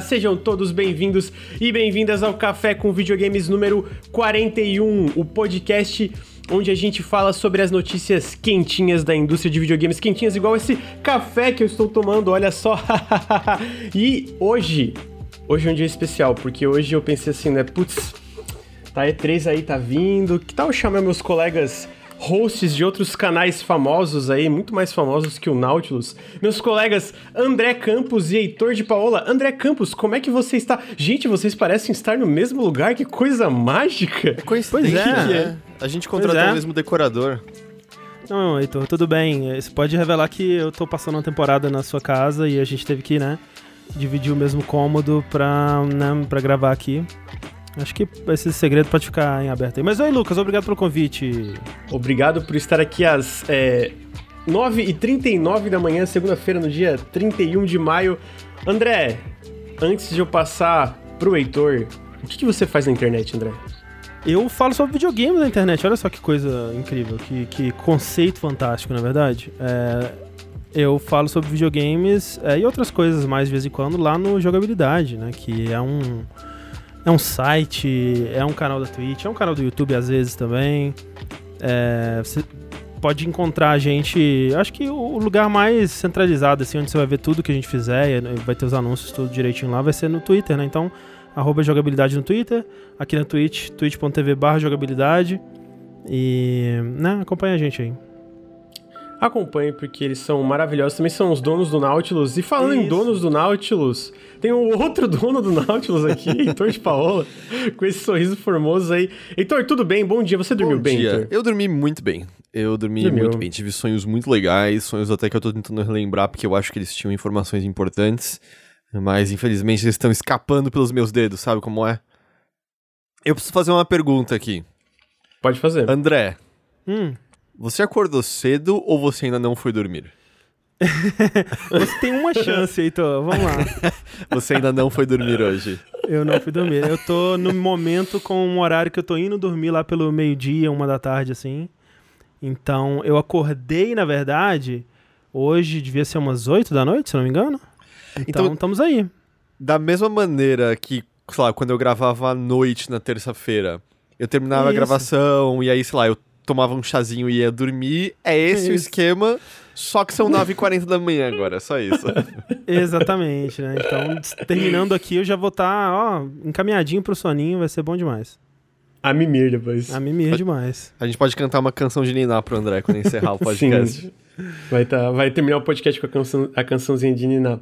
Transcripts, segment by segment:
Sejam todos bem-vindos e bem-vindas ao Café com Videogames número 41, o podcast onde a gente fala sobre as notícias quentinhas da indústria de videogames, quentinhas igual esse café que eu estou tomando, olha só. e hoje, hoje é um dia especial, porque hoje eu pensei assim, né, putz, tá E3 aí, tá vindo, que tal chamar meus colegas hosts de outros canais famosos aí, muito mais famosos que o Nautilus. Meus colegas André Campos e Heitor de Paola. André Campos, como é que você está? Gente, vocês parecem estar no mesmo lugar, que coisa mágica! É coincidência, pois é, né? A gente contratou é. o mesmo decorador. Não, Heitor, tudo bem. Você pode revelar que eu tô passando uma temporada na sua casa e a gente teve que, né, dividir o mesmo cômodo pra, né, pra gravar aqui. Acho que esse segredo pode ficar em aberto aí. Mas oi, Lucas, obrigado pelo convite. Obrigado por estar aqui às é, 9h39 da manhã, segunda-feira, no dia 31 de maio. André, antes de eu passar pro Heitor, o que, que você faz na internet, André? Eu falo sobre videogame na internet, olha só que coisa incrível, que, que conceito fantástico, na verdade. É, eu falo sobre videogames é, e outras coisas mais de vez em quando lá no Jogabilidade, né? Que é um é um site, é um canal da Twitch, é um canal do YouTube às vezes também. É, você pode encontrar a gente. Acho que o lugar mais centralizado, assim, onde você vai ver tudo que a gente fizer, vai ter os anúncios tudo direitinho lá, vai ser no Twitter, né? Então, jogabilidade no Twitter, aqui na Twitch, twitch.tv jogabilidade. E, né, acompanha a gente aí. Acompanhe porque eles são maravilhosos. Também são os donos do Nautilus. E falando Isso. em donos do Nautilus, tem um outro dono do Nautilus aqui, Heitor de Paola, com esse sorriso formoso aí. Heitor, tudo bem? Bom dia. Você dormiu Bom bem, dia. Heitor? Eu dormi muito bem. Eu dormi Dormiu. muito bem. Tive sonhos muito legais, sonhos até que eu tô tentando relembrar, porque eu acho que eles tinham informações importantes. Mas infelizmente eles estão escapando pelos meus dedos, sabe como é? Eu preciso fazer uma pergunta aqui. Pode fazer. André. Hum. Você acordou cedo ou você ainda não foi dormir? você tem uma chance, Heitor. Vamos lá. você ainda não foi dormir hoje. Eu não fui dormir. Eu tô no momento com um horário que eu tô indo dormir lá pelo meio-dia, uma da tarde, assim. Então, eu acordei, na verdade, hoje devia ser umas 8 da noite, se não me engano. Então, então estamos aí. Da mesma maneira que, sei lá, quando eu gravava à noite na terça-feira, eu terminava Isso. a gravação e aí, sei lá, eu tomava um chazinho e ia dormir. É esse é o esquema, só que são 9h40 da manhã agora, só isso. Exatamente, né? Então, terminando aqui, eu já vou estar, tá, ó, encaminhadinho pro soninho, vai ser bom demais. A mimir depois. A mimir demais. A gente pode cantar uma canção de Niná pro André quando encerrar o podcast. Sim. Vai, tá, vai terminar o podcast com a, canção, a cançãozinha de Niná.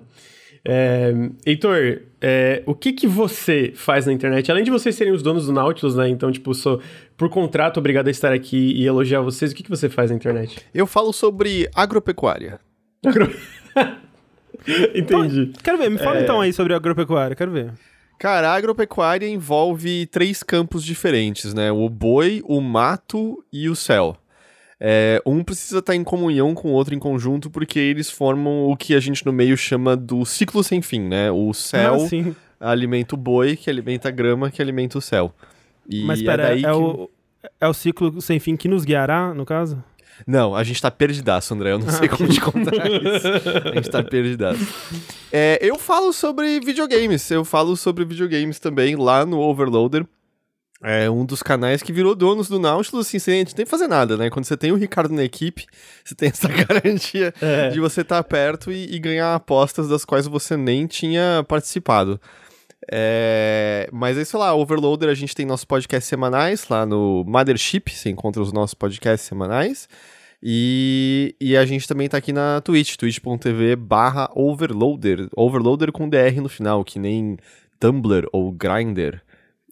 É, Heitor, é, o que que você faz na internet? Além de vocês serem os donos do Nautilus, né? Então, tipo, sou por contrato obrigado a estar aqui e elogiar vocês. O que que você faz na internet? Eu falo sobre agropecuária. Agro... Entendi. Então, quero ver, me fala é... então aí sobre agropecuária, quero ver. Cara, a agropecuária envolve três campos diferentes, né? O boi, o mato e o céu. É, um precisa estar em comunhão com o outro em conjunto, porque eles formam o que a gente no meio chama do ciclo sem fim, né? O céu ah, alimenta o boi, que alimenta a grama, que alimenta o céu. E Mas espera, é, é, que... o, é o ciclo sem fim que nos guiará, no caso? Não, a gente tá perdidaço, André. Eu não ah, sei como te contar isso. A gente tá perdidaço. É, eu falo sobre videogames. Eu falo sobre videogames também lá no Overloader é um dos canais que virou donos do Nautilus, assim, você não tem que fazer nada, né? Quando você tem o Ricardo na equipe, você tem essa garantia é. de você estar tá perto e, e, ganhar apostas das quais você nem tinha participado. É... Mas aí, sei lá, Overloader, a gente tem nossos podcasts semanais lá no Mothership, você encontra os nossos podcasts semanais. E, e a gente também tá aqui na Twitch, twitch.tv barra Overloader, Overloader com DR no final, que nem Tumblr ou Grindr.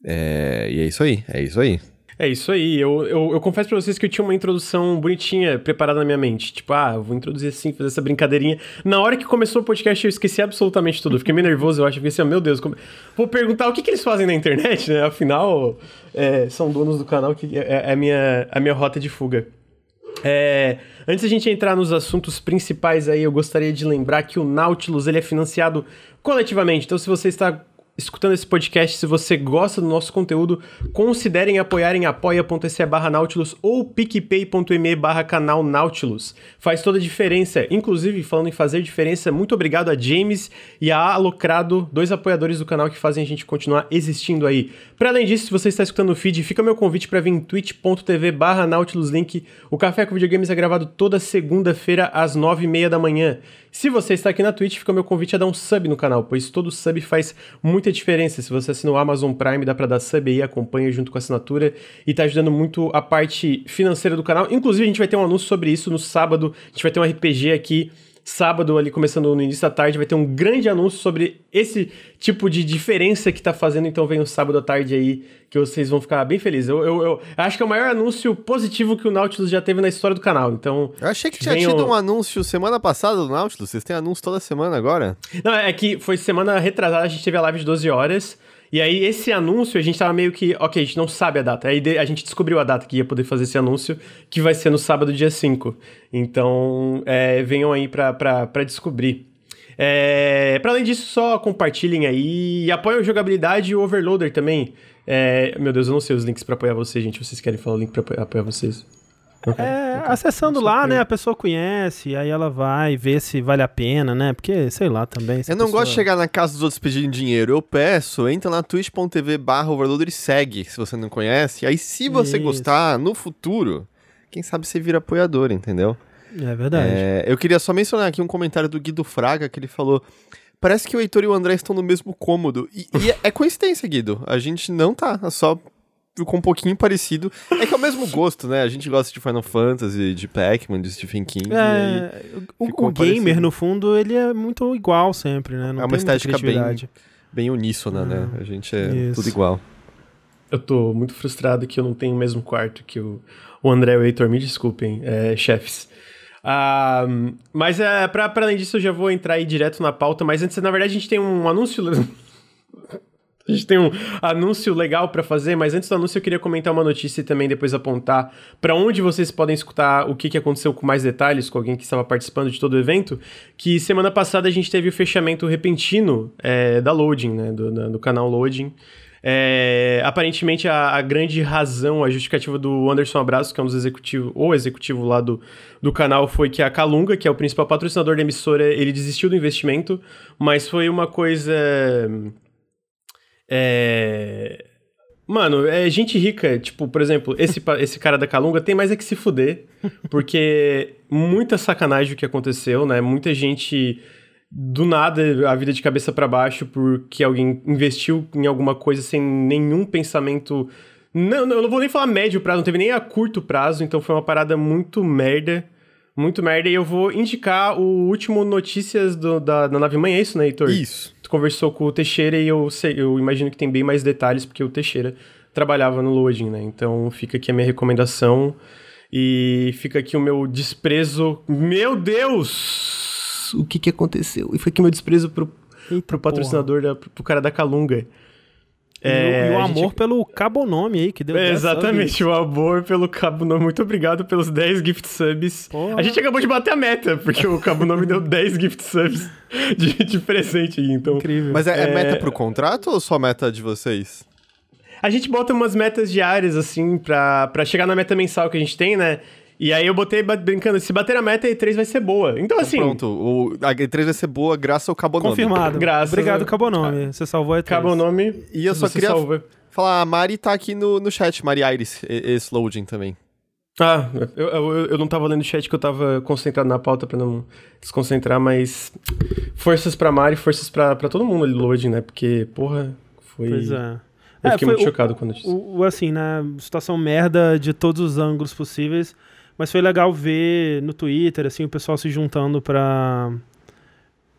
É, e é isso aí, é isso aí. É isso aí. Eu, eu, eu, confesso pra vocês que eu tinha uma introdução bonitinha preparada na minha mente. Tipo, ah, vou introduzir assim, fazer essa brincadeirinha. Na hora que começou o podcast, eu esqueci absolutamente tudo. Fiquei meio nervoso, eu acho. Fiquei assim, oh, meu Deus, como... vou perguntar o que, que eles fazem na internet, né? Afinal, é, são donos do canal, que é, é, a, minha, a minha rota de fuga. É, antes da gente entrar nos assuntos principais aí, eu gostaria de lembrar que o Nautilus ele é financiado coletivamente. Então, se você está escutando esse podcast, se você gosta do nosso conteúdo, considerem apoiar em apoia.se barra Nautilus ou picpay.me barra canal Nautilus. Faz toda a diferença. Inclusive, falando em fazer diferença, muito obrigado a James e a Alocrado, dois apoiadores do canal que fazem a gente continuar existindo aí. Para além disso, se você está escutando o feed, fica meu convite para vir em twitch.tv barra Nautilus Link. O Café com Videogames é gravado toda segunda-feira às nove e meia da manhã. Se você está aqui na Twitch, fica meu convite a dar um sub no canal, pois todo sub faz muita diferença. Se você assinar o Amazon Prime, dá para dar sub aí, acompanha junto com a assinatura e tá ajudando muito a parte financeira do canal. Inclusive, a gente vai ter um anúncio sobre isso no sábado. A gente vai ter um RPG aqui sábado, ali começando no início da tarde, vai ter um grande anúncio sobre esse tipo de diferença que tá fazendo. Então vem o sábado à tarde aí, que vocês vão ficar bem felizes. Eu, eu, eu acho que é o maior anúncio positivo que o Nautilus já teve na história do canal. Então. Eu achei que tinha tido um anúncio semana passada do Nautilus. Vocês têm anúncio toda semana agora? Não, é que foi semana retrasada, a gente teve a live de 12 horas. E aí, esse anúncio, a gente tava meio que, ok, a gente não sabe a data. Aí a gente descobriu a data que ia poder fazer esse anúncio, que vai ser no sábado, dia 5. Então, é, venham aí pra, pra, pra descobrir. É, para além disso, só compartilhem aí e apoiem a jogabilidade e o Overloader também. É, meu Deus, eu não sei os links para apoiar vocês, gente. Vocês querem falar o link pra apoiar vocês? Okay, é, okay. acessando lá, né, a pessoa conhece, aí ela vai ver se vale a pena, né? Porque, sei lá, também. Eu não pessoa... gosto de chegar na casa dos outros pedindo dinheiro. Eu peço, entra na twitch.tv barra overloader e segue, se você não conhece. Aí, se você Isso. gostar, no futuro, quem sabe você vira apoiador, entendeu? É verdade. É, eu queria só mencionar aqui um comentário do Guido Fraga, que ele falou... Parece que o Heitor e o André estão no mesmo cômodo. E, e é, é coincidência, Guido. A gente não tá. É só ficou um pouquinho parecido. É que é o mesmo gosto, né? A gente gosta de Final Fantasy, de Pac-Man, de Stephen King. É, o, o gamer, no fundo, ele é muito igual sempre, né? Não é uma estética bem, bem uníssona, né? A gente é Isso. tudo igual. Eu tô muito frustrado que eu não tenho o mesmo quarto que o, o André e o Heitor. Me desculpem, é, chefes. Ah, mas é, pra, pra além disso, eu já vou entrar aí direto na pauta. Mas antes, na verdade, a gente tem um anúncio. A gente tem um anúncio legal para fazer, mas antes do anúncio eu queria comentar uma notícia e também depois apontar para onde vocês podem escutar o que, que aconteceu com mais detalhes com alguém que estava participando de todo o evento. Que semana passada a gente teve o fechamento repentino é, da Loading, né, do, do canal Loading. É, aparentemente a, a, grande razão, a justificativa do Anderson Abraço, que é um dos executivos, ou executivo lá do, do canal, foi que a Calunga, que é o principal patrocinador da emissora, ele desistiu do investimento, mas foi uma coisa é. Mano, é gente rica, tipo, por exemplo, esse, esse cara da Calunga tem mais é que se fuder, porque muita sacanagem o que aconteceu, né? Muita gente do nada a vida de cabeça para baixo porque alguém investiu em alguma coisa sem nenhum pensamento. Não, eu não vou nem falar médio prazo, não teve nem a curto prazo, então foi uma parada muito merda. Muito merda. E eu vou indicar o último Notícias do, da, da Nave Mãe, é isso, né, Heitor? Isso conversou com o Teixeira e eu, sei, eu imagino que tem bem mais detalhes, porque o Teixeira trabalhava no Loading, né? Então fica aqui a minha recomendação e fica aqui o meu desprezo. Meu Deus! O que que aconteceu? E foi aqui meu desprezo pro, Eita, pro patrocinador, da, pro cara da Calunga. É, e o, amor gente... pelo Cabonome aí, que deu é, Exatamente, o amor pelo Cabonome. Muito obrigado pelos 10 gift subs. Porra. A gente acabou de bater a meta, porque o Cabonome deu 10 gift subs de, de presente aí, então... Incrível. Mas é, é, é meta pro contrato ou só meta de vocês? A gente bota umas metas diárias, assim, pra, pra chegar na meta mensal que a gente tem, né? E aí eu botei brincando, se bater a meta, a E3 vai ser boa. Então, então assim. Pronto, o, a E3 vai ser boa graças ao Cabonome. Confirmado. Graças. Obrigado, Cabonome. Você salvou a E3. Cabonome. E eu só queria salva. falar, a Mari tá aqui no, no chat, Mari Iris, esse loading também. Ah, eu, eu, eu não tava lendo o chat que eu tava concentrado na pauta pra não desconcentrar, mas forças pra Mari, forças pra, pra todo mundo ali loading, né? Porque, porra, foi. Pois é. Eu é, fiquei muito o, chocado quando eu disse. O, assim, né? Situação merda de todos os ângulos possíveis. Mas foi legal ver no Twitter, assim, o pessoal se juntando pra.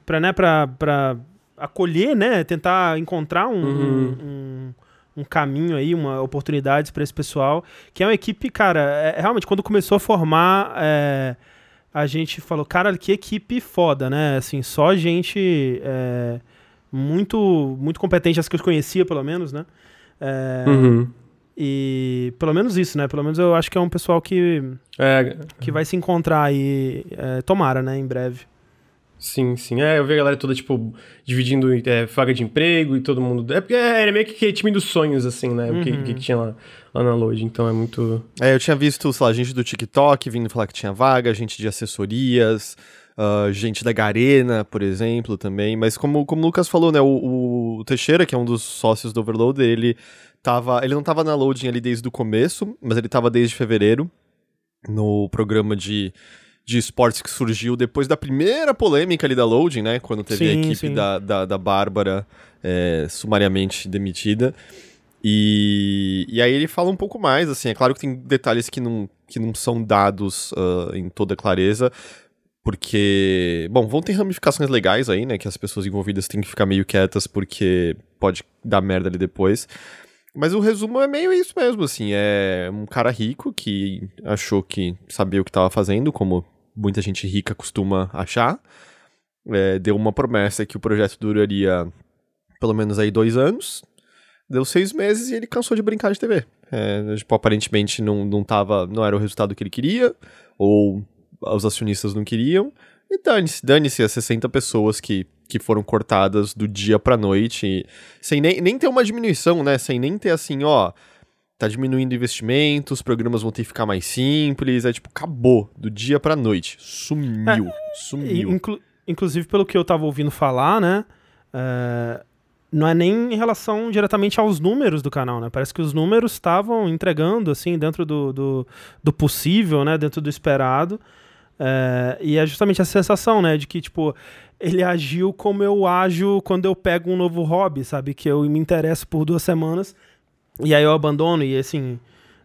pra, né, pra, pra acolher, né? Tentar encontrar um, uhum. um, um, caminho aí, uma oportunidade para esse pessoal. Que é uma equipe, cara, é, é, realmente, quando começou a formar. É, a gente falou, cara, que equipe foda, né? Assim, só gente é, muito, muito competente, as que eu conhecia, pelo menos, né? É, uhum. E pelo menos isso, né? Pelo menos eu acho que é um pessoal que, é. que vai se encontrar aí, é, tomara, né? Em breve. Sim, sim. É, eu vi a galera toda, tipo, dividindo é, vaga de emprego e todo mundo. É porque era meio que time dos sonhos, assim, né? O que, Uhum. que, que tinha lá, lá na Load. Então é muito. É, eu tinha visto, sei lá, gente do TikTok vindo falar que tinha vaga, gente de assessorias, ah, gente da Garena, por exemplo, também. Mas como, como o Lucas falou, né, o, o Teixeira, que é um dos sócios do Overloader, ele tava. Ele não tava na loading ali desde o começo, mas ele tava desde fevereiro no programa de. De esportes que surgiu depois da primeira polêmica ali da Loading, né? Quando teve a Sim, equipe sim. da, da, da Bárbara é, sumariamente demitida. E, e aí ele fala um pouco mais, assim, é claro que tem detalhes que não, que não são dados ah, em toda clareza, porque, bom, vão ter ramificações legais aí, né, que as pessoas envolvidas têm que ficar meio quietas porque pode dar merda ali depois. Mas o resumo é meio isso mesmo, assim, é um cara rico que achou que sabia o que estava fazendo, como muita gente rica costuma achar, É, deu uma promessa que o projeto duraria pelo menos aí dois anos, deu seis meses e ele cansou de brincar de TV. É, tipo, aparentemente não, não, tava, não era o resultado que ele queria, ou os acionistas não queriam, e dane-se, dane-se as 60 pessoas que, que foram cortadas do dia pra noite, sem nem, nem ter uma diminuição, né? Sem nem ter assim, ó, tá diminuindo investimentos, os programas vão ter que ficar mais simples, é tipo, acabou, do dia pra noite, sumiu, E, sumiu. inclu- inclusive, pelo que eu tava ouvindo falar, né? é, não é nem em relação diretamente aos números do canal, né? Parece que os números estavam entregando, assim, dentro do, do, do possível, né? Dentro do esperado. É, e é justamente essa sensação, né? De que, tipo, ele agiu como eu ajo quando eu pego um novo hobby, sabe? Que eu me interesso por duas semanas e aí eu abandono. E, assim,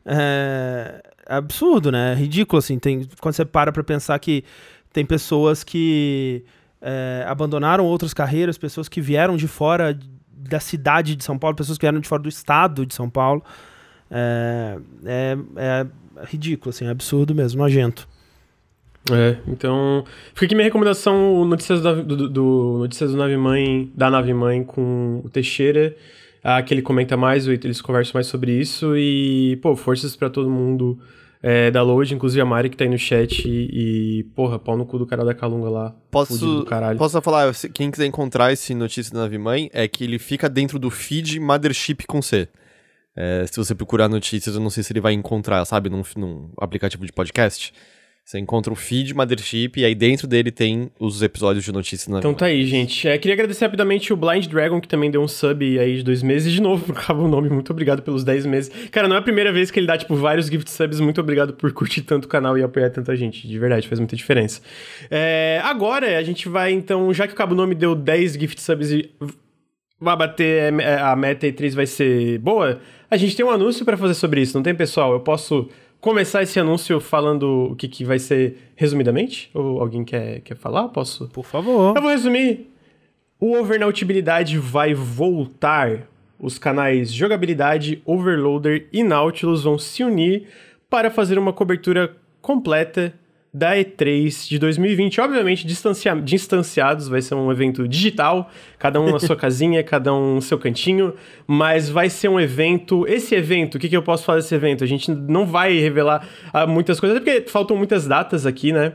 é, absurdo, né? É ridículo, assim. Tem, quando você para pra pensar que tem pessoas que é, abandonaram outras carreiras, pessoas que vieram de fora da cidade de São Paulo, pessoas que vieram de fora do estado de São Paulo. É, é, é ridículo, assim, é absurdo mesmo, nojento. É, então. Fica aqui minha recomendação: o Notícias do, do, do- Notícias do Nave Mãe, da Nave Mãe com o Teixeira. Ah, que ele comenta mais, eles conversam mais sobre isso. E, pô, forças pra todo mundo é, da Load, inclusive a Mari que tá aí no chat. E, porra, pau no cu do cara da Calunga lá. Posso, do caralho. posso só falar, quem quiser encontrar esse notícia da Nave Mãe, é que ele fica dentro do feed Mothership com C. É, se você procurar notícias, eu não sei se ele vai encontrar, sabe, num, num aplicativo de podcast. Você encontra o feed Mothership e aí dentro dele tem os episódios de notícias Nave Então tá aí, gente. É, queria agradecer rapidamente o Blind Dragon, que também deu um sub aí de dois meses. De novo, acaba o nome. Muito obrigado pelos 10 meses. Cara, não é a primeira vez que ele dá, tipo, vários gift subs. Muito obrigado por curtir tanto o canal e apoiar tanta gente. De verdade, faz muita diferença. É, agora, a gente vai, então, já que o Cabo Nome deu 10 gift subs e vai bater é, a meta E3 vai ser boa, a gente tem um anúncio pra fazer sobre isso, não tem, pessoal? Eu posso começar esse anúncio falando o que, que vai ser resumidamente? Ou alguém quer, quer falar? Posso? Por favor. Eu vou resumir. O Overnautibilidade vai voltar. Os canais Jogabilidade, Overloader e Nautilus vão se unir para fazer uma cobertura completa da E3 de 2020. Obviamente, distancia- distanciados, vai ser um evento digital, cada um na sua casinha, cada um no seu cantinho, mas vai ser um evento. Esse evento, o que, que eu posso falar desse evento? A gente não vai revelar ah, muitas coisas, até porque faltam muitas datas aqui, né?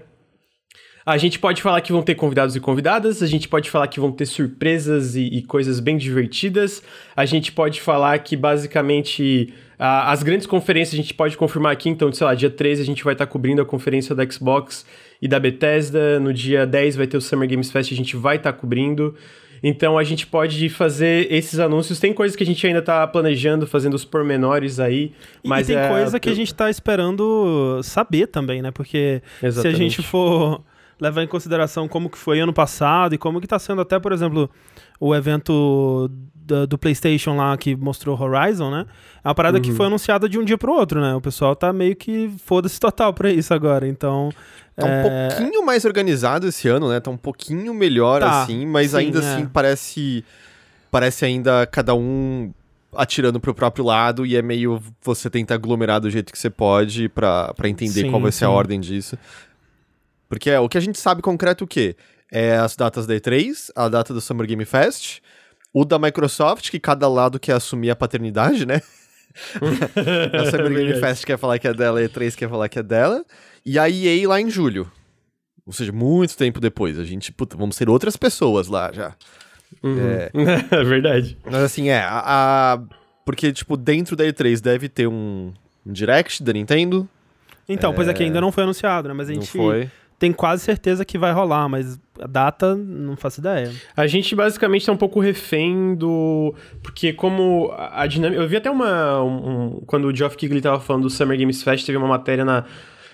A gente pode falar que vão ter convidados e convidadas, a gente pode falar que vão ter surpresas e, e coisas bem divertidas, a gente pode falar que basicamente a- as grandes conferências a gente pode confirmar aqui, então, sei lá, dia 13 a gente vai estar cobrindo a conferência da Xbox e da Bethesda, no dia 10 vai ter o Summer Games Fest, a gente vai estar cobrindo. Então a gente pode fazer esses anúncios. Tem coisas que a gente ainda tá planejando, fazendo os pormenores aí, mas e tem é, coisa que a gente tá esperando saber também, né? Porque se a Exatamente. gente for levar em consideração como que foi ano passado e como que tá sendo até, por exemplo, o evento da- do PlayStation lá que mostrou Horizon, né? É uma parada que Uhum. foi anunciada de um dia pro outro, né? O pessoal tá meio que foda-se total pra isso agora. Então, Tá um é, pouquinho mais organizado esse ano, né? Tá um pouquinho melhor, Tá, assim, mas sim, ainda é. assim parece. Parece ainda cada um atirando pro próprio lado e é meio você tenta aglomerar do jeito que você pode pra entender Sim, qual vai ser a ordem disso. Porque é, o que a gente sabe concreto o quê? É as datas da E3, a data do Summer Game Fest, o da Microsoft, que cada lado quer assumir a paternidade, né? a Summer Game Verdade. Fest quer falar que é dela, a E3 quer falar que é dela. E a EA lá em julho. Ou seja, muito tempo depois. A gente, puta, vamos ser outras pessoas lá já. Uhum. É, É verdade. mas assim, é, a, a- Porque, tipo, dentro da E3 deve ter um, um direct da Nintendo. Então, pois é que ainda não foi anunciado, né? Mas a Não gente foi. Tem quase certeza que vai rolar, mas a data não faço ideia. A gente basicamente tá um pouco refém do. Porque, como a, dinâmica. Eu vi até uma. um- um- quando o Geoff Keighley tava falando do Summer Games Fest, teve uma matéria na,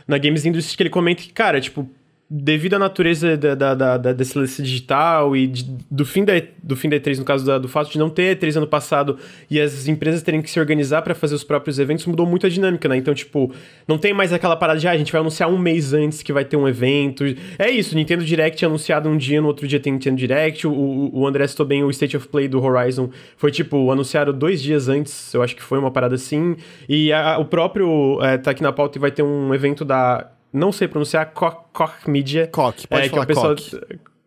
na Games Industry que ele comenta que, cara, tipo. Devido à natureza da, da, da, desse lance digital e de- do, fim da, do fim da E3, no caso da- do fato de não ter E3 ano passado e as empresas terem que se organizar para fazer os próprios eventos, mudou muito a dinâmica, né? Então, tipo, não tem mais aquela parada de, ah, a gente vai anunciar um mês antes que vai ter um evento. É isso, Nintendo Direct é anunciado um dia, no outro dia tem Nintendo Direct. O, o, o André citou bem o State of Play do Horizon. Foi tipo, anunciaram dois dias antes, eu acho que foi uma parada assim. E a- o próprio, é, tá aqui na pauta e vai ter um evento da. Não sei pronunciar, Koch, Koch Media. Coque, pode é, que é falar pessoal.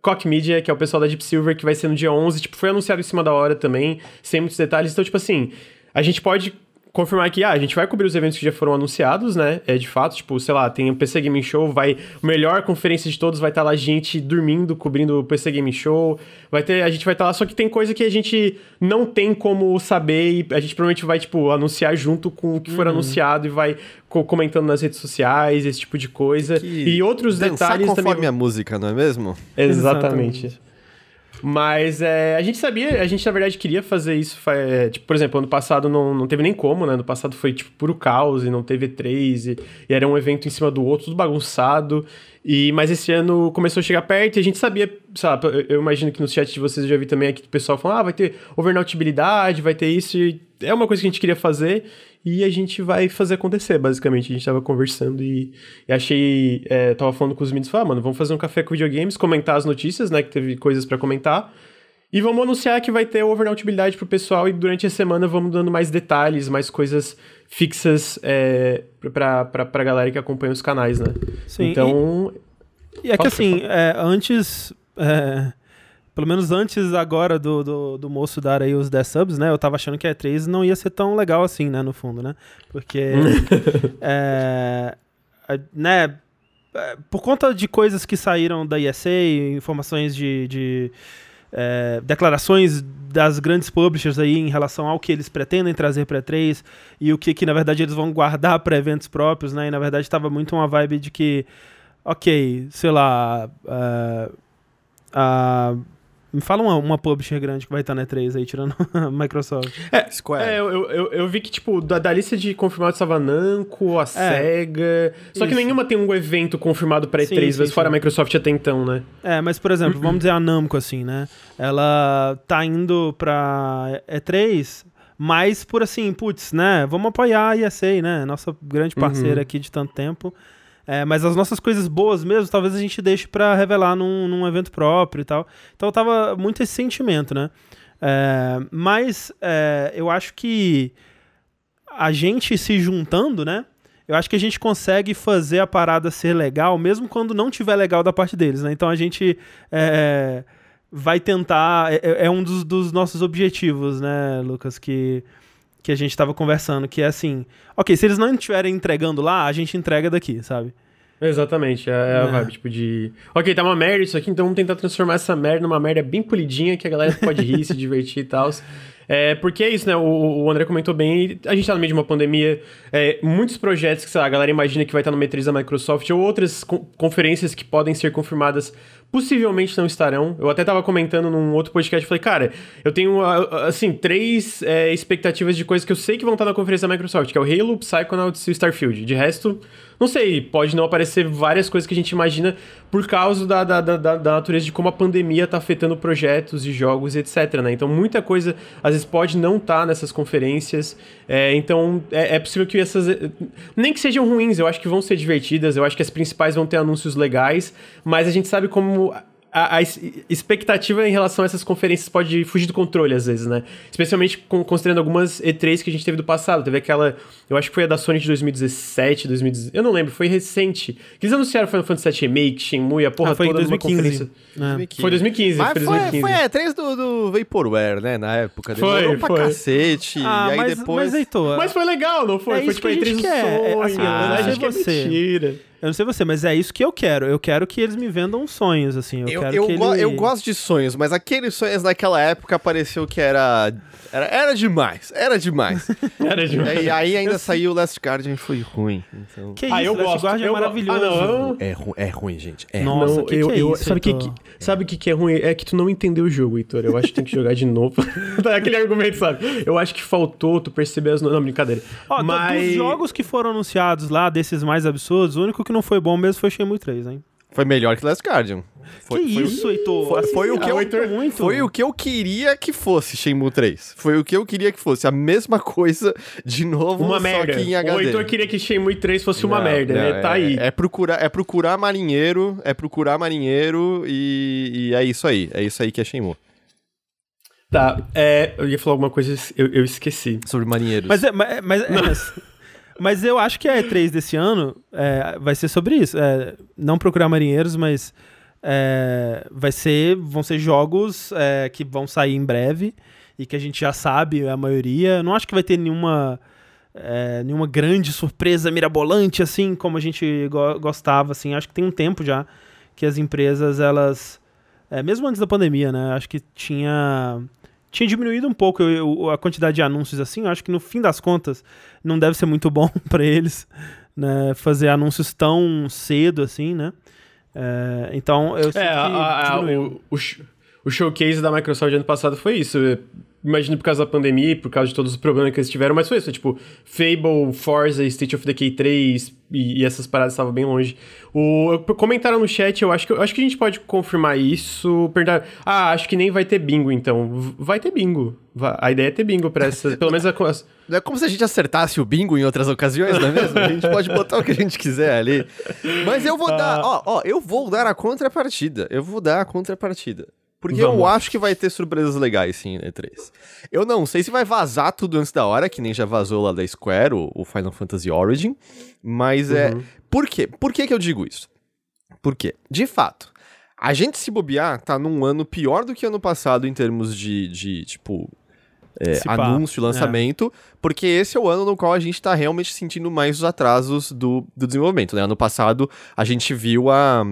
Koch Media, que é o pessoal da Deep Silver, que vai ser no dia 11. Tipo, foi anunciado em cima da hora também, sem muitos detalhes. Então, tipo assim, a gente pode confirmar que, ah, a gente vai cobrir os eventos que já foram anunciados, né? É de fato, tipo, sei lá, tem o PC Gaming Show, vai... Melhor conferência de todos vai estar lá gente dormindo, cobrindo o PC Gaming Show. Vai ter... A gente vai estar lá, só que tem coisa que a gente não tem como saber e a gente provavelmente vai, tipo, anunciar junto com o que for anunciado e vai co- comentando nas redes sociais, esse tipo de coisa. Que E outros detalhes conforme também... a música, não é mesmo? Exatamente. Exatamente. Mas é, a gente sabia, a gente na verdade queria fazer isso. é, tipo, por exemplo, ano passado não, não teve nem como, né? Ano passado foi tipo puro caos e não teve três e, e era um evento em cima do outro, tudo bagunçado. E, mas esse ano começou a chegar perto e a gente sabia, sabe? Eu, imagino que no chat de vocês eu já vi também aqui o pessoal falando: ah, vai ter overnautibilidade, vai ter isso. É uma coisa que a gente queria fazer e a gente vai fazer acontecer, basicamente. A gente tava conversando e, e achei. É, tava falando com os meninos, falando, ah, mano, vamos fazer um café com videogames, comentar as notícias, né? Que teve coisas pra comentar. E vamos anunciar que vai ter overnautibilidade pro pessoal e durante a semana vamos dando mais detalhes, mais coisas fixas é, pra, pra, pra galera que acompanha os canais, né? Sim, então, E é que assim, é, antes. é, pelo menos antes agora do, do, do moço dar aí os 10 subs, né? Eu tava achando que a E3 não ia ser tão legal assim, né? No fundo, né? Porque. é, né? é, Por conta de coisas que saíram da ESA, informações de. de, é, declarações das grandes publishers aí em relação ao que eles pretendem trazer para E3 e o que, que na verdade eles vão guardar para eventos próprios, né? E na verdade estava muito uma vibe de que ok, sei lá. ah, ah, me fala uma, uma publisher grande que vai estar na E3 aí, tirando a Microsoft. Square. É, eu, eu, eu vi que, tipo, da, da lista de confirmados estava a Namco, a SEGA. Só que Isso. nenhuma tem um evento confirmado pra Sim, E3, sim, mas fora sim. a Microsoft até então, né? É, mas por exemplo, vamos dizer a Namco assim, né? Ela tá indo pra E3, mas por assim, putz, né? Vamos apoiar a ESA, né? Nossa grande parceira Uhum. aqui de tanto tempo. É, mas as nossas coisas boas mesmo, talvez a gente deixe pra revelar num, num evento próprio e tal. Então tava muito esse sentimento, né? É, mas é, eu acho que a gente se juntando, né? Eu acho que a gente consegue fazer a parada ser legal, mesmo quando não tiver legal da parte deles, né? Então a gente é, vai tentar. É, é um dos, dos nossos objetivos, né, Lucas? Que, que a gente tava conversando, que é assim: ok, se eles não estiverem entregando lá, a gente entrega daqui, sabe? Exatamente, é, é a É. vibe, tipo, de... Ok, tá uma merda isso aqui, então vamos tentar transformar essa merda numa merda bem polidinha, que a galera pode rir, se divertir e tal. É, porque é isso, né? O, o André comentou bem, a gente tá no meio de uma pandemia, é, muitos projetos que, lá, a galera imagina que vai estar no E3 da Microsoft, ou outras con- conferências que podem ser confirmadas, possivelmente não estarão. Eu até tava comentando num outro podcast, falei, cara, eu tenho, assim, três é, expectativas de coisas que eu sei que vão estar na conferência da Microsoft, que é o Halo, Psychonauts e o Starfield. De resto, não sei, pode não aparecer várias coisas que a gente imagina por causa da, da, da, da- natureza de como a pandemia tá afetando projetos e jogos etc, né? Então muita coisa, às vezes, pode não estar nessas conferências. É, então é, é possível que essas... eh, Nem que sejam ruins, eu acho que vão ser divertidas, eu acho que as principais vão ter anúncios legais, mas a gente sabe como... A, a expectativa em relação a essas conferências pode fugir do controle às vezes, né? Especialmente con- considerando algumas E3 que a gente teve do passado. Teve aquela, eu acho que foi a da Sony de 2017, 2017, eu não lembro, foi recente. Que eles anunciaram Final Fantasy VII Remake, Shenmue, a porra Ah, foi em toda numa 2015. conferência. É. Foi 2015, Mas foi foi, 2015. foi a E3 do, do Vaporware, né? Na época. Foi, Demorou pra foi. cacete. Ah, e aí mas, depois. mas Heitor, Mas foi legal, não foi? É foi tipo que a a E3 gente do quer. É, sonho. assim, eu não a sei gente quer você. mentira. Eu não sei você, mas é isso que eu quero. Eu quero que eles me vendam sonhos, assim. Eu, Eu, quero eu, que go- ele... eu gosto de sonhos, mas aqueles sonhos naquela época pareceu que era. Era, era demais, era demais. Era demais. e aí ainda saiu o Last Guardian e foi ruim. Então... Que Ah, isso, eu Last gosto. Guardian eu é go- maravilhoso. Ah, não, eu... É, ru- é ruim, gente. É. Nossa, não, que eu, que é eu- isso, sabe o que, sabe o que, que é ruim? É que tu não entendeu o jogo, Heitor. Eu acho que tem que jogar de novo. Tá, Aquele argumento, sabe? Eu acho que faltou tu perceber as. Não, brincadeira. Ó, Mas. dos jogos que foram anunciados lá, desses mais absurdos, o único que não foi bom mesmo foi Shenmue 3, hein? Foi melhor que Last Guardian. Foi, que foi o- isso, Heitor? foi- foi o que eu- muito, muito. Foi o que eu queria que fosse Shenmue 3. Foi o que eu queria que fosse. A mesma coisa, de novo, Uma só merda. que em O HD. Heitor queria que Shenmue 3 fosse uma Não, merda, não, né? Tá é, aí. É procurar, é procurar marinheiro, é procurar marinheiro e, e é isso aí. É isso aí que é Shenmue. Tá, é, eu ia falar alguma coisa, eu, eu esqueci. Sobre marinheiros. Mas, é, mas, mas, é, mas eu acho que a E3 desse ano é, vai ser sobre isso. É, não procurar marinheiros, mas é, vai ser, vão ser jogos é, que vão sair em breve e que a gente já sabe a maioria. Não acho que vai ter nenhuma, é, nenhuma grande surpresa mirabolante assim como a gente go- gostava. Assim. Acho que tem um tempo já que as empresas elas é, mesmo antes da pandemia, né? Acho que tinha tinha diminuído um pouco eu- eu- a quantidade de anúncios assim. Eu acho que no fim das contas não deve ser muito bom para eles, né? Fazer anúncios tão cedo assim, né? É, então eu sinto É, que a- a- o, o showcase da Microsoft ano passado foi isso. Imagino por causa da pandemia, por causa de todos os problemas que eles tiveram, mas foi isso. Tipo, Fable, Forza, State of Decay 3 e, e essas paradas estavam bem longe. O, comentaram no chat, eu acho, que, eu acho que a gente pode confirmar isso. Perguntar, ah, acho que nem vai ter bingo então. Vai ter bingo. A ideia é ter bingo pra essa. Pelo menos a, co- as- Não é como se a gente acertasse o bingo em outras ocasiões, não é mesmo? A gente pode botar o que a gente quiser ali. Mas eu vou dar, ó, ó, eu vou dar a contrapartida. Eu vou dar a contrapartida. Porque eu Vamos. acho que vai ter surpresas legais sim na E3. Eu não sei se vai vazar tudo antes da hora, que nem já vazou lá da Square, o, o Final Fantasy Origin. Mas é. Por quê? Por que, que eu digo isso? Porque, de fato, a gente se bobear tá num ano pior do que ano passado em termos de, de tipo, é, anúncio, é. lançamento, porque esse é o ano no qual a gente tá realmente sentindo mais os atrasos do, do desenvolvimento, né? Ano passado a gente viu a,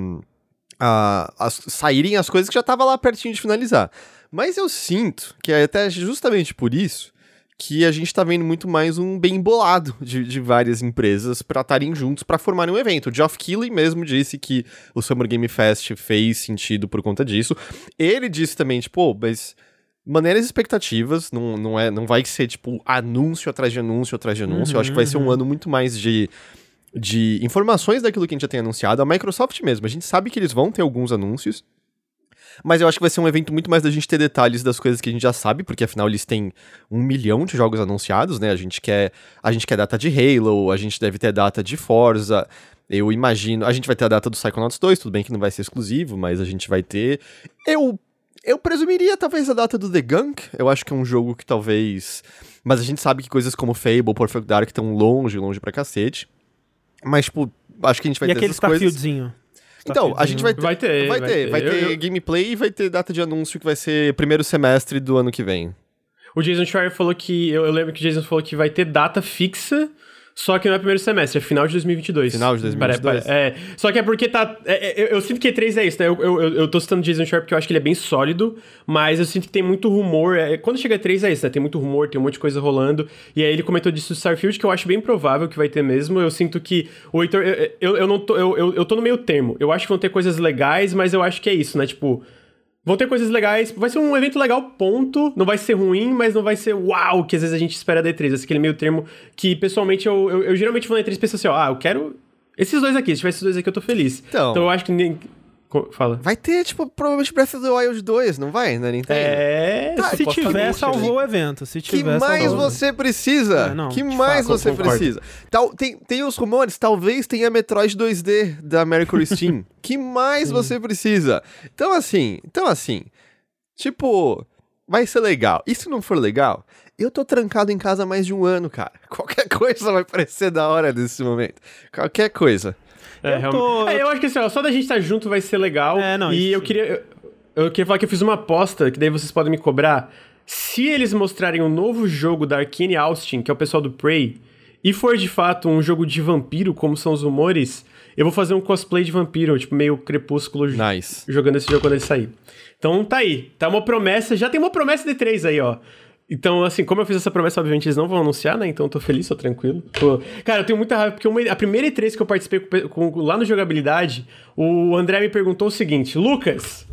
a, as- saírem as coisas que já tava lá pertinho de finalizar. Mas eu sinto que é até justamente por isso que a gente tá vendo muito mais um bem bolado de, de várias empresas pra estarem juntos pra formarem um evento. O Geoff Keighley mesmo disse que o Summer Game Fest fez sentido por conta disso. Ele disse também, tipo, "Pô, mas maneiras expectativas, não, não, é, não vai ser, tipo, anúncio atrás de anúncio atrás de anúncio. Eu acho que vai ser um ano muito mais de, de informações daquilo que a gente já tem anunciado. A Microsoft mesmo, a gente sabe que eles vão ter alguns anúncios, mas eu acho que vai ser um evento muito mais da gente ter detalhes das coisas que a gente já sabe, porque afinal eles têm um milhão de jogos anunciados, né? A gente quer, a gente quer data de Halo, a gente deve ter data de Forza. Eu imagino, a gente vai ter a data do Psychonauts 2, tudo bem que não vai ser exclusivo, mas a gente vai ter. Eu eu presumiria talvez a data do The Gunk. Eu acho que é um jogo que talvez. Mas a gente sabe que coisas como Fable, Perfect Dark estão longe, longe pra cacete. Mas, tipo, acho que a gente vai e ter aquele essas coisas. Então, a gente vai ter. Vai ter, Vai vai ter, ter. vai Eu- ter eu- gameplay e vai ter data de anúncio que vai ser primeiro semestre do ano que vem. O Jason Schreier falou que. Eu, eu lembro que o Jason falou que vai ter data fixa. Só que não é primeiro semestre, é final de 2022. Final de 2022. Pare- é, só que é porque tá. é- é- eu, eu sinto que E3 é isso, né? Eu, eu, eu- tô citando Jason Schreier porque eu acho que ele é bem sólido, mas eu sinto que tem muito rumor. é, quando chega E3 é isso, né? Tem muito rumor, tem um monte de coisa rolando. E aí ele comentou disso do Starfield, que eu acho bem provável que vai ter mesmo. Eu sinto que o Heitor. Eu, eu, eu não tô, eu, eu, eu tô no meio termo. Eu acho que vão ter coisas legais, mas eu acho que é isso, né? Tipo. Vão ter coisas legais. Vai ser um evento legal, ponto. Não vai ser ruim, mas não vai ser uau, que às vezes a gente espera da E3. Esse aquele meio termo que, pessoalmente, eu, eu, eu geralmente vou na E3 e penso assim, ó, ah, eu quero esses dois aqui. Se tiver esses dois aqui, eu tô feliz. Então. eu acho que Fala. Vai ter, tipo, provavelmente Breath of the Wild 2, não vai? Na Nintendo? É... Tá, Se tiver, né? salvou o evento. Se Que tiver, mais salvou você precisa? É, não, que mais fato, você concordo. precisa? Tal, tem, tem os rumores, talvez tenha Metroid 2D da Mercury Steam. que mais você precisa? Então assim, então assim, tipo, vai ser legal. E se não for legal, eu tô trancado em casa há mais de um ano, cara. Qualquer coisa vai parecer da hora nesse momento. Qualquer coisa. É, Eu realmente. tô- É, eu acho que assim, ó, só da gente estar junto vai ser legal. É, não, E isso eu queria. Eu, eu queria falar que eu fiz uma aposta, que daí vocês podem me cobrar. Se eles mostrarem um novo jogo da Arkane Austin, que é o pessoal do Prey, e for de fato um jogo de vampiro, como são os rumores, eu vou fazer um cosplay de vampiro, tipo, meio crepúsculo Nice. jogando esse jogo quando ele sair. Então tá aí. Tá uma promessa. Já tem uma promessa de três aí, ó. Então, assim, como eu fiz essa promessa, obviamente eles não vão anunciar, né? Então eu tô feliz, tô tranquilo. Tô... Cara, eu tenho muita raiva, porque uma- a primeira E3 que eu participei com- com- lá no Jogabilidade, o André me perguntou o seguinte: Lucas,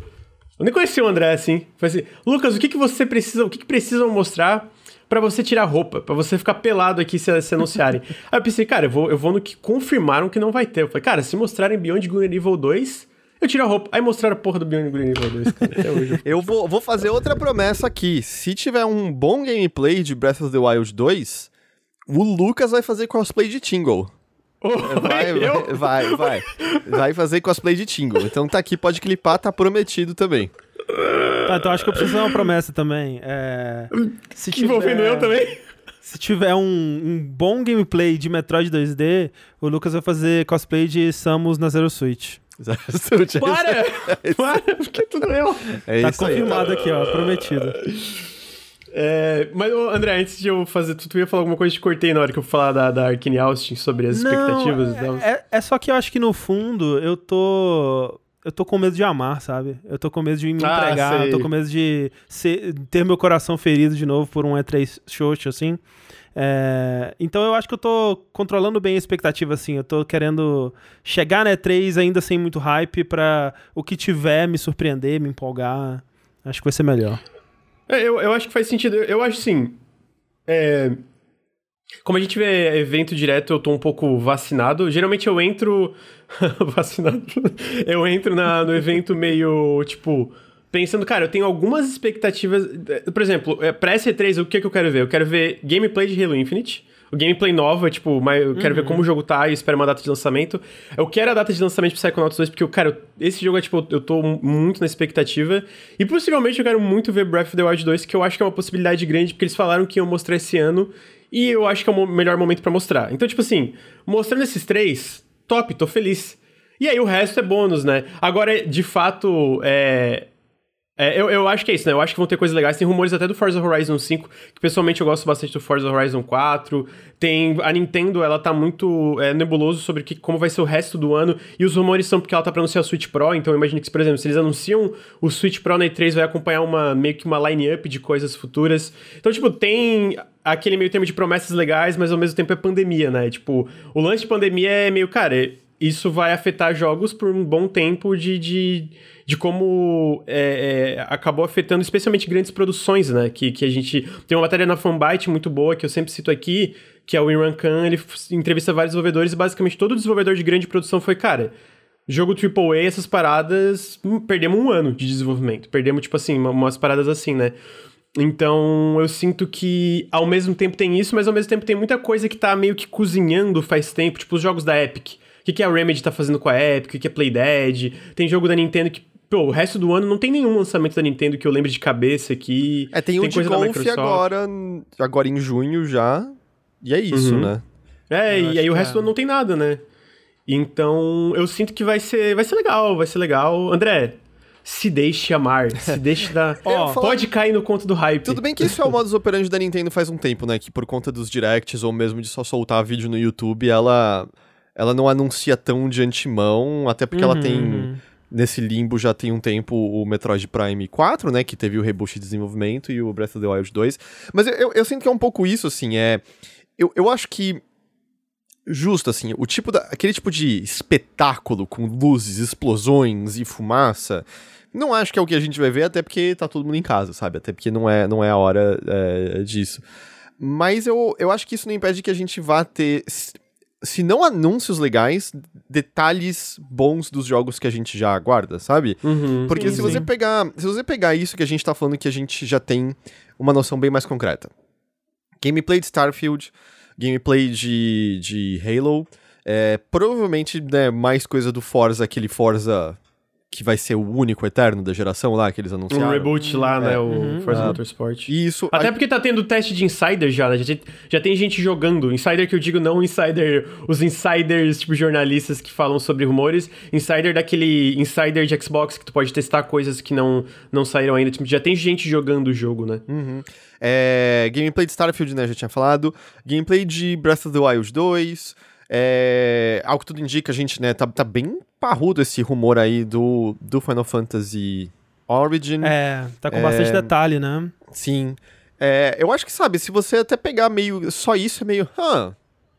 eu nem conheci o André assim. Foi assim: Lucas, o que, que você precisa, o que, que precisam mostrar pra você tirar roupa, pra você ficar pelado aqui se, se anunciarem? Aí eu pensei, cara, eu vou, eu vou no que confirmaram que não vai ter. Eu falei, cara, se mostrarem Beyond Good and Evil 2, eu tiro a roupa. Aí mostraram a porra do Beyond and Evil 2, cara, até hoje. Eu vou, vou fazer outra promessa aqui. Se tiver um bom gameplay de Breath of the Wild 2, o Lucas vai fazer cosplay de Tingle. Vai, eu? vai, vai, vai. Vai fazer cosplay de Tingle. Então tá aqui, pode clipar, tá prometido também. Tá, então acho que eu preciso fazer uma promessa também. É, se Envolvendo eu também. Se tiver um, um bom gameplay de Metroid 2D, o Lucas vai fazer cosplay de Samus na Zero Switch. Para! Para, porque tudo eu. É tá isso aí. confirmado aqui, ó, prometido. É, mas, André, antes de eu fazer tudo, tu ia falar alguma coisa, te cortei na hora que eu falar da, da Arkane Austin sobre as expectativas Não, dela. é, é, é só que eu acho que no fundo eu tô. Eu tô com medo de amar, sabe? Eu tô com medo de me Ah, entregar, eu tô com medo de ser- ter meu coração ferido de novo por um E3 xoxo, assim. É, então eu acho que eu tô controlando bem a expectativa, assim. Eu tô querendo chegar na E3 ainda sem muito hype pra o que tiver me surpreender, me empolgar. Acho que vai ser melhor. É, eu, eu acho que faz sentido. Eu, acho assim. é, como a gente vê evento direto, eu tô um pouco vacinado. Geralmente eu entro. vacinado. Eu entro na, no evento meio, tipo. Pensando, cara, eu tenho algumas expectativas. Por exemplo, é, pra S3, o que, que eu quero ver? Eu quero ver gameplay de Halo Infinite. O gameplay nova, tipo, mas eu quero ver como o jogo tá e espero uma data de lançamento. Eu quero a data de lançamento pro Psychonauts 2, porque, eu, cara, eu- esse jogo é, tipo, eu tô muito na expectativa. E possivelmente eu quero muito ver Breath of the Wild 2, que eu acho que é uma possibilidade grande, porque eles falaram que iam mostrar esse ano. E eu acho que é o melhor momento pra mostrar. Então, tipo assim, mostrando esses três, top, tô feliz. E aí o resto é bônus, né? Agora, de fato, é. É, eu, eu acho que é isso, né? Eu acho que vão ter coisas legais. Tem rumores até do Forza Horizon 5, que pessoalmente eu gosto bastante do Forza Horizon 4. Tem. A Nintendo, ela tá muito é, nebuloso sobre que, como vai ser o resto do ano. E os rumores são porque ela tá pra anunciar o Switch Pro. Então eu imagino que, por exemplo, se eles anunciam o Switch Pro na E3, vai acompanhar uma meio que uma line-up de coisas futuras. Então, tipo, tem aquele meio termo de promessas legais, mas ao mesmo tempo é pandemia, né? Tipo, o lance de pandemia é meio, cara, isso vai afetar jogos por um bom tempo de, de, de como é, é, acabou afetando especialmente grandes produções, né? Que, que a gente. Tem uma matéria na Fanbyte muito boa que eu sempre cito aqui, que é o Imran Khan, ele entrevista vários desenvolvedores e basicamente todo desenvolvedor de grande produção foi, cara. Jogo AAA, essas paradas, hum, perdemos um ano de desenvolvimento. Perdemos, tipo assim, uma- umas paradas assim, né? Então, eu sinto que ao mesmo tempo tem isso, mas ao mesmo tempo tem muita coisa que tá meio que cozinhando faz tempo, tipo os jogos da Epic. O que, que a Remedy tá fazendo com a Epic, o que, que é Playdead. Tem jogo da Nintendo que, pô, o resto do ano não tem nenhum lançamento da Nintendo que eu lembre de cabeça aqui. É, tem, o de coisa golfe Microsoft. agora, agora em junho já. E é isso, Uhum. né? É, Eu e aí o resto é. do ano não tem nada, né? Então, eu sinto que vai ser, vai ser legal, vai ser legal. André, se deixe amar, se deixe dar... Ó, falar- Pode cair no conto do hype. Tudo bem que isso é o modus operandi da Nintendo faz um tempo, né? Que por conta dos directs ou mesmo de só soltar vídeo no YouTube, ela, ela não anuncia tão de antemão, até porque ela Uhum, tem. uhum. Nesse limbo já tem um tempo o Metroid Prime 4, né? Que teve o reboot de desenvolvimento e o Breath of the Wild 2. Mas eu, eu, eu sinto que é um pouco isso, assim. É, eu, eu acho que. Justo, assim, o tipo da, aquele tipo de espetáculo com luzes, explosões e fumaça, não acho que é o que a gente vai ver, até porque tá todo mundo em casa, sabe? Até porque não é, não é a hora é, disso. Mas eu, eu acho que isso não impede que a gente vá ter, se não anúncios legais, detalhes bons dos jogos que a gente já aguarda, sabe? Uhum. Porque Sim, se você sim. pegar, se você pegar isso que a gente tá falando que a gente já tem uma noção bem mais concreta. Gameplay de Starfield, gameplay de, de Halo, é, provavelmente né, mais coisa do Forza, aquele Forza que vai ser o único eterno da geração lá que eles Um anunciaram. reboot lá, né? O Uhum. Forza Ah. Motorsport. Isso Até a- porque tá tendo teste de insider já, né? Já, tem- já tem gente jogando. Insider que eu digo não insider, os insiders, tipo jornalistas que falam sobre rumores. Insider daquele insider de Xbox que tu pode testar coisas que não, não saíram ainda. Tipo, já tem gente jogando o jogo, né? Uhum. É, gameplay de Starfield, né, já tinha falado. Gameplay de Breath of the Wild 2. É, ao que tudo indica, a gente, né, tá, tá bem parrudo esse rumor aí do, do Final Fantasy Origin. É, tá com bastante É. detalhe, né? Sim. É, eu acho que, sabe, se você até pegar meio. Só isso é meio. Hã,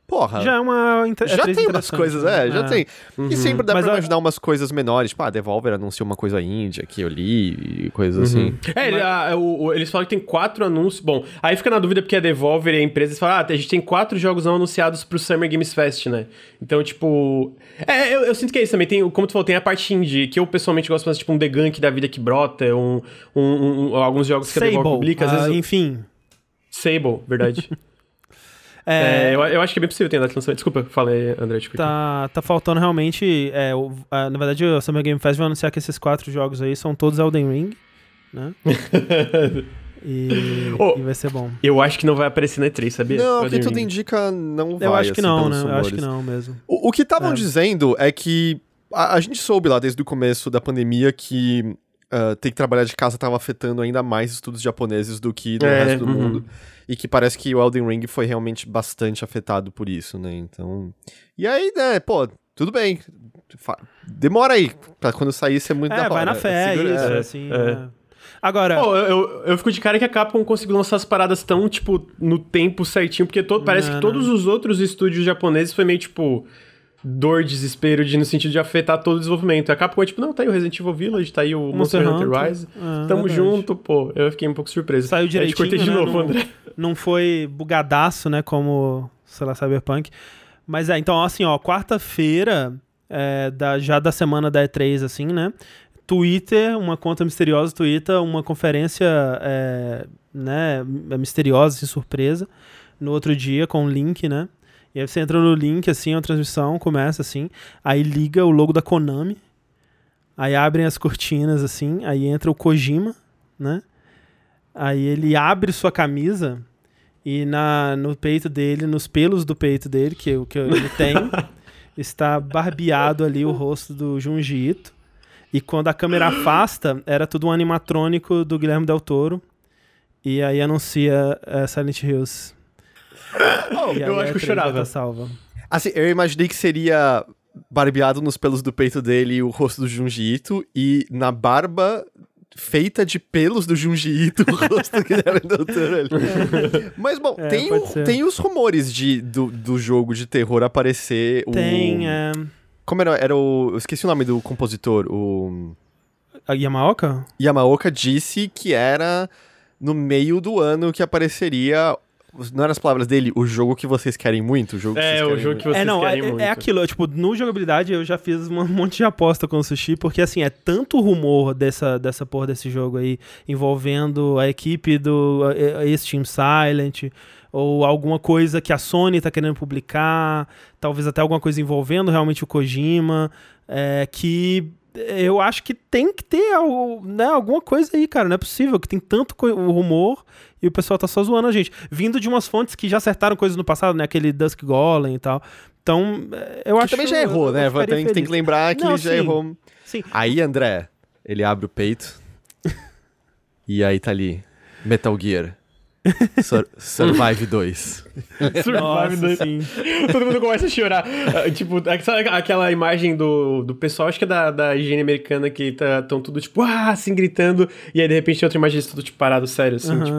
porra. Já é uma. inter- é Já tem umas coisas, né? é, já tem. E sempre dá Mas pra a- imaginar umas coisas menores. Tipo, ah, Devolver anunciou uma coisa índia que eu li e coisas assim. É, ele- a- o- o- eles falam que tem quatro anúncios. Bom, aí fica na dúvida porque a Devolver e a empresa eles falam, ah, a gente tem quatro jogos não anunciados pro Summer Games Fest, né? Então, tipo. É, eu, eu sinto que é isso também. Tem, como tu falou, tem a parte indie, que eu pessoalmente gosto mais, tipo, um The Gunk da vida que brota, um, um- um- alguns jogos que a Devolver Sable, publica. Às ah, vezes. enfim. Sable, verdade. É, É, eu, eu acho que é bem possível ter data de lançamento. Desculpa, falei, André. Cortei. Tá, tá faltando realmente. É, o- a- na verdade, o Summer Game Fest vai anunciar que esses quatro jogos aí são todos Elden Ring, né? e, Oh. e vai ser bom. Eu acho que não vai aparecer na E3, sabia? Não, o que tudo indica não vai. Eu acho que assim, não, né? Eu acho que não mesmo. O, o que estavam É. dizendo é que a, a gente soube lá desde o começo da pandemia que ah, ter que trabalhar de casa estava afetando ainda mais estudos japoneses do que do É, resto do uhum. mundo. E que parece que o Elden Ring foi realmente bastante afetado por isso, né? Então. E aí, né, pô, tudo bem. Demora aí. Pra quando sair ser muito da É, hora. vai na fé, Segura- isso, é. assim. é. é. Agora, Pô, eu, eu, fico de cara que a Capcom conseguiu lançar as paradas tão, tipo, no tempo certinho, porque to- parece Não, que todos os outros estúdios japoneses foi meio, tipo, dor, desespero, de, no sentido de afetar todo o desenvolvimento. A Capcom é tipo, não, tá aí o Resident Evil Village, tá aí o Monster, Hunter, Rise. é, Tamo verdade. junto, pô. Eu fiquei um pouco surpreso. Saiu Aí te direitinho, cortei de né? novo, Não- André. não foi bugadaço, né? Como, sei lá, Cyberpunk. Mas é, então, assim, ó, quarta-feira, é, da, já da semana da E3, assim, né? Twitter, uma conta misteriosa Twitter, uma conferência, é, né, misteriosa, assim, surpresa, no outro dia, com um link, né? E aí você entra no link, assim, a transmissão começa, assim, aí liga o logo da Konami, aí abrem as cortinas, assim, aí entra o Kojima, né? Aí ele abre sua camisa e na, no peito dele, nos pelos do peito dele, que, o que ele tem, está barbeado ali o rosto do Junji Ito. E quando a câmera afasta, era tudo um animatrônico do Guilherme Del Toro. E aí anuncia eh, Silent Hills. E eu acho que eu E3 chorava. salva. Assim, eu imaginei que seria barbeado nos pelos do peito dele o rosto do Junji Ito e na barba feita de pelos do Junji Ito o rosto do Guilherme Del Toro ali. Mas, bom, É, tem, o- tem os rumores de, do, do jogo de terror aparecer o... Tem eh, Como era? Era o... Eu esqueci o nome do compositor. O... a Yamaoka? Yamaoka disse que era no meio do ano que apareceria... Não eram as palavras dele, o jogo que vocês querem muito? O jogo que É, vocês o jogo muito. que vocês é, não, é, querem muito. é aquilo, tipo, no jogabilidade eu já fiz um monte de aposta com o Sushi, porque assim, é tanto rumor dessa, dessa porra desse jogo aí, envolvendo a equipe do esse Team Silent, ou alguma coisa que a Sony tá querendo publicar, talvez até alguma coisa envolvendo realmente o Kojima, é, que eu acho que tem que ter algo, né, alguma coisa aí, cara. Não é possível que tem tanto rumor e o pessoal tá só zoando a gente. Vindo de umas fontes que já acertaram coisas no passado, né? Aquele Dusk Golem e tal. Então, é, eu Que acho também já errou, eu- né? eu ficaria Tem, tem que lembrar que Não, ele já sim. errou. Sim. Aí, André, ele abre o peito. e aí tá ali. Metal Gear. Sur- Survive 2. Survive Nossa, dois. sim. Todo mundo começa a chorar. Ah, tipo, aquela imagem do, do pessoal, acho que é da, da higiene americana, que estão tudo tipo, ah, assim, gritando, e aí de repente tem outra imagem deles tudo tipo parado, sério, assim, tipo,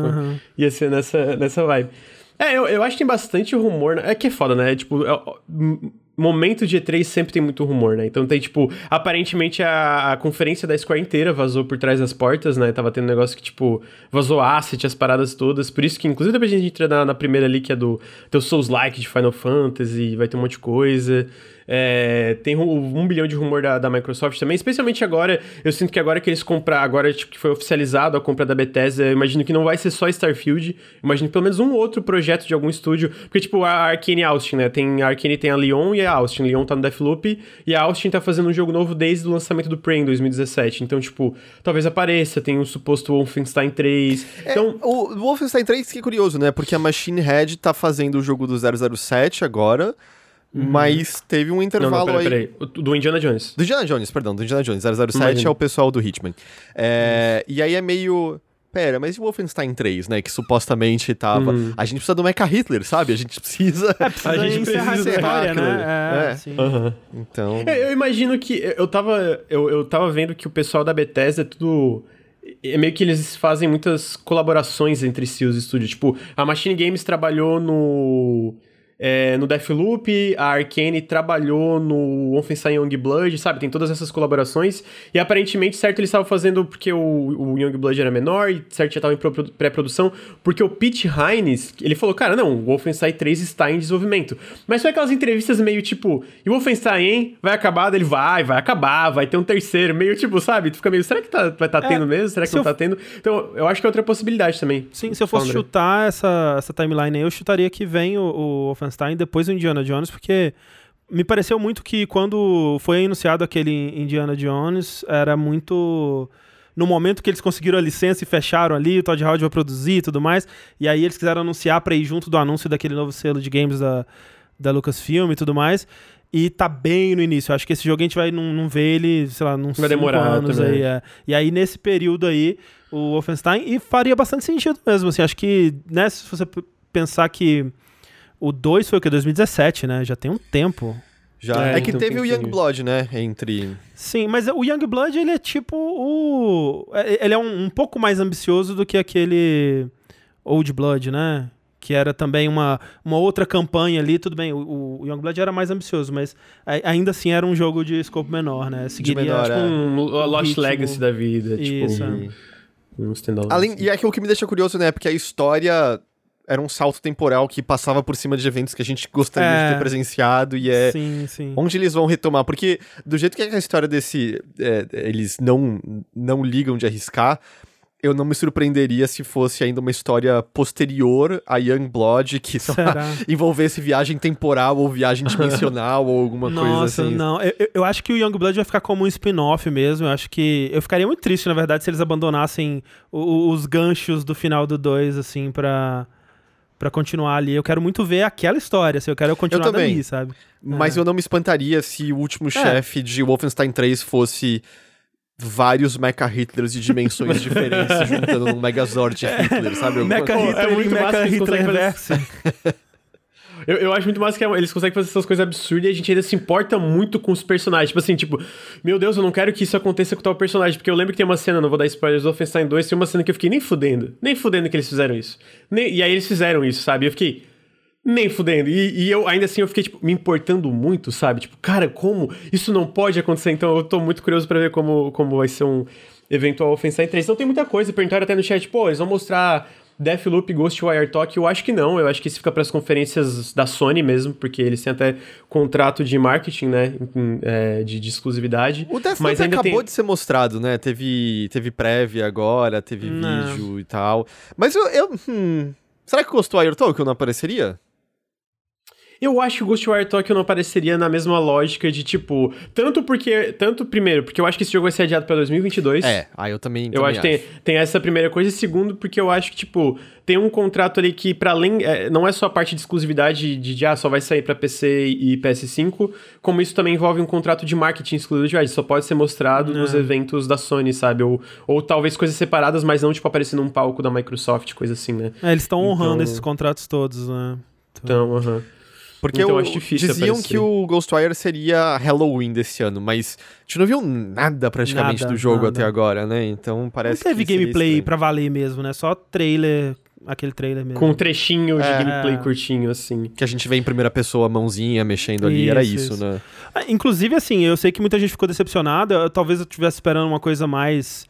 ia ser nessa, nessa vibe. É, eu, eu acho que tem bastante rumor, né? é que é foda, né? Tipo, é, ó, m- momento de E3 sempre tem muito rumor, né? Então tem, tipo, aparentemente a, a conferência da Square inteira vazou por trás das portas, né? Tava tendo um negócio que, tipo, vazou asset, as paradas todas. Por isso que, inclusive, depois a gente entra na, na primeira ali, que é do teu Souls-like de Final Fantasy, vai ter um monte de coisa. É, tem um, um bilhão de rumor da, da Microsoft também, especialmente agora. Eu sinto que agora que eles compraram, agora tipo, que foi oficializado a compra da Bethesda, eu imagino que não vai ser só Starfield, imagino que pelo menos um outro projeto de algum estúdio. Porque, tipo, a Arkane e Austin, né? Tem, a Arkane tem a Leon e a Austin. Leon tá no Deathloop e a Austin tá fazendo um jogo novo desde o lançamento do Prey em 2017. Então, tipo, talvez apareça, tem o suposto Wolfenstein 3. É, Então, o Wolfenstein 3 que é curioso, né? Porque a Machine Head tá fazendo o jogo do 007 agora, mas teve um não, intervalo não, peraí, aí. peraí. O do Indiana Jones. Do Indiana Jones, perdão, do Indiana Jones. 007 Imagino. é o pessoal do Hitman. É, e aí é meio. pera, mas e o Wolfenstein 3, né? Que supostamente tava. Uhum. A gente precisa do Mecha Hitler, sabe? A gente precisa. É, precisa A gente encerrar precisa encerrar história, né? É, É. sim. Aham. Então. É, Eu imagino que. Eu tava. Eu, eu tava vendo que o pessoal da Bethesda é tudo. É meio que eles fazem muitas colaborações entre si, os estúdios. Tipo, a Machine Games trabalhou no. É, no Deathloop, a Arkane trabalhou no Wolfenstein Youngblood, sabe? Tem todas essas colaborações. E aparentemente, certo, eles estavam fazendo porque o, o Youngblood era menor e certo já estava em pro- pré-produção. Porque o Pete Hines, ele falou, cara, não, o Wolfenstein 3 está em desenvolvimento. Mas foi aquelas entrevistas meio tipo, e o Wolfenstein, hein? Vai acabar? Ele vai, vai acabar, vai ter um terceiro. Meio tipo, sabe? Tu fica meio, será que tá, vai estar É, tendo mesmo? Será que não eu- tá tendo? Então, eu acho que é outra possibilidade também. Sim, se eu fosse André. chutar essa, essa timeline aí, eu chutaria que vem o, o Wolfenstein depois do Indiana Jones, porque me pareceu muito que quando foi anunciado aquele Indiana Jones, era muito. No momento que eles conseguiram a licença e fecharam ali, o Todd Howard vai produzir e tudo mais, e aí eles quiseram anunciar pra ir junto do anúncio daquele novo selo de games da, da Lucasfilm e tudo mais. E tá bem no início. Eu acho que esse jogo a gente vai não, não ver ele, sei lá, uns Vai demorar anos também. aí. é. E aí, nesse período aí, o Wolfenstein, e faria bastante sentido mesmo, assim, acho que, né, se você pensar que o 2 foi o que, 2017, né, já tem um tempo. Já. É, É, que teve o tem que- Youngblood, né? Entre. Sim, mas o Youngblood, ele é tipo o... é- Ele é um, um pouco mais ambicioso do que aquele Old Blood, né, que era também uma, uma outra campanha ali, tudo bem, o, o Youngblood era mais ambicioso, mas a- ainda assim era um jogo de escopo menor, né, seguiria... menor, Tipo É. um Lost ritmo. Legacy da vida. Isso, tipo, é. um standalone. Além, e é que o que me deixa curioso, né? Porque a história era um salto temporal que passava por cima de eventos que a gente gostaria É. de ter presenciado e é. Sim, sim. Onde eles vão retomar? Porque do jeito que é a história desse. é, eles não, não ligam de arriscar. Eu não me surpreenderia se fosse ainda uma história posterior a Youngblood, que sei lá, Será? envolvesse viagem temporal ou viagem dimensional ou alguma coisa Nossa, assim. não. Eu, eu- acho que o Youngblood vai ficar como um spin-off mesmo. Eu acho que. Eu ficaria muito triste, na verdade, se eles abandonassem o- o- os ganchos do final do 2, assim, pra. Pra continuar ali. Eu quero muito ver aquela história, assim, eu quero continuar também. dali, sabe? Mas É. eu não me espantaria se o último chefe de Wolfenstein 3 fosse vários Mecha Hitlers de dimensões diferentes juntando num Megazord Hitler, sabe? Mecha é Hitler muito e massa Mecha Hitler. Eu, eu acho muito massa que eles conseguem fazer essas coisas absurdas e a gente ainda se importa muito com os personagens. Tipo assim, tipo, meu Deus, eu não quero que isso aconteça com tal personagem. Porque eu lembro que tem uma cena, não vou dar spoilers do Wolfenstein 2, tem uma cena que eu fiquei nem fudendo. Nem fudendo que eles fizeram isso. Nem- e aí eles fizeram isso, sabe? Eu fiquei. Nem fudendo. E, e eu, ainda assim, eu fiquei, tipo, me importando muito, sabe? Tipo, cara, como? Isso não pode acontecer. Então eu tô muito curioso pra ver como, como vai ser um eventual Wolfenstein 3. Então tem muita coisa. Perguntaram até no chat, pô, eles vão mostrar Deathloop, Ghostwire Tokyo. Eu acho que não. Eu acho que isso fica pras conferências da Sony mesmo, porque eles têm até contrato de marketing, né? é, de, de exclusividade. O Deathloop Mas ainda acabou tem- de ser mostrado, né? Teve, teve prévia agora, teve Não. vídeo e tal. Mas eu... eu hum, será que o Ghostwire Tokyo não apareceria? Eu acho que o Ghostwire Tokyo não apareceria na mesma lógica de, tipo... Tanto porque... Tanto, primeiro, porque eu acho que esse jogo vai ser adiado pra 2022. É, aí eu também Eu também acho que tem, tem essa primeira coisa. E segundo, porque eu acho que, tipo, tem um contrato ali que, para além. é, não é só a parte de exclusividade de, de ah, só vai sair pra PC e PS5, como isso também envolve um contrato de marketing exclusividade. Só pode ser mostrado nos eventos da Sony, sabe? Ou, ou talvez coisas separadas, mas não, tipo, aparecer num palco da Microsoft, coisa assim, né? É, eles estão honrando Então- esses contratos todos, né? Então, aham. Porque Então, eu, acho difícil diziam aparecer. que o Ghostwire seria Halloween desse ano, mas a gente não viu nada praticamente Nada, do jogo nada. até agora, né? Então parece não teve que gameplay pra valer mesmo, né? Só trailer, aquele trailer mesmo. Com um trechinho de É. gameplay curtinho, assim. Que a gente vê em primeira pessoa, a mãozinha mexendo ali, era Isso, isso, isso. né? Ah, Inclusive, assim, eu sei que muita gente ficou decepcionada. eu- talvez eu estivesse esperando uma coisa mais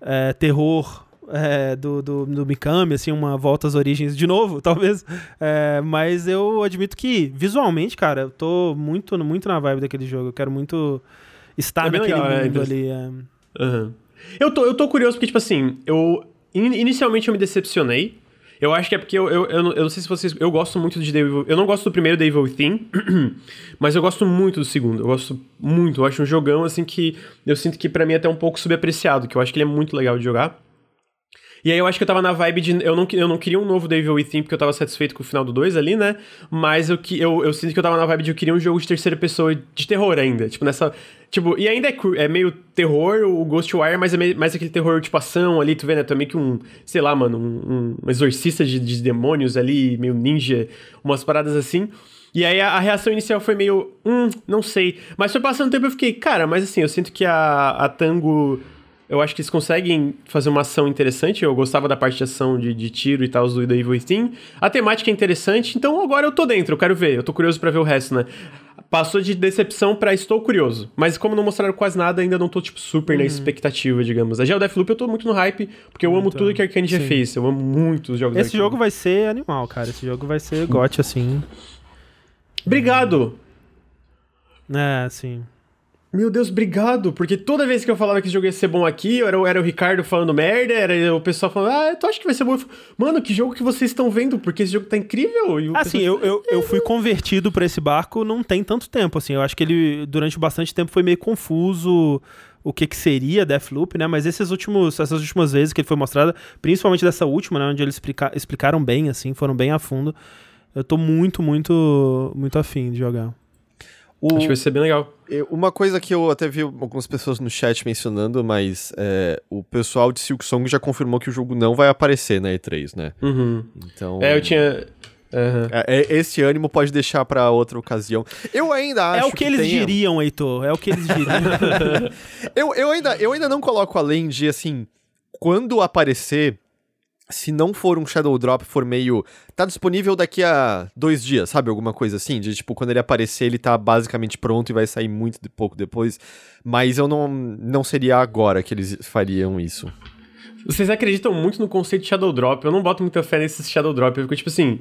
é, terror é, do, do, do Mikami, assim, uma volta às origens de novo, talvez. É, mas eu admito que, visualmente, cara, eu tô muito, muito na vibe daquele jogo. Eu quero muito estar É naquele legal, é, mundo ali. Aham. Eu, tô, eu tô curioso porque, tipo assim, eu. in- inicialmente eu me decepcionei. Eu acho que é porque eu, eu, eu, não, eu não sei se vocês. Eu gosto muito de Devil. Eu não gosto do primeiro Devil Within, mas eu gosto muito do segundo. Eu gosto muito. Eu acho um jogão, assim, que eu sinto que pra mim é até um pouco subapreciado, que eu acho que ele é muito legal de jogar. E aí eu acho que eu tava na vibe de. Eu não, eu não queria um novo Devil Within, porque eu tava satisfeito com o final do 2 ali, né? Mas eu, eu, eu sinto que eu tava na vibe de eu queria um jogo de terceira pessoa de terror ainda. Tipo, nessa. Tipo, e ainda é, é meio terror, o Ghostwire, mas é meio, mais aquele terror tipo ação ali, tu vê, né? Tu é meio que um, sei lá, mano, um, um exorcista de, de demônios ali, meio ninja, umas paradas assim. E aí a, a, reação inicial foi meio, hum, não sei. Mas foi passando o tempo eu fiquei, cara, mas assim, eu sinto que a, a Tango eu acho que eles conseguem fazer uma ação interessante. Eu gostava da parte de ação de, de tiro e tal do The Evil Within. A temática é interessante, então agora eu tô dentro, eu quero ver. Eu tô curioso para ver o resto, né? Passou de decepção para estou curioso. Mas como não mostraram quase nada, ainda não tô, tipo, super uhum. na expectativa, digamos. A Geo Deathloop eu tô muito no hype, porque eu amo então, tudo que a Arkane já fez. Eu amo muito os jogos Esse jogo vai ser animal, cara. Esse jogo vai ser gote, assim. Obrigado! É, sim. Meu Deus, obrigado, porque toda vez que eu falava que esse jogo ia ser bom aqui, era, era o Ricardo falando merda, era o pessoal falando, ah, tu acha que vai ser bom? Eu Mano, que jogo que vocês estão vendo? Porque esse jogo tá incrível. E assim, eu, eu, eu fui convertido para esse barco não tem tanto tempo, assim, eu acho que ele, durante bastante tempo, foi meio confuso o que, que seria Deathloop, né? Mas esses últimos, essas últimas vezes que ele foi mostrado, principalmente dessa última, né? Onde eles explica, explicaram bem, assim, foram bem a fundo. Eu tô muito, muito, muito afim de jogar. O... Acho que vai ser bem legal. Uma coisa que eu até vi algumas pessoas no chat mencionando, mas é, o pessoal de Silk Song já confirmou que o jogo não vai aparecer na E3, né? Uhum. Então. É, eu tinha. Uhum. É, esse ânimo pode deixar para outra ocasião. Eu ainda acho. É o que, que eles tenha... diriam, Heitor. É o que eles diriam. eu, eu, ainda, eu ainda não coloco além de assim. Quando aparecer, se não for um Shadow Drop, for meio. Tá disponível daqui a dois dias, sabe? Alguma coisa assim. De tipo, quando ele aparecer, ele tá basicamente pronto e vai sair muito de pouco depois. Mas eu não, não seria agora que eles fariam isso. Vocês acreditam muito no conceito de Shadow Drop? Eu não boto muita fé nesse Shadow Drop. Eu fico tipo assim.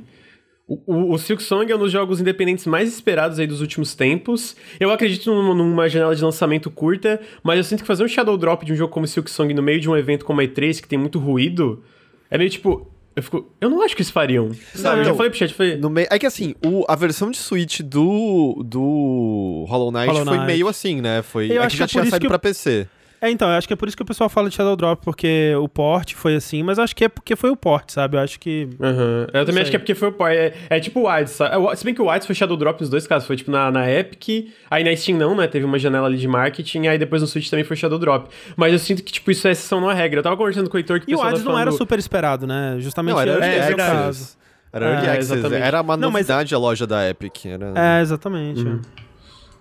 O, o, Silk Song é um dos jogos independentes mais esperados aí dos últimos tempos. Eu acredito numa, numa, janela de lançamento curta, mas eu sinto que fazer um Shadow Drop de um jogo como Silk Song no meio de um evento como a E3, que tem muito ruído, é meio tipo. Eu fico. Eu não acho que eles fariam. Sabe? eu já falei pro chat, foi. No meio, é que assim, o, a versão de Switch do. do Hollow Knight Hollow foi meio assim, né? Foi. Eu é acho que já que é tinha saído que pra PC. É, então, eu acho que é por isso que o pessoal fala de Shadow Drop, porque o port foi assim, mas eu acho que é porque foi o port, sabe? Eu acho que. Uhum. Eu também acho que é porque foi o port. É, é tipo o Wilds, sabe? É, se bem que o Wilds foi Shadow Drop nos dois casos. Foi tipo na, na Epic, aí na Steam não, né? Teve uma janela ali de marketing, aí depois no Switch também foi Shadow Drop. Mas eu sinto que, tipo, isso é exceção, não é regra. Eu tava conversando com o Heitor que E o Wilds não era super esperado, né? Justamente não, era, é, é, caso. Era Early é, Access, era uma novidade não, mas... a loja da Epic. Era... É, exatamente. Uhum.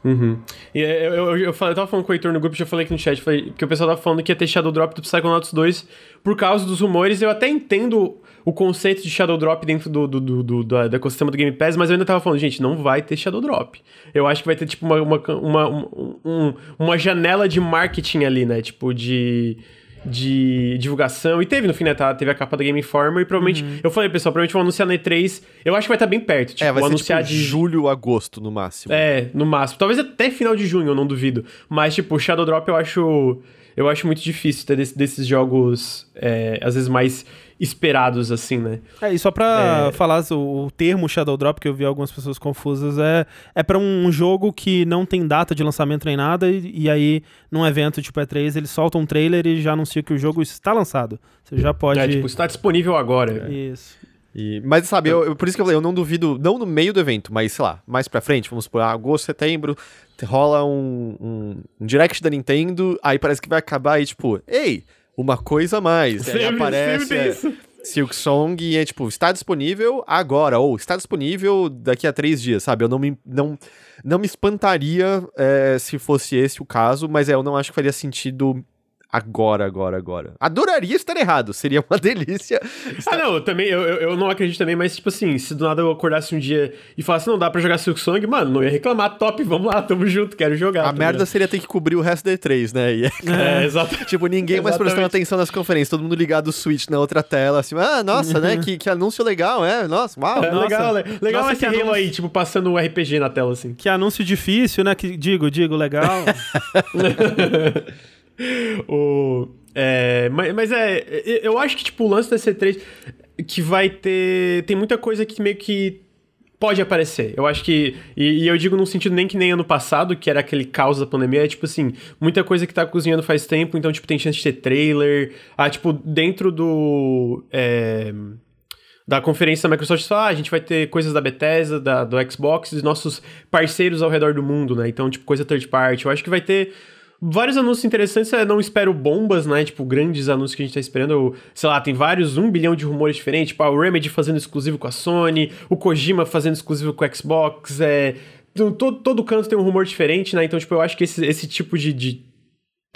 Uhum. E eu, eu, eu, eu, falei, eu tava falando com o Heitor no grupo, já falei aqui no chat, falei, que o pessoal tava falando que ia ter Shadow Drop do Psychonauts 2 por causa dos rumores. Eu até entendo o conceito de Shadow Drop dentro do, do, do, do, do, do ecossistema do Game Pass, mas eu ainda tava falando, gente, não vai ter Shadow Drop. Eu acho que vai ter, tipo, uma, uma, uma, um, uma janela de marketing ali, né? Tipo, de de divulgação. E teve no fim, né? Tá, teve a capa da Game Informer e provavelmente. Uhum. Eu falei, pessoal, provavelmente vão anunciar na E3. Eu acho que vai estar tá bem perto. Tipo, é, vai ser anunciar tipo, de julho, agosto, no máximo. É, no máximo. Talvez até final de junho, eu não duvido. Mas, tipo, Shadow Drop eu acho. Eu acho muito difícil ter desse, desses jogos, é, às vezes, mais esperados, assim, né? É, e só pra é... falar o, o, termo Shadow Drop, que eu vi algumas pessoas confusas, é, é pra um jogo que não tem data de lançamento nem nada, e, e aí, num evento tipo E3, eles soltam um trailer e já anunciam que o jogo está lançado. Você já pode... É, tipo, está disponível agora. Isso. E, mas sabe, eu, por isso que eu falei, eu não duvido, não no meio do evento, mas sei lá, mais pra frente, vamos por agosto, setembro, rola um, um, um direct da Nintendo, aí parece que vai acabar e tipo, ei, uma coisa a mais. Sempre, aí aparece é, Silk Song e é tipo, está disponível agora, ou está disponível daqui a três dias, sabe? Eu não me, não, não me espantaria é, se fosse esse o caso, mas é, eu não acho que faria sentido agora, agora, agora. Adoraria estar errado, seria uma delícia. Estar... Ah, não, eu também, eu, eu não acredito também, mas tipo assim, se do nada eu acordasse um dia e falasse, não dá pra jogar Silk Song, mano, não ia reclamar, top, vamos lá, tamo junto, quero jogar. A tá merda ligado? seria ter que cobrir o resto da E3, né? E, é, exato. tipo, ninguém mais prestando atenção nas conferências, todo mundo ligado o Switch na outra tela, assim, ah, nossa, né, que, que anúncio legal, é, nossa, uau. É, nossa. Legal, legal nossa, esse Halo anúncio... aí, tipo, passando o RPG na tela, assim. Que anúncio difícil, né, que digo, digo, legal. o... É, mas, mas é, eu acho que, tipo, o lance da C3 que vai ter. Tem muita coisa que meio que pode aparecer. Eu acho que. E, e, eu digo num sentido nem que nem ano passado, que era aquele caos da pandemia, é tipo assim, muita coisa que tá cozinhando faz tempo, então, tipo, tem chance de ter trailer. Ah, tipo, dentro do. É, da conferência da Microsoft, ah, a gente vai ter coisas da Bethesda, da, do Xbox, dos nossos parceiros ao redor do mundo, né? Então, tipo, coisa third party. Eu acho que vai ter vários anúncios interessantes. Eu não espero bombas, né? Tipo, grandes anúncios que a gente tá esperando. Sei lá, tem vários, um bilhão de rumores diferentes. Tipo, o Remedy fazendo exclusivo com a Sony, o Kojima fazendo exclusivo com o Xbox. É, todo, todo canto tem um rumor diferente, né? Então, tipo, eu acho que esse, esse tipo de, de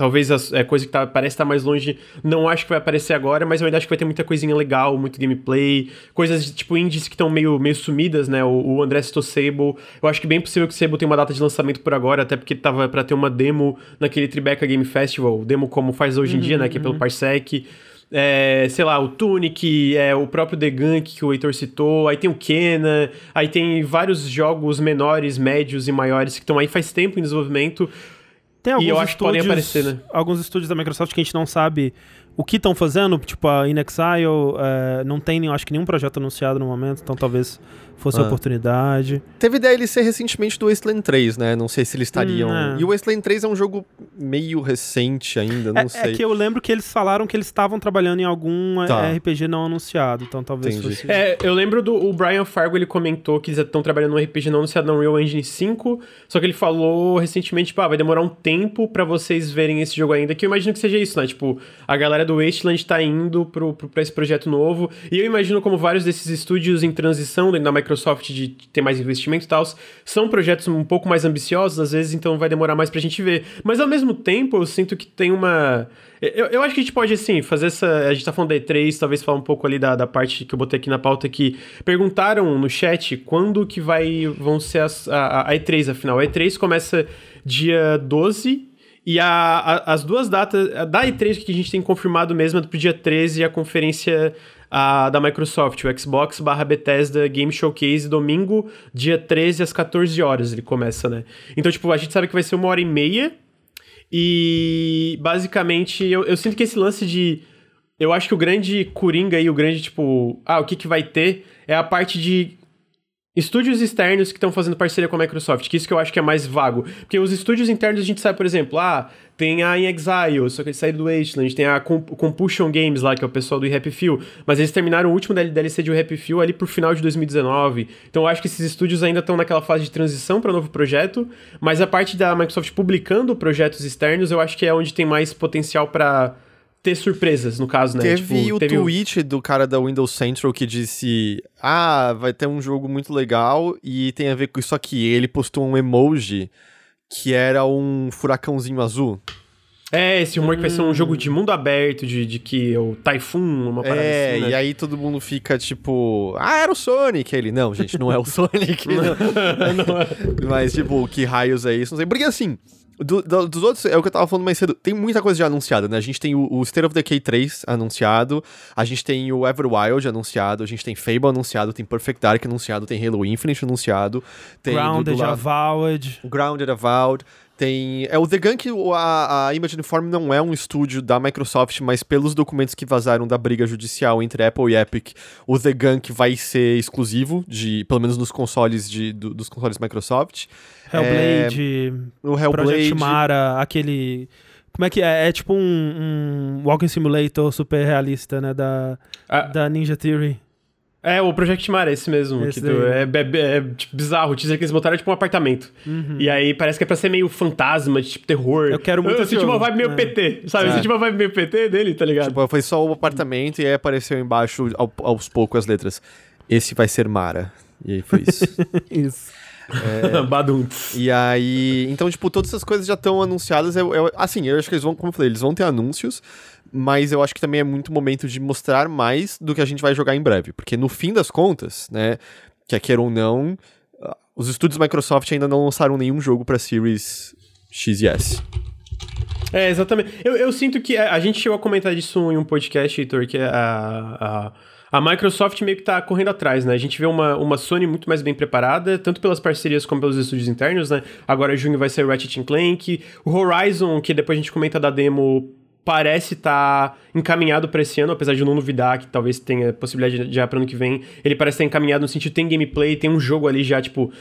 Talvez a é, coisa que tá, parece estar tá mais longe, não acho que vai aparecer agora, mas eu ainda acho que vai ter muita coisinha legal, muito gameplay, coisas de, tipo indies que estão meio, meio sumidas, né? O, o André citou Sable. Eu acho que bem possível que o Sable tenha uma data de lançamento por agora, até porque tava para ter uma demo naquele Tribeca Game Festival, demo como faz hoje em uhum, dia, né? Que é pelo uhum. Parsec. É, sei lá, o Tunic, é, o próprio The Gunk que o Heitor citou, aí tem o Kena, aí tem vários jogos menores, médios e maiores que estão aí faz tempo em desenvolvimento. Tem alguns e eu acho que podem aparecer, né? Alguns estúdios da Microsoft que a gente não sabe o que estão fazendo, tipo a InXile, é, não tem, acho que nenhum projeto anunciado no momento, então talvez fosse ah. a oportunidade. Teve DLC recentemente do Wasteland 3, né? Não sei se eles estariam. Hum, é. E o Wasteland 3 é um jogo meio recente ainda, não é, sei. É que eu lembro que eles falaram que eles estavam trabalhando em algum tá. RPG não anunciado, então talvez Entendi. fosse. É, eu lembro do o Brian Fargo, ele comentou que eles estão trabalhando num RPG não anunciado no Unreal Engine 5, só que ele falou recentemente, tipo, ah, vai demorar um tempo para vocês verem esse jogo ainda, que eu imagino que seja isso, né? Tipo, a galera do Wasteland tá indo pro, pro, pra esse projeto novo, e eu imagino como vários desses estúdios em transição dentro da Microsoft de ter mais investimento e tal, são projetos um pouco mais ambiciosos, às vezes, então vai demorar mais pra gente ver. Mas ao mesmo tempo, eu sinto que tem uma. Eu, eu acho que a gente pode, assim, fazer essa. A gente tá falando da E3, talvez falar um pouco ali da, da parte que eu botei aqui na pauta que perguntaram no chat quando que vai vão ser as, a, a E3, afinal. A E3 começa dia 12 e a, a, as duas datas, da E3 que a gente tem confirmado mesmo é pro dia 13 a conferência a, da Microsoft, o Xbox barra Bethesda Game Showcase, domingo, dia 13 às 14 horas ele começa, né? Então, tipo, a gente sabe que vai ser uma hora e meia. E basicamente eu, eu sinto que esse lance de. Eu acho que o grande coringa aí, o grande, tipo, ah, o que, que vai ter é a parte de Estúdios externos que estão fazendo parceria com a Microsoft, que isso que eu acho que é mais vago. Porque os estúdios internos a gente sabe, por exemplo, ah, tem a In Exile, só que eles saíram do Wasteland, tem a Compulsion Games lá, que é o pessoal do Happy Few, mas eles terminaram o último DLC de Happy Few ali pro final de 2019. Então eu acho que esses estúdios ainda estão naquela fase de transição para novo projeto, mas a parte da Microsoft publicando projetos externos, eu acho que é onde tem mais potencial para ter surpresas, no caso, né? Teve tipo, o teve tweet o... do cara da Windows Central que disse: Ah, vai ter um jogo muito legal e tem a ver com isso aqui. Ele postou um emoji que era um furacãozinho azul. É, esse rumor hum. que vai ser um jogo de mundo aberto, de, de que é o Typhoon, uma parada é, assim, né? e aí todo mundo fica tipo, ah, era o Sonic. Ele, não, gente, não é o Sonic. não. não é. Mas, tipo, que raios é isso? Não sei. Porque assim, do, do, dos outros, é o que eu tava falando mais cedo, tem muita coisa já anunciada, né? A gente tem o, o State of Decay 3 anunciado, a gente tem o Everwild anunciado, a gente tem Fable anunciado, tem Perfect Dark anunciado, tem Halo Infinite anunciado, tem... Grounded, do, do Avowed. Grounded, Avowed. Tem. É o The Gun que a, a Image Inform não é um estúdio da Microsoft, mas pelos documentos que vazaram da briga judicial entre Apple e Epic, o The Gun que vai ser exclusivo, de, pelo menos nos consoles de, do, dos consoles Microsoft. Hellblade, é, o Hellblade. Project Mara, aquele. Como é que é? É tipo um, um Walking Simulator super realista, né? Da, ah. da Ninja Theory. É, o Project Mar, é esse mesmo. Esse que tu, é, é, é, tipo, bizarro. O teaser que eles botaram é tipo um apartamento. Uhum. E aí parece que é pra ser meio fantasma, de tipo terror. Eu quero muito. Eu senti uma vibe meio é. PT, sabe? Eu senti uma vibe meio PT dele, tá ligado? Tipo, foi só o apartamento e aí apareceu embaixo ao, aos poucos as letras. Esse vai ser Mara. E aí foi isso. isso. É, Baduntz. E aí. Então, tipo, todas essas coisas já estão anunciadas. Eu, eu, assim, eu acho que eles vão, como eu falei, eles vão ter anúncios mas eu acho que também é muito momento de mostrar mais do que a gente vai jogar em breve, porque no fim das contas, né, quer queira ou não, os estúdios Microsoft ainda não lançaram nenhum jogo para Series X e S. É, exatamente. Eu, eu sinto que a, a, gente chegou a comentar disso em um podcast, Heitor, que é a, a, a Microsoft meio que tá correndo atrás, né? A gente vê uma, uma Sony muito mais bem preparada, tanto pelas parcerias como pelos estúdios internos, né? Agora junho vai ser Ratchet Clank, o Horizon, que depois a gente comenta da demo parece estar tá encaminhado para esse ano, apesar de não duvidar que talvez tenha possibilidade de já para ano que vem. Ele parece estar encaminhado no sentido tem gameplay, tem um jogo ali já tipo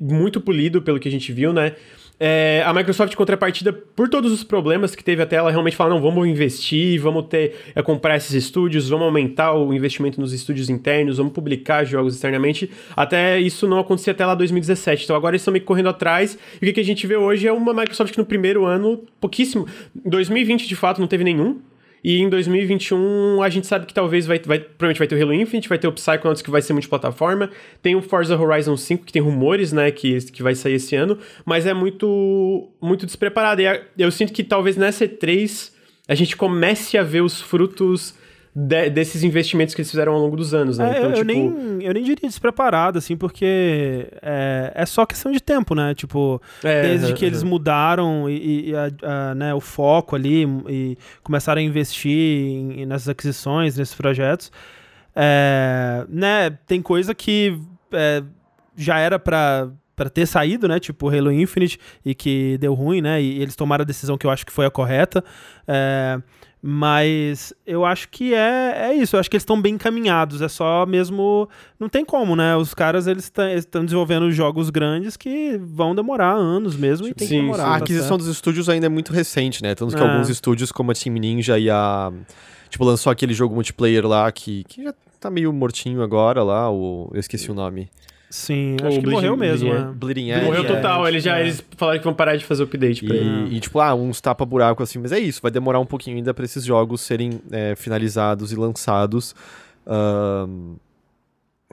muito polido pelo que a gente viu, né? É, a Microsoft, contrapartida, por todos os problemas que teve até, ela realmente fala: não, vamos investir, vamos ter, é, comprar esses estúdios, vamos aumentar o investimento nos estúdios internos, vamos publicar jogos externamente. Até isso não acontecia até lá 2017. Então agora eles estão meio correndo atrás. E o que a gente vê hoje é uma Microsoft que no primeiro ano, pouquíssimo. 2020, de fato, não teve nenhum. E em 2021 a gente sabe que talvez vai, vai provavelmente vai ter o Halo Infinite, vai ter o Psychonauts que vai ser multiplataforma, tem o Forza Horizon 5 que tem rumores, né, que, que vai sair esse ano, mas é muito muito despreparado. E eu sinto que talvez nessa E3 a gente comece a ver os frutos de, desses investimentos que eles fizeram ao longo dos anos, né? É, então, eu, tipo... nem, eu nem diria despreparado, assim, porque é, é só questão de tempo, né? Tipo, é, desde que eles mudaram e, e a, a, né, o foco ali e começaram a investir em, nessas aquisições, nesses projetos, é, né? Tem coisa que é, já era para para ter saído, né? Tipo Halo Infinite e que deu ruim, né? E eles tomaram a decisão que eu acho que foi a correta. É, mas eu acho que é, é isso. Eu acho que eles estão bem encaminhados. É só mesmo. Não tem como, né? Os caras eles estão desenvolvendo jogos grandes que vão demorar anos mesmo e tem sim, que demorar. Sim. A tá aquisição dos estúdios ainda é muito recente, né? Tanto que é. alguns estúdios, como a Team Ninja e a. Tipo, lançou aquele jogo multiplayer lá que, que já tá meio mortinho agora lá. O, eu esqueci o nome. Sim, acho que Bleeding, morreu mesmo. Bleeding, é. Bleeding Edge. Morreu total, eles já é. eles falaram que vão parar de fazer o update pra e, ele. E, tipo, ah, uns tapa-buraco assim, mas é isso, vai demorar um pouquinho ainda pra esses jogos serem é, finalizados e lançados. Um,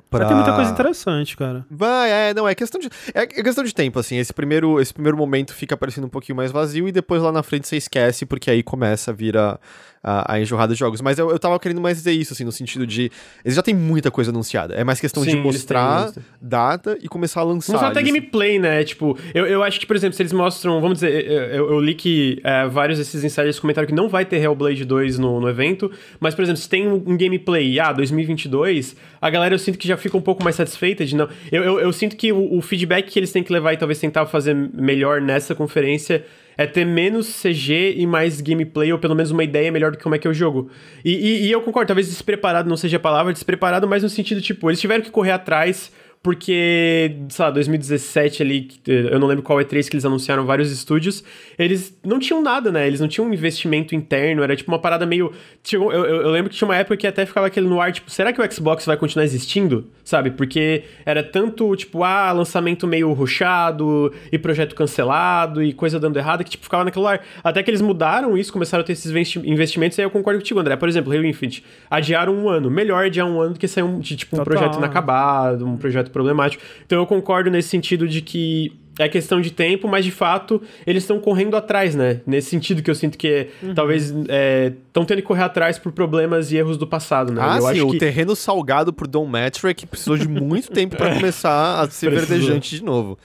Pra... Vai ter muita coisa interessante, cara. Vai, é, não, é questão de. É, é questão de tempo, assim. Esse primeiro, esse primeiro momento fica parecendo um pouquinho mais vazio e depois lá na frente você esquece, porque aí começa a vir a, a, a de jogos. Mas eu, eu tava querendo mais dizer isso, assim, no sentido de. Eles já têm muita coisa anunciada. É mais questão Sim, de mostrar data e começar a lançar. Mostrar até gameplay, né? Tipo, eu, eu acho que, por exemplo, se eles mostram. Vamos dizer, eu, eu li que é, vários desses insiders comentaram que não vai ter Hellblade 2 no, no evento, mas, por exemplo, se tem um, um gameplay, ah, 2022, a galera eu sinto que já fica um pouco mais satisfeita de não. Eu, eu, eu sinto que o, o feedback que eles têm que levar e talvez tentar fazer melhor nessa conferência é ter menos CG e mais gameplay, ou pelo menos uma ideia melhor do que como é que é o jogo. E, e, e eu concordo, talvez despreparado não seja a palavra, despreparado, mas no sentido, tipo, eles tiveram que correr atrás porque, sei lá, 2017 ali, eu não lembro qual E3 que eles anunciaram vários estúdios, eles não tinham nada, né? Eles não tinham um investimento interno, era tipo uma parada meio. Chegou, eu, eu, lembro que tinha uma época que até ficava aquele no ar, tipo, será que o Xbox vai continuar existindo? Sabe? Porque era tanto, tipo, ah, lançamento meio ruchado e projeto cancelado e coisa dando errado, que, tipo, ficava naquele ar. Até que eles mudaram isso, começaram a ter esses investimentos, e aí eu concordo contigo, André. Por exemplo, Halo Infinite, adiaram um ano. Melhor adiar um ano do que sair um, de, tipo, um Total. projeto inacabado, um projeto problemático. Então eu concordo nesse sentido de que é questão de tempo, mas de fato eles estão correndo atrás, né? Nesse sentido que eu sinto que uhum. talvez estão é, tendo que correr atrás por problemas e erros do passado, né? Ah, eu sim, o que... terreno salgado por Don Matrick precisou de muito tempo para começar a ser verdejante de novo.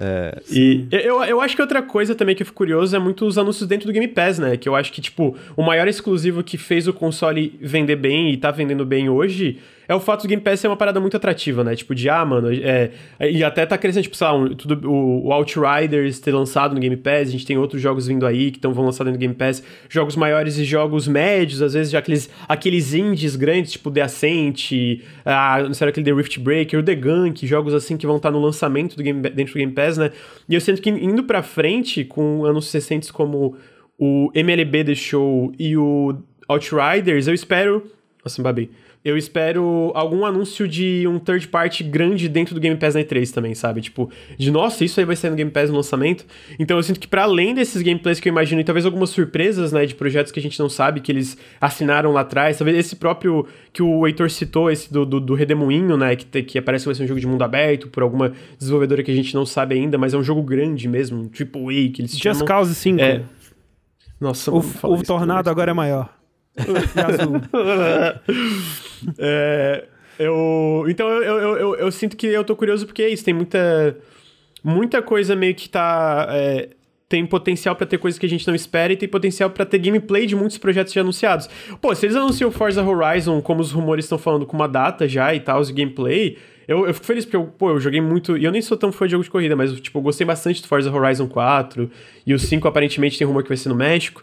É, e eu, eu acho que outra coisa também que eu fico curioso é muito os anúncios dentro do Game Pass, né? Que eu acho que, tipo, o maior exclusivo que fez o console vender bem e tá vendendo bem hoje é o fato do Game Pass ser uma parada muito atrativa, né? Tipo, de, ah, mano, é, e até tá crescendo, tipo, sei lá, um, tudo, o, o, Outriders ter lançado no Game Pass, a gente tem outros jogos vindo aí que tão, vão lançar dentro do Game Pass, jogos maiores e jogos médios, às vezes já aqueles, aqueles indies grandes, tipo The Ascent, ah, não sei, aquele The Rift Breaker, o The Gunk, jogos assim que vão estar tá no lançamento do game, dentro do Game Pass, né? E eu sinto que indo pra frente, com anos recentes como o MLB The Show e o Outriders, eu espero... Nossa, babi eu espero algum anúncio de um third party grande dentro do Game Pass na E3 também, sabe? Tipo, de nossa, isso aí vai sair no Game Pass no lançamento. Então eu sinto que para além desses gameplays que eu imagino, e talvez algumas surpresas, né, de projetos que a gente não sabe, que eles assinaram lá atrás, talvez esse próprio que o Heitor citou, esse do, do, do Redemoinho, né, que, que parece que vai ser um jogo de mundo aberto por alguma desenvolvedora que a gente não sabe ainda, mas é um jogo grande mesmo, um AAA que eles Just chamam. Just Cause 5. É... Nossa, o, o Tornado agora é maior. é, eu, então eu, eu, eu, eu, sinto que eu tô curioso porque é isso, tem muita, muita coisa meio que tá. É, tem potencial para ter coisas que a gente não espera e tem potencial para ter gameplay de muitos projetos já anunciados. Pô, se eles anunciam Forza Horizon, como os rumores estão falando, com uma data já e tal, os gameplay, eu, eu fico feliz porque eu, pô, eu joguei muito. E eu nem sou tão fã de jogos de corrida, mas tipo, eu gostei bastante do Forza Horizon 4 e o 5 aparentemente tem rumor que vai ser no México.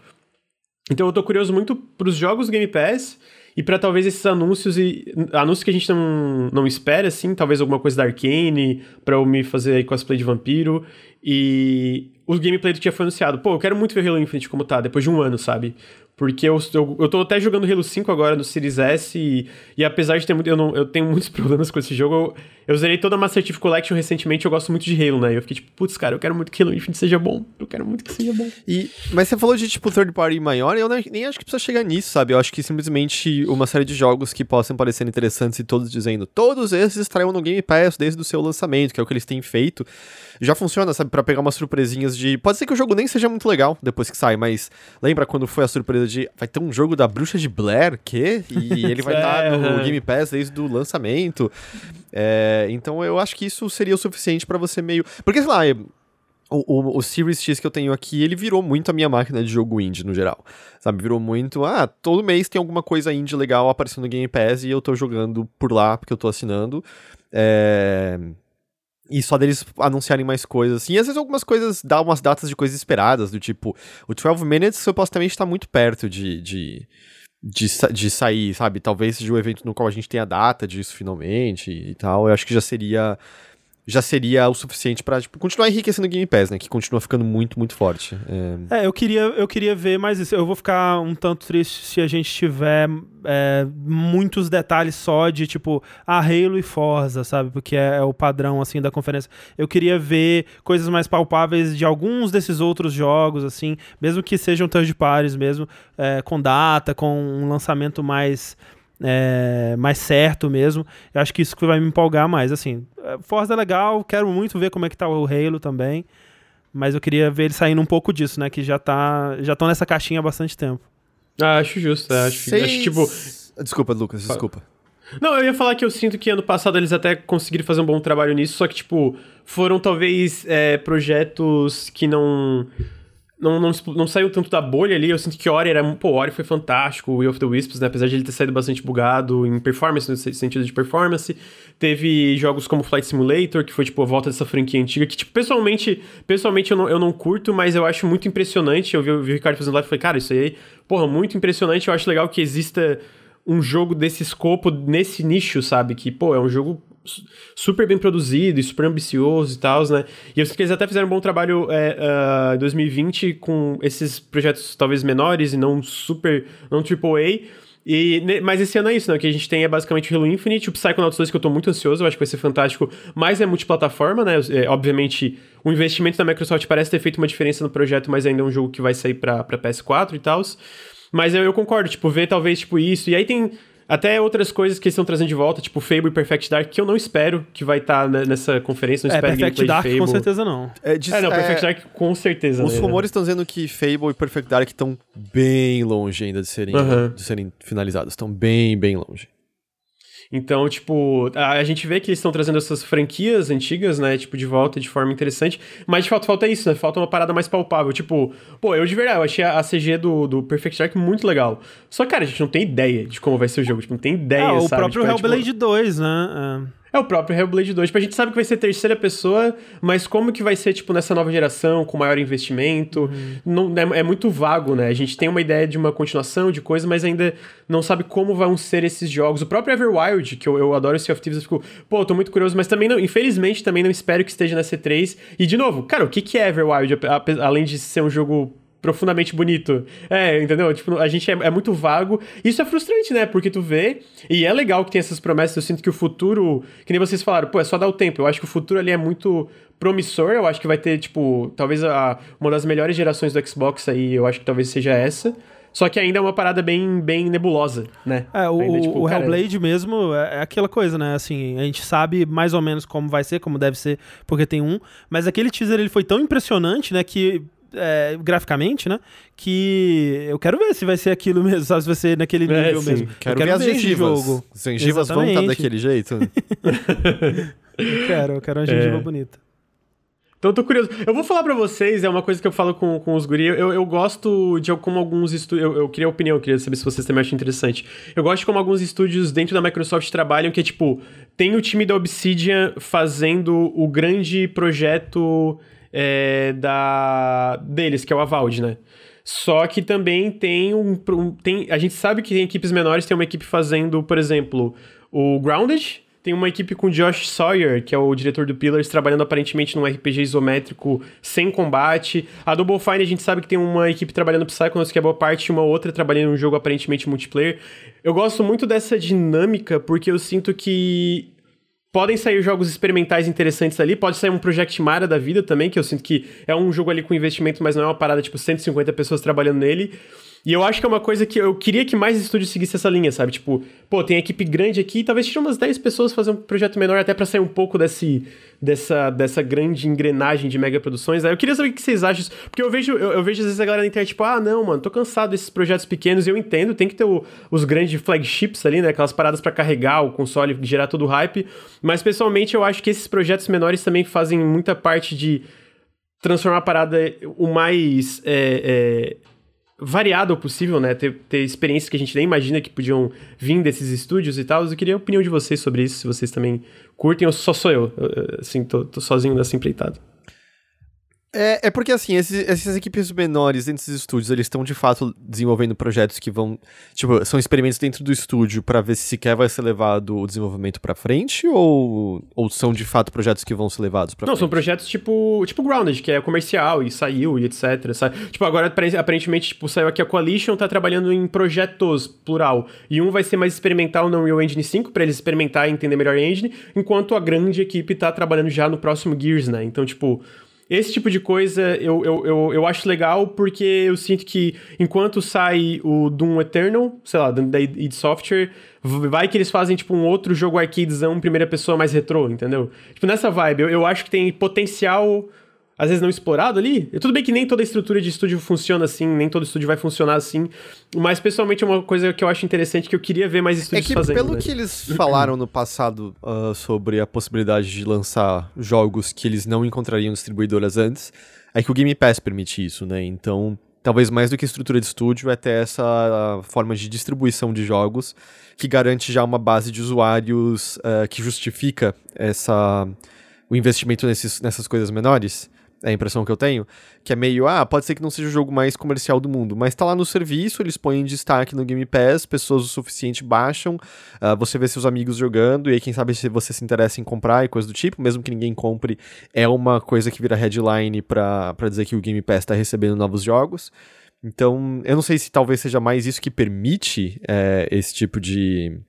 Então eu tô curioso muito pros jogos Game Pass e para talvez esses anúncios e anúncios que a gente não, não espera, assim, talvez alguma coisa da Arcane, pra eu me fazer cosplay de vampiro. E o gameplay do que já foi anunciado. Pô, eu quero muito ver Halo Infinite como tá, depois de um ano, sabe? Porque eu, eu, eu tô até jogando Halo 5 agora no Series S e, e apesar de ter muito. Eu, não, eu tenho muitos problemas com esse jogo. Eu, eu zerei toda a Master Chief Collection recentemente eu gosto muito de Halo, né? E eu fiquei tipo, putz, cara, eu quero muito que Halo Infinite seja bom. Eu quero muito que seja bom. E, mas você falou de tipo third party maior, eu nem, acho que precisa chegar nisso, sabe? Eu acho que simplesmente uma série de jogos que possam parecer interessantes e todos dizendo, todos esses estarão no Game Pass desde o seu lançamento, que é o que eles têm feito já funciona, sabe, para pegar umas surpresinhas de. Pode ser que o jogo nem seja muito legal depois que sai, mas lembra quando foi a surpresa de. Vai ter um jogo da Bruxa de Blair, que? E ele vai estar tá no Game Pass desde o lançamento. É, então eu acho que isso seria o suficiente para você meio. Porque, sei lá, o, o, o, Series X que eu tenho aqui, ele virou muito a minha máquina de jogo indie no geral. Sabe? Virou muito. Ah, todo mês tem alguma coisa indie legal aparecendo no Game Pass e eu tô jogando por lá porque eu tô assinando. É. E só deles anunciarem mais coisas, assim. E às vezes algumas coisas dão umas datas de coisas esperadas, do tipo, o 12 Minutes supostamente está muito perto de, de, de, de, sair, sabe? Talvez seja o evento no qual a gente tenha a data disso finalmente e tal. Eu acho que já seria já seria o suficiente para tipo, continuar enriquecendo o Game Pass, né? Que continua ficando muito, muito forte. É... é, eu, queria, eu queria ver mais isso. Eu vou ficar um tanto triste se a gente tiver é, muitos detalhes só de, tipo, a Halo e Forza, sabe? Porque é, é, o padrão, assim, da conferência. Eu queria ver coisas mais palpáveis de alguns desses outros jogos, assim, mesmo que sejam third parties mesmo, é, com data, com um lançamento mais é, mais certo mesmo. Eu acho que isso que vai me empolgar mais. Assim, é, Forza é legal, quero muito ver como é que tá o Halo também. Mas eu queria ver ele saindo um pouco disso, né? Que já tá. Já estão nessa caixinha há bastante tempo. Ah, acho justo. É, acho, Seis... acho tipo. Desculpa, Lucas, desculpa. Não, eu ia falar que eu sinto que ano passado eles até conseguiram fazer um bom trabalho nisso, só que, tipo, foram talvez é, projetos que não não, não, não saiu tanto da bolha ali. Eu sinto que Ori era. Pô, Ori foi fantástico, o Will of the Wisps, né? Apesar de ele ter saído bastante bugado em performance, no sentido de performance. Teve jogos como Flight Simulator, que foi, tipo, a volta dessa franquia antiga, que, tipo, pessoalmente, pessoalmente eu não, eu não curto, mas eu acho muito impressionante. Eu vi, eu vi o Ricardo fazendo live e falei, cara, isso aí, porra, muito impressionante. Eu acho legal que exista um jogo desse escopo, nesse nicho, sabe? Que, pô, é um jogo super bem produzido e super ambicioso e tal, né? E eu sei que eles até fizeram um bom trabalho é, uh, em 2020 com esses projetos talvez menores e não super, não AAA. E, mas esse ano é isso, né? O que a gente tem é basicamente o Halo Infinite, o Psychonauts 2, que eu tô muito ansioso, eu acho que vai ser fantástico, mas é multiplataforma, né? É, obviamente, o investimento da Microsoft parece ter feito uma diferença no projeto, mas ainda é um jogo que vai sair pra PS4 e tal. Mas eu, eu concordo, tipo, ver talvez, tipo, isso. E aí tem até outras coisas que eles estão trazendo de volta, tipo Fable e Perfect Dark, que eu não espero que vai estar tá nessa conferência, não é, espero Perfect Dark com certeza não. É, de, é não, Perfect é, Dark com certeza. Os né? rumores estão dizendo que Fable e Perfect Dark estão bem longe ainda de serem, de serem finalizados, estão bem, bem longe. Então, tipo, a, a gente vê que eles estão trazendo essas franquias antigas, né, tipo, de volta de forma interessante, mas de fato falta isso, né? Falta uma parada mais palpável. Tipo, pô, eu de verdade, eu achei a, a CG do, do Perfect Dark muito legal. Só, cara, a gente não tem ideia de como vai ser o jogo, tipo, não tem ideia, ah, o sabe? próprio tipo, Hellblade é, tipo... 2, né? É. É o próprio Hellblade 2. Tipo, a gente sabe que vai ser terceira pessoa, mas como que vai ser, tipo, nessa nova geração, com maior investimento? Uhum. Não, é, é, muito vago, né? A gente tem uma ideia de uma continuação, de coisa, mas ainda não sabe como vão ser esses jogos. O próprio Everwild, que eu, eu adoro esse of Thieves, eu fico, pô, eu tô muito curioso, mas também, não, infelizmente, também não espero que esteja na C3. E, de novo, cara, o que, que é Everwild, além de ser um jogo profundamente bonito. É, entendeu? Tipo, a gente é, é, muito vago. Isso é frustrante, né? Porque tu vê, e é legal que tem essas promessas. Eu sinto que o futuro, que nem vocês falaram, pô, é só dar o tempo. Eu acho que o futuro ali é muito promissor. Eu acho que vai ter, tipo, talvez a, uma das melhores gerações do Xbox aí, eu acho que talvez seja essa. Só que ainda é uma parada bem, bem nebulosa, né? É, o, ainda, tipo, o cara... Hellblade mesmo é, é aquela coisa, né? Assim, a gente sabe mais ou menos como vai ser, como deve ser, porque tem um. Mas aquele teaser ele foi tão impressionante, né? Que é, graficamente, né? Que eu quero ver se vai ser aquilo mesmo, sabe? Se vai ser naquele é, nível sim. mesmo. Quero, quero ver, as gengivas. Jogo. As gengivas vão estar daquele jeito? eu quero, eu quero uma gengiva é. bonita. Então eu tô curioso. Eu vou falar para vocês, é uma coisa que eu falo com, com os guri. Eu, eu gosto de como alguns estúdios. Eu, eu queria opinião, eu queria saber se vocês também acham interessante. Eu gosto de como alguns estúdios dentro da Microsoft trabalham, que é tipo, tem o time da Obsidian fazendo o grande projeto é, da deles, que é o Avald, né? Só que também tem um, tem a gente sabe que tem equipes menores, tem uma equipe fazendo, por exemplo, o Grounded, tem uma equipe com Josh Sawyer, que é o diretor do Pillars, trabalhando aparentemente num RPG isométrico sem combate. A Double Fine a gente sabe que tem uma equipe trabalhando Psychonauts, que é boa parte, e uma outra trabalhando num jogo aparentemente multiplayer. Eu gosto muito dessa dinâmica, porque eu sinto que podem sair jogos experimentais interessantes ali, pode sair um Project Mara da vida também, que eu sinto que é um jogo ali com investimento, mas não é uma parada tipo 150 pessoas trabalhando nele. E eu acho que é uma coisa que eu queria que mais estúdios seguissem essa linha, sabe? Tipo, pô, tem equipe grande aqui, talvez tire umas 10 pessoas fazer um projeto menor até para sair um pouco desse, dessa, dessa grande engrenagem de mega produções. Aí eu queria saber o que vocês acham, porque eu vejo, eu, eu, vejo às vezes a galera na internet, tipo, ah, não, mano, tô cansado desses projetos pequenos, e eu entendo, tem que ter o, os grandes flagships ali, né? Aquelas paradas para carregar o console, gerar todo o hype. Mas pessoalmente eu acho que esses projetos menores também fazem muita parte de transformar a parada o mais. É, é, variado possível, né? Ter, ter experiências que a gente nem imagina que podiam vir desses estúdios e tal. Eu queria a opinião de vocês sobre isso, se vocês também curtem ou só sou eu, assim, tô, tô sozinho nessa empreitada. É, é porque, assim, esses, essas equipes menores dentro desses estúdios, eles estão de fato desenvolvendo projetos que vão. Tipo, são experimentos dentro do estúdio para ver se sequer vai ser levado o desenvolvimento para frente ou, ou são de fato projetos que vão ser levados para frente? Não, são projetos tipo, tipo Grounded, que é comercial e saiu e etc. Sabe? Tipo, agora aparentemente tipo, saiu aqui a Coalition, tá trabalhando em projetos, plural. E um vai ser mais experimental no Unreal Engine 5, para eles experimentar e entender melhor a engine, enquanto a grande equipe tá trabalhando já no próximo Gears, né? Então, tipo. Esse tipo de coisa eu, eu, eu, eu acho legal porque eu sinto que enquanto sai o Doom Eternal, sei lá, da id Software, vai que eles fazem tipo um outro jogo arcadezão, primeira pessoa mais retrô, entendeu? Tipo, nessa vibe, eu, eu acho que tem potencial às vezes não explorado ali. E tudo bem que nem toda estrutura de estúdio funciona assim, nem todo estúdio vai funcionar assim, mas pessoalmente é uma coisa que eu acho interessante que eu queria ver mais estúdios é que, fazendo. Pelo né? que eles falaram no passado uh, sobre a possibilidade de lançar jogos que eles não encontrariam distribuidoras antes, é que o Game Pass permite isso, né? Então, talvez mais do que estrutura de estúdio, é ter essa forma de distribuição de jogos que garante já uma base de usuários uh, que justifica essa, o investimento nesses, nessas coisas menores é a impressão que eu tenho, que é meio, ah, pode ser que não seja o jogo mais comercial do mundo, mas tá lá no serviço, eles põem em destaque no Game Pass, pessoas o suficiente baixam, uh, você vê seus amigos jogando, e aí quem sabe se você se interessa em comprar e coisa do tipo, mesmo que ninguém compre, é uma coisa que vira headline para dizer que o Game Pass tá recebendo novos jogos. Então, eu não sei se talvez seja mais isso que permite é, esse tipo de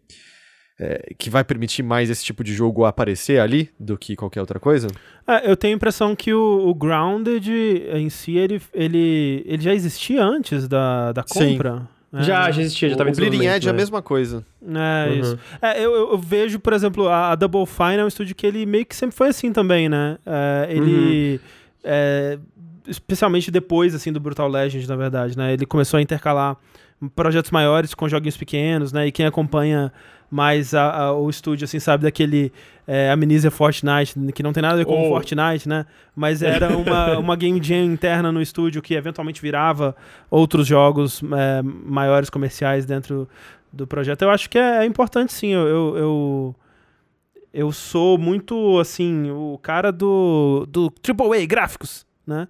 é, que vai permitir mais esse tipo de jogo aparecer ali do que qualquer outra coisa? É, eu tenho a impressão que o, o, Grounded em si, ele, ele, ele já existia antes da, da compra. Sim. Já, já existia, já estava em O Bleeding Edge é a né? mesma coisa. É, uhum. isso. É, eu, eu, vejo, por exemplo, a, a, Double Fine é um estúdio que ele meio que sempre foi assim também, né? É, ele... Uhum. É, especialmente depois, assim, do Brutal Legend, na verdade, né? Ele começou a intercalar projetos maiores com joguinhos pequenos, né? E quem acompanha mais a, a, o estúdio, assim, sabe, daquele é, Amnesia Fortnite, que não tem nada a ver com oh. Fortnite, né? Mas era uma, uma game jam interna no estúdio que eventualmente virava outros jogos é, maiores comerciais dentro do projeto. Eu acho que é, é importante, sim. Eu, eu, eu, eu, sou muito, assim, o cara do, do AAA gráficos, né?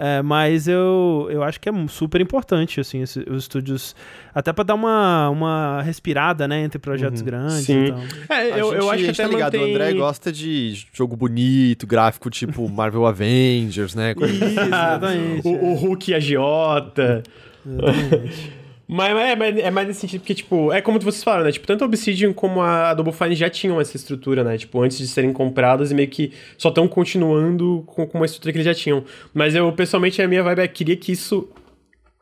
É, mas eu, eu acho que é super importante, assim, esse, os estúdios. Até para dar uma, uma respirada, né, entre projetos uhum. grandes Sim. e tal. É, eu, eu acho que até tá ligado, mantém... o André gosta de jogo bonito, gráfico tipo Marvel Avengers, né? Isso, exatamente. o, o Hulk agiota. Exatamente. Mas é, é, é, mais nesse sentido, porque, tipo, é como vocês falaram, né? Tipo, tanto a Obsidian como a Double Fine já tinham essa estrutura, né? Tipo, antes de serem compradas e meio que só estão continuando com, com uma estrutura que eles já tinham. Mas eu, pessoalmente, a minha vibe é queria que isso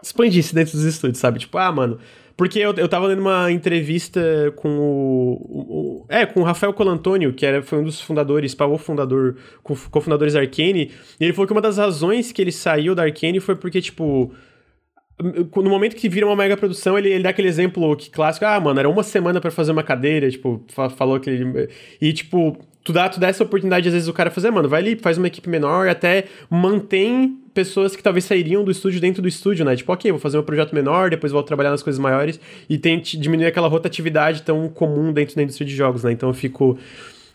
expandisse dentro dos estúdios, sabe? Tipo, ah, mano. Porque eu, eu tava lendo uma entrevista com o, o, É, com o Rafael Colantônio, que era, foi um dos fundadores, o fundador, cofundadores da Arcane. E ele falou que uma das razões que ele saiu da Arcane foi porque, tipo no momento que vira uma mega produção, ele, ele dá aquele exemplo que clássico, ah, mano, era uma semana para fazer uma cadeira, tipo, falou que ele... E, tipo, tu dá, tu dá essa oportunidade, às vezes, o cara fazer, mano, vai ali, faz uma equipe menor até mantém pessoas que talvez sairiam do estúdio dentro do estúdio, né? Tipo, ok, vou fazer um projeto menor, depois vou trabalhar nas coisas maiores e tente diminuir aquela rotatividade tão comum dentro da indústria de jogos, né? Então eu fico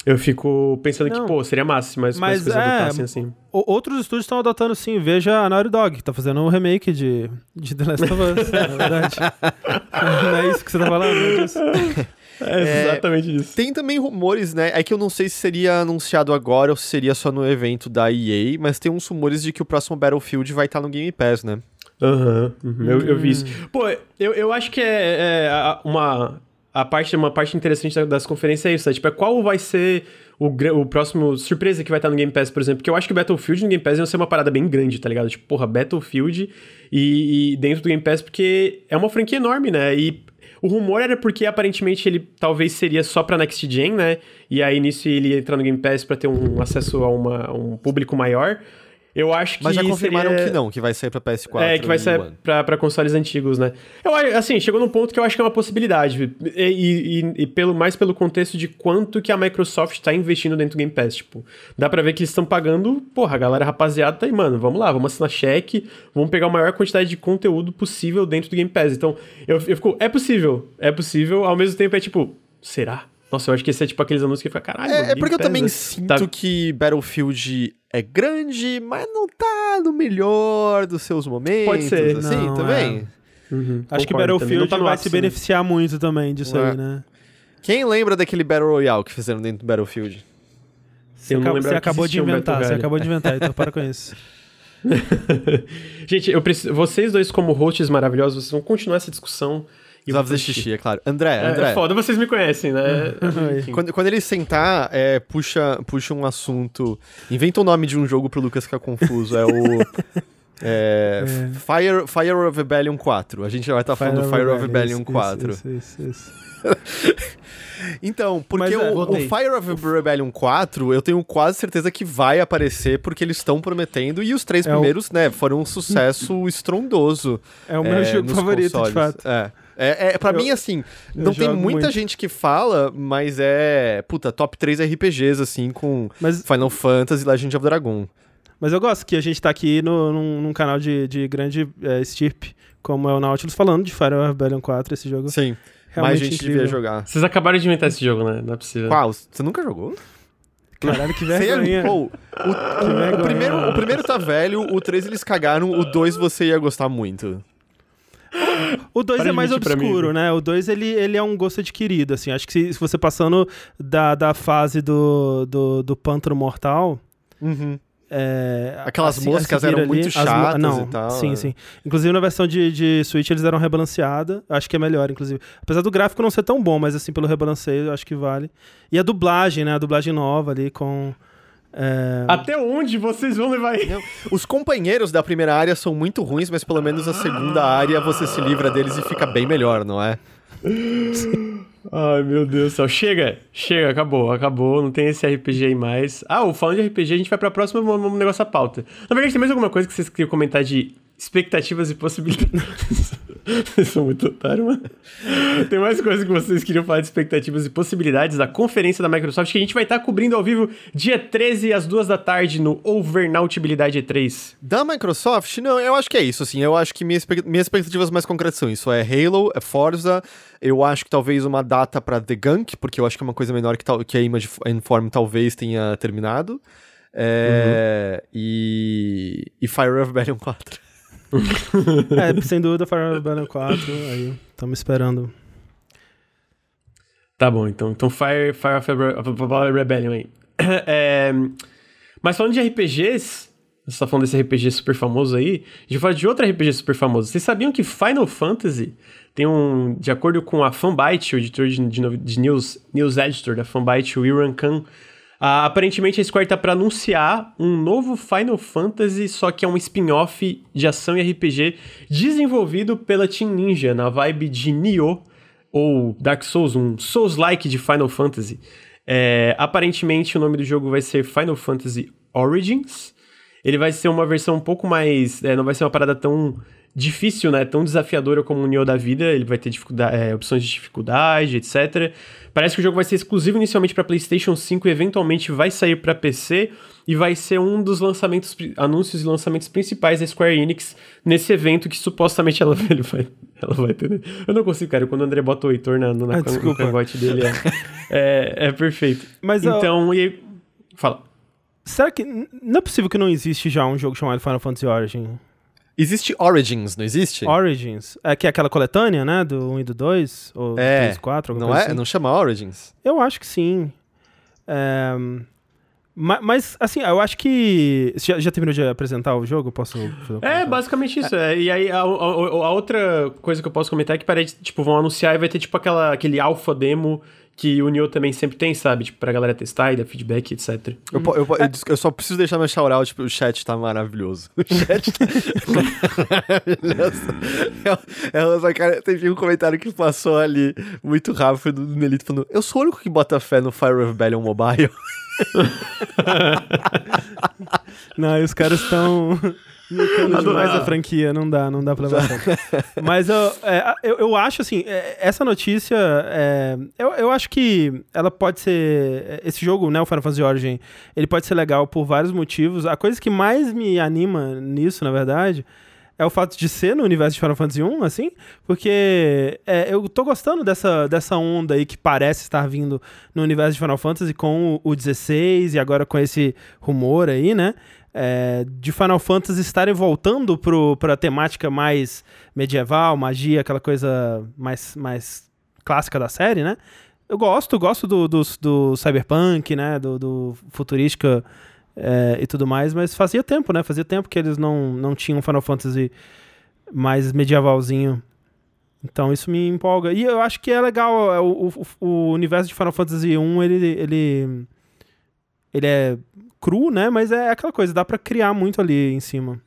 Eu fico pensando Não. que, pô, seria massa, mas, Mas mas coisas é, adotassem assim. Outros estúdios estão adotando sim. Veja a Naughty Dog, que tá fazendo um remake de, de The Last of Us, na verdade. Não é isso que você tá falando? É? É exatamente isso. Tem também rumores, né? É que eu não sei se seria anunciado agora ou se seria só no evento da EA, mas tem uns rumores de que o próximo Battlefield vai estar no Game Pass, né? Aham, uhum, eu, eu vi isso. Hum. Pô, eu, eu acho que é, é uma, a parte, uma parte interessante da- das conferências é isso, né? Tipo, é qual vai ser o, o próximo surpresa que vai estar no Game Pass, por exemplo. Porque eu acho que Battlefield no Game Pass ia ser uma parada bem grande, tá ligado? Tipo, porra, Battlefield e, e dentro do Game Pass, porque é uma franquia enorme, né? E o rumor era porque aparentemente ele talvez seria só pra Next Gen, né? E aí nisso ele ia entrar no Game Pass pra ter um acesso a uma, um público maior. Eu acho que. Mas já confirmaram seria- que não, que vai sair pra PS4. é, que vai One. pra, pra consoles antigos, né? Eu, assim, chegou num ponto que eu acho que é uma possibilidade. E, e- e- pelo, mais pelo contexto de quanto que a Microsoft tá investindo dentro do Game Pass. Tipo, dá pra ver que eles estão pagando, porra, a galera rapaziada tá aí, mano, vamos lá, vamos assinar cheque, vamos pegar a maior quantidade de conteúdo possível dentro do Game Pass. Então, eu, eu fico, é possível, é possível, ao mesmo tempo é tipo, será? Nossa, eu acho que esse é tipo aqueles anúncios que fica, caralho. mano, É, é porque eu Pass, também né? sinto Tá- que Battlefield é grande, mas não tá no melhor dos seus momentos. Pode ser. assim, Não, também. Uhum, Acho que Battlefield tá vai ápice, se né? beneficiar muito também disso É. aí, né? Quem lembra daquele Battle Royale que fizeram dentro do Battlefield? Você, acabou, você acabou de um inventar, Battle você acabou de inventar, então para com isso. Gente, eu preciso, vocês dois como hosts maravilhosos, vocês vão continuar essa discussão. E Vai fazer xixi, é claro. André, É, André. é foda, vocês me conhecem, né? Quando, quando ele sentar, é, puxa, puxa um assunto. Inventa o nome de um jogo pro Lucas ficar confuso. É o. é, É. Fire, Fire of Rebellion 4. A gente já vai estar falando do Fire of Rebellion isso, 4. Isso, isso, isso. Então, porque Mas, é, o, o. Fire of Rebellion 4, eu tenho quase certeza que vai aparecer, porque eles estão prometendo, e os três É o- primeiros, né, foram um sucesso estrondoso. É o meu é, jogo favorito, de consoles. fato. É. É, é, pra Eu- mim, assim, não tem muita muito. gente que fala, mas é, puta, top 3 RPGs, assim, com Mas, Final Fantasy e Legend of Dragon. mas eu gosto que a gente tá aqui no, num, num canal de, de grande é, estirpe, como é o Nautilus, falando de Fire of Rebellion 4, esse jogo Sim, realmente mais gente incrível. devia jogar. Vocês acabaram de inventar esse jogo, né? Não é possível. Qual? Você nunca jogou? Caralho, que Você ia- vergonha. Pô, o, o- vergonha. o primeiro, o primeiro tá velho, o 3 eles cagaram, o 2 você ia gostar muito. O 2 Para é mais mim, obscuro, né? O 2 ele, ele é um gosto adquirido, assim. Acho que se, se você passando da, da fase do, do, do pântano mortal. Uhum. é, Aquelas a se- a moscas seguir eram muito as mo- chatas não, e tal, Sim, é. sim. Inclusive na versão de, de Switch eles deram rebalanceada. Acho que é melhor, inclusive. Apesar do gráfico não ser tão bom, mas assim, pelo rebalanceio, eu acho que vale. E a dublagem, né? A dublagem nova ali com. É, Até onde vocês vão levar isso? Não, Os companheiros da primeira área são muito ruins, mas pelo menos a segunda área você se livra deles e fica bem melhor, não é? Ai, meu Deus do céu. Chega, chega, acabou, acabou. Não tem esse RPG aí mais. Ah, o falando de RPG, a gente vai pra próxima vamos- vamos negócio à pauta. Na verdade, tem mais alguma coisa que vocês queriam comentar de expectativas e possibilidades? Vocês são muito otários, mano. Tem mais coisa que vocês queriam falar de expectativas e possibilidades da conferência da Microsoft que a gente vai estar cobrindo ao vivo dia 13 às 2 da tarde no Overnautibilidade E3. Da Microsoft, não, eu acho que é isso, assim. Eu acho que minha expect- minhas expectativas mais concretas são isso. É Halo, é Forza. Eu acho que talvez uma data pra The Gunk, porque eu acho que é uma coisa menor que, tal, que a Image Inform talvez tenha terminado. É, e, e Fire of Rebellion 4. é, sem dúvida, Fire Rebellion 4. Aí, estamos esperando. Tá bom, então, então Fire, Fire of Re- Rebellion aí. É, mas falando de RPGs, você tá falando desse RPG super famoso aí, a gente de outro RPG super famoso. Vocês sabiam que Final Fantasy tem um, de acordo com a Fanbyte, o editor de, de, de news, news editor da Fanbyte, o Iran Khan, ah, aparentemente a Square tá pra anunciar um novo Final Fantasy, só que é um spin-off de ação e RPG desenvolvido pela Team Ninja, na vibe de Nioh, ou Dark Souls, um Souls-like de Final Fantasy. É, aparentemente o nome do jogo vai ser Final Fantasy Origins. ele vai ser uma versão um pouco mais. É, não vai ser uma parada tão difícil, né? Tão desafiadora como o Nioh da vida. Ele vai ter dificuldade, é, opções de dificuldade, etc. Parece que o jogo vai ser exclusivo inicialmente para PlayStation 5 e eventualmente vai sair para PC e vai ser um dos lançamentos, anúncios e lançamentos principais da Square Enix nesse evento que supostamente ela, ele vai, ela vai ter. Né? Eu não consigo, cara. Quando o André bota o Heitor na, na, ah, no cangote dele, é, é, é, perfeito. Mas, então, uh... e Fala. Será que. Não é possível que não existe já um jogo chamado Final Fantasy Origin? Existe Origins, não existe? Origins. É que é aquela coletânea, né? Do 1 e do 2? Ou é, do 3 e 4? Não é? Assim. Não chama Origins? Eu acho que sim. É... Mas, mas, assim, eu acho que. Você já, já, terminou de apresentar o jogo? Posso É, basicamente isso. É. E aí, a, a, a, outra coisa que eu posso comentar é que parece, tipo, vão anunciar e vai ter, tipo, aquela, aquele alpha demo que o Nioh também sempre tem, sabe? Tipo, pra galera testar e dar feedback, etc. Eu, eu, eu, eu só preciso deixar meu shout tipo, o chat tá maravilhoso. O chat tá maravilhoso. É, é, cara, teve um comentário que passou ali muito rápido do Nelito falando: Eu sou o único que bota fé no Fire Rebellion Mobile. Não, e os caras estão Nicando demais a franquia, não dá, não dá pra levar Mas eu, é, eu, eu, acho assim, é, essa notícia, é, eu, eu acho que ela pode ser. Esse jogo, né, o Final Fantasy Origin, ele pode ser legal por vários motivos. A coisa que mais me anima nisso, na verdade, é o fato de ser no universo de Final Fantasy 1, assim, porque é, eu tô gostando dessa, dessa onda aí que parece estar vindo no universo de Final Fantasy com o, o 16 e agora com esse rumor aí, né? É, de Final Fantasy estarem voltando para a temática mais medieval, magia, aquela coisa mais, mais clássica da série, né? Eu gosto, gosto do, do, do cyberpunk, né? Do, do futurística é, e tudo mais, mas fazia tempo, né? Fazia tempo que eles não, não tinham Final Fantasy mais medievalzinho. Então isso me empolga. E eu acho que é legal, é, o, o, o universo de Final Fantasy 1, ele, ele, ele é cru, né? Mas é aquela coisa, dá para criar muito ali em cima.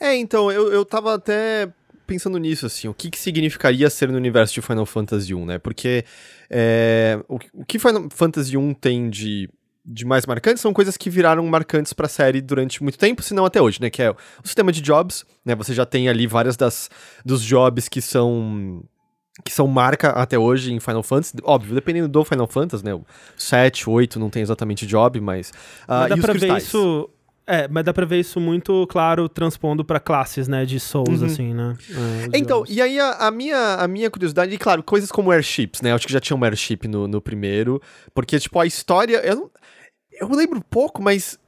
É, então, eu, eu tava até pensando nisso, assim, o que, que significaria ser no universo de Final Fantasy 1, né? Porque é, o, o que Final Fantasy 1 tem de de mais marcantes são coisas que viraram marcantes para a série durante muito tempo, se não até hoje, né? Que é o sistema de jobs, né? Você já tem ali várias das dos jobs que são que são marca até hoje em Final Fantasy. Óbvio, dependendo do Final Fantasy, né? O 7, 8 não tem exatamente job, mas. Uh, mas dá pra ver isso. É, mas dá pra ver isso muito claro transpondo para classes, né, de Souls, uhum. assim, né? É, então, jogos. e aí a, a, minha, a minha curiosidade, e claro, coisas como airships, né? Eu acho que já tinha um airship no, no primeiro, porque, tipo, a história. Eu, eu lembro pouco, mas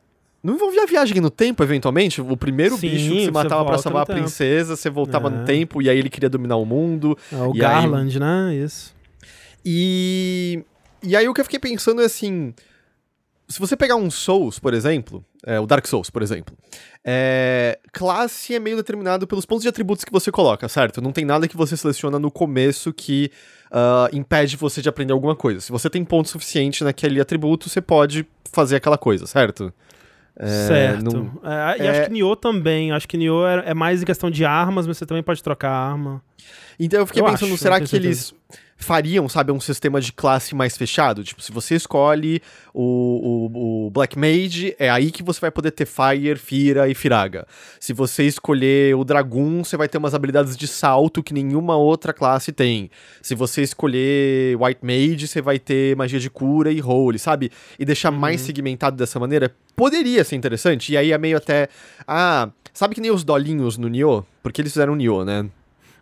não envolvia viagem no tempo, eventualmente? O primeiro Sim, bicho que se matava para salvar a princesa, você voltava é. no tempo e aí ele queria dominar o mundo. É, o Garland, aí... né? Isso. E... E aí o que eu fiquei pensando é assim... Se você pegar um Souls, por exemplo, é, o Dark Souls, por exemplo, é, classe é meio determinado pelos pontos de atributos que você coloca, certo? Não tem nada que você seleciona no começo que uh, impede você de aprender alguma coisa. Se você tem ponto suficiente naquele atributo, você pode fazer aquela coisa, certo? É, certo. É, e acho é que Nioh também. Acho que Nioh é, mais em questão de armas, mas você também pode trocar arma. Então eu fiquei eu pensando, acho, será que eles fariam, sabe, um sistema de classe mais fechado. Tipo, se você escolhe o, o, o, Black Mage, é aí que você vai poder ter Fire, Fira e Firaga. Se você escolher o Dragoon, você vai ter umas habilidades de salto que nenhuma outra classe tem. Se você escolher White Mage, você vai ter magia de cura e Holy, sabe? E deixar uhum. mais segmentado dessa maneira, poderia ser interessante. E aí é meio até. Ah, sabe que nem os dolinhos no Nioh? Porque eles fizeram o Nioh, né?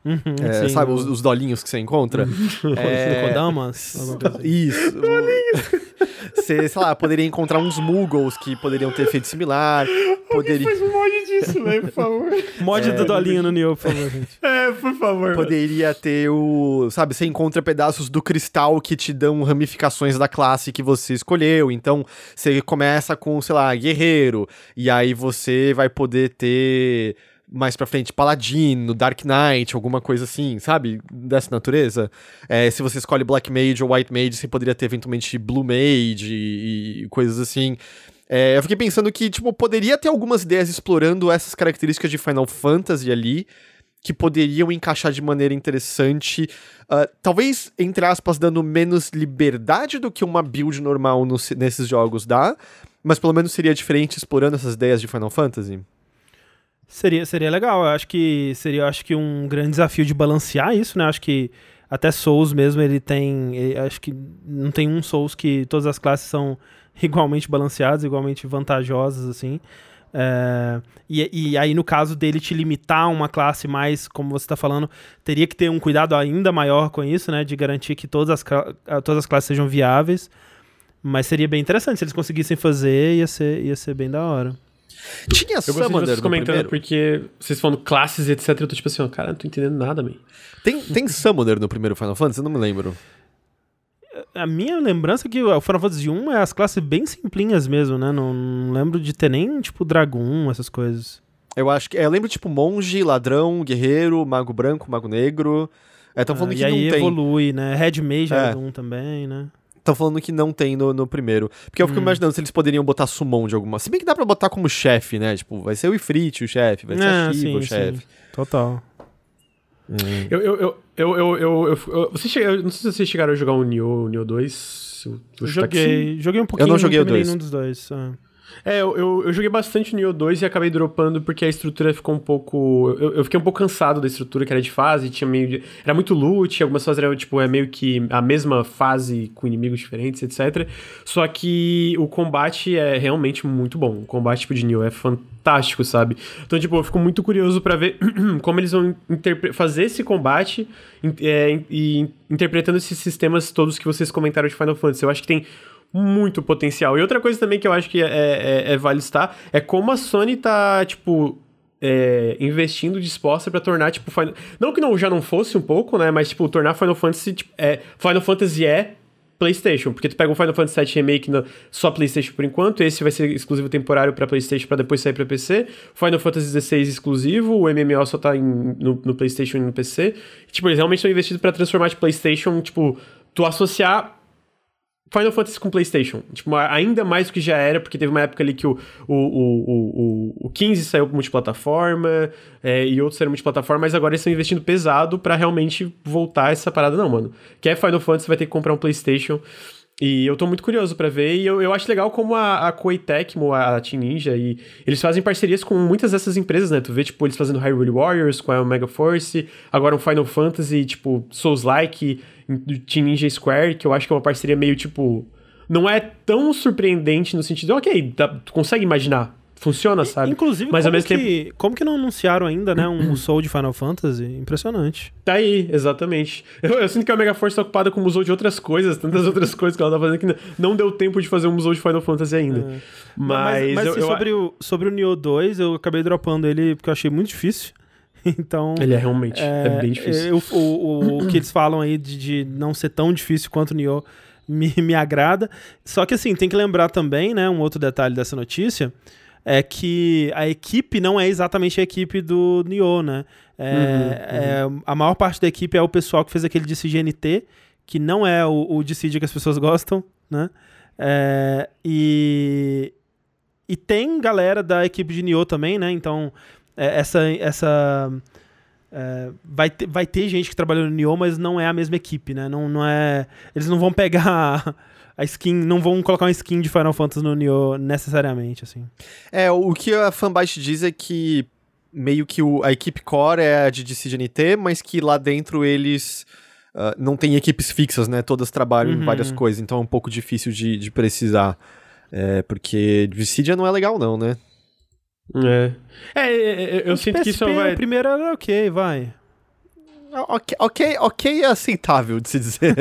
Uhum, é, sim, sabe, os, os, dolinhos que você encontra? é... Kodamas? Assim. Isso. você, sei lá, poderia encontrar uns Muggles que poderiam ter feito similar. Poderia... faz um mod disso, né, por favor. mod é, do dolinho no Nioh, por favor, gente. É, por favor. Poderia ter o... Sabe, você encontra pedaços do cristal que te dão ramificações da classe que você escolheu. Então, você começa com, sei lá, guerreiro. E aí você vai poder ter mais pra frente, Paladino, Dark Knight, alguma coisa assim, sabe? Dessa natureza. É, se você escolhe Black Mage ou White Mage, você poderia ter eventualmente Blue Mage e, e coisas assim. É, eu fiquei pensando que, tipo, poderia ter algumas ideias explorando essas características de Final Fantasy ali, que poderiam encaixar de maneira interessante. Uh, talvez, entre aspas, dando menos liberdade do que uma build normal no, nesses jogos dá, Mas pelo menos seria diferente explorando essas ideias de Final Fantasy? Seria, seria legal. Eu acho que seria acho que um grande desafio de balancear isso, né? Acho que até Souls mesmo ele tem. Ele, acho que não tem um Souls que todas as classes são igualmente balanceadas, igualmente vantajosas, assim. É, e, e, aí, no caso dele te limitar uma classe mais, como você está falando, teria que ter um cuidado ainda maior com isso, né? De garantir que todas as, todas as classes sejam viáveis. Mas seria bem interessante se eles conseguissem fazer, ia ser, ia ser bem da hora. Tinha eu Summoner vocês comentando porque vocês falando classes e etc. Eu tô tipo assim, ó, cara, não tô entendendo nada, man. Tem, tem Summoner no primeiro Final Fantasy? Eu não me lembro. A minha lembrança é que o Final Fantasy 1 é as classes bem simplinhas mesmo, né? Não, não lembro de ter nem, tipo, dragão, essas coisas. Eu acho que. É, eu lembro, tipo, monge, ladrão, guerreiro, mago branco, mago negro. É, tão falando ah, que e aí não tem. evolui, né? Red Mage é. um também, né? Estão falando que não tem no, no primeiro. Porque eu fico hum. imaginando se eles poderiam botar Summon de alguma. Se bem que dá pra botar como chefe, né? Tipo, vai ser o Ifrit o chefe, vai ser é, a Shiva o chefe. Total. Hum. Eu, eu, eu, eu, eu, eu, eu, você eu não sei se vocês chegaram a jogar o Nioh, Nioh 2. Eu joguei, joguei um pouquinho. Eu não joguei o 2. nenhum dos dois. É. É, eu, eu, eu, joguei bastante Nioh 2 e acabei dropando porque a estrutura ficou um pouco. Eu, eu, fiquei um pouco cansado da estrutura que era de fase, tinha meio. De, era muito loot, algumas fases eram, tipo, é meio que a mesma fase com inimigos diferentes, etc. Só que o combate é realmente muito bom. O combate tipo, de Nioh é fantástico, sabe? Então, tipo, eu fico muito curioso para ver como eles vão fazer esse combate é, e interpretando esses sistemas todos que vocês comentaram de Final Fantasy. Eu acho que tem muito potencial. E outra coisa também que eu acho que é, é, é vale estar é como a Sony tá, tipo, é, investindo disposta para tornar, tipo, Final... não que não já não fosse um pouco, né, mas, tipo, tornar Final Fantasy, tipo, é, Final Fantasy é PlayStation, porque tu pega um Final Fantasy VII Remake só PlayStation por enquanto, esse vai ser exclusivo temporário para PlayStation para depois sair para PC. Final Fantasy XVI exclusivo, o MMO só tá em, no, no, PlayStation e no PC. Tipo, eles realmente estão investidos para transformar de PlayStation, tipo, tu associar Final Fantasy com PlayStation. Tipo, ainda mais do que já era, porque teve uma época ali que o, o, o, o, o 15 saiu multiplataforma é, e outros saíram multiplataforma, mas agora eles estão investindo pesado para realmente voltar essa parada. Não, mano. Quer Final Fantasy, vai ter que comprar um PlayStation. E eu tô muito curioso para ver, e eu, eu acho legal como a, a Koei Tecmo, a, a Team Ninja, e eles fazem parcerias com muitas dessas empresas, né? Tu vê, tipo, eles fazendo Hyrule Warriors com a Omega Force, agora um Final Fantasy, tipo, Souls-like, Team Ninja Square, que eu acho que é uma parceria meio, tipo... Não é tão surpreendente no sentido, ok, tá, tu consegue imaginar funciona, sabe? Inclusive, mas ao mesmo que, tempo. Como que não anunciaram ainda, né? Um Soul de Final Fantasy? Impressionante. Tá aí, exatamente. Eu, eu sinto que a Mega Force tá ocupada com o musou de outras coisas, tantas outras coisas que ela tá fazendo que não deu tempo de fazer um musou de Final Fantasy ainda. É. Mas. Mas, mas eu, assim, eu... sobre, o, sobre o Nioh 2, eu acabei dropando ele porque eu achei muito difícil. Então. Ele é realmente. É, é bem difícil. Eu, o, o, o que eles falam aí de, de não ser tão difícil quanto o Nioh me, me agrada. Só que assim, tem que lembrar também, né? Um outro detalhe dessa notícia é que a equipe não é exatamente a equipe do Nioh, né? É, uhum, uhum. É, a maior parte da equipe é o pessoal que fez aquele DCGNT, que não é o, o Dissidia que as pessoas gostam, né? É, e, e tem galera da equipe de Nioh também, né? Então, é, essa... essa é, vai, ter, vai ter gente que trabalhou no Nioh, mas não é a mesma equipe, né? Não, não é, eles não vão pegar a skin, não vão colocar uma skin de Final Fantasy no Nioh necessariamente, assim. É, o que a fanbase diz é que meio que o, a equipe core é a de DCGNT, mas que lá dentro eles uh, não tem equipes fixas, né? Todas trabalham uhum. em várias coisas, então é um pouco difícil de, de precisar. É, porque Dissidia não é legal não, né? É. É, é, é eu sinto que isso vai... O primeiro era ok, vai. Ok, ok, ok é aceitável de se dizer.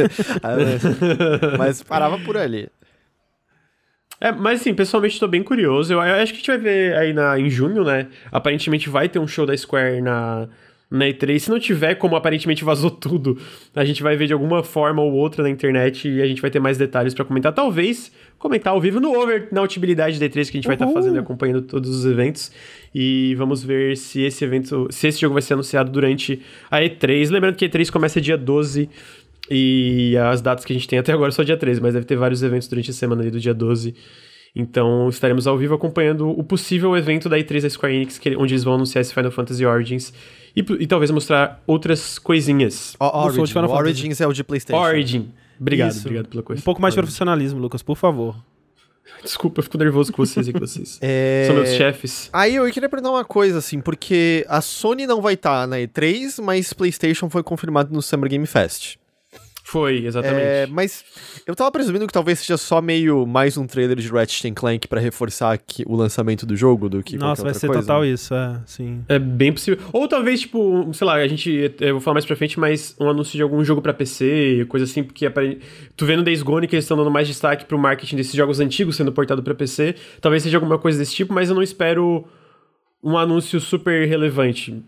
mas parava por ali. É, mas assim, pessoalmente estou bem curioso. Eu, eu, acho que a gente vai ver aí na, em junho, né? Aparentemente vai ter um show da Square na, na E3. Se não tiver, como aparentemente vazou tudo, a gente vai ver de alguma forma ou outra na internet e a gente vai ter mais detalhes para comentar. Talvez comentar ao vivo no Over, na utilibilidade da E3 que a gente vai estar tá fazendo e acompanhando todos os eventos. E vamos ver se esse evento, se esse jogo vai ser anunciado durante a E3. Lembrando que a E3 começa dia 12 e as datas que a gente tem até agora são dia 13, mas deve ter vários eventos durante a semana ali do dia 12. Então estaremos ao vivo acompanhando o possível evento da E3 da Square Enix, que, onde eles vão anunciar esse Final Fantasy Origins e, e talvez mostrar outras coisinhas. O, Origin, o Origins é o de PlayStation. Origin. Obrigado, Isso. obrigado pela coisa. Um pouco mais de profissionalismo, Lucas, por favor. Desculpa, eu fico nervoso com vocês e com vocês. É... São meus chefes. Aí eu queria perguntar uma coisa, assim, porque a Sony não vai estar na E3, mas PlayStation foi confirmado no Summer Game Fest. Foi, exatamente. É, mas eu tava presumindo que talvez seja só meio mais um trailer de Ratchet Clank pra reforçar que, o lançamento do jogo do que Nossa, vai outra ser coisa. total isso, é, sim. É bem possível. Ou talvez, tipo, sei lá, a gente. Eu vou falar mais pra frente, mas um anúncio de algum jogo pra PC, coisa assim, porque tu vê no Days Gone que eles estão dando mais destaque pro marketing desses jogos antigos sendo portado pra PC. Talvez seja alguma coisa desse tipo, mas eu não espero um anúncio super relevante.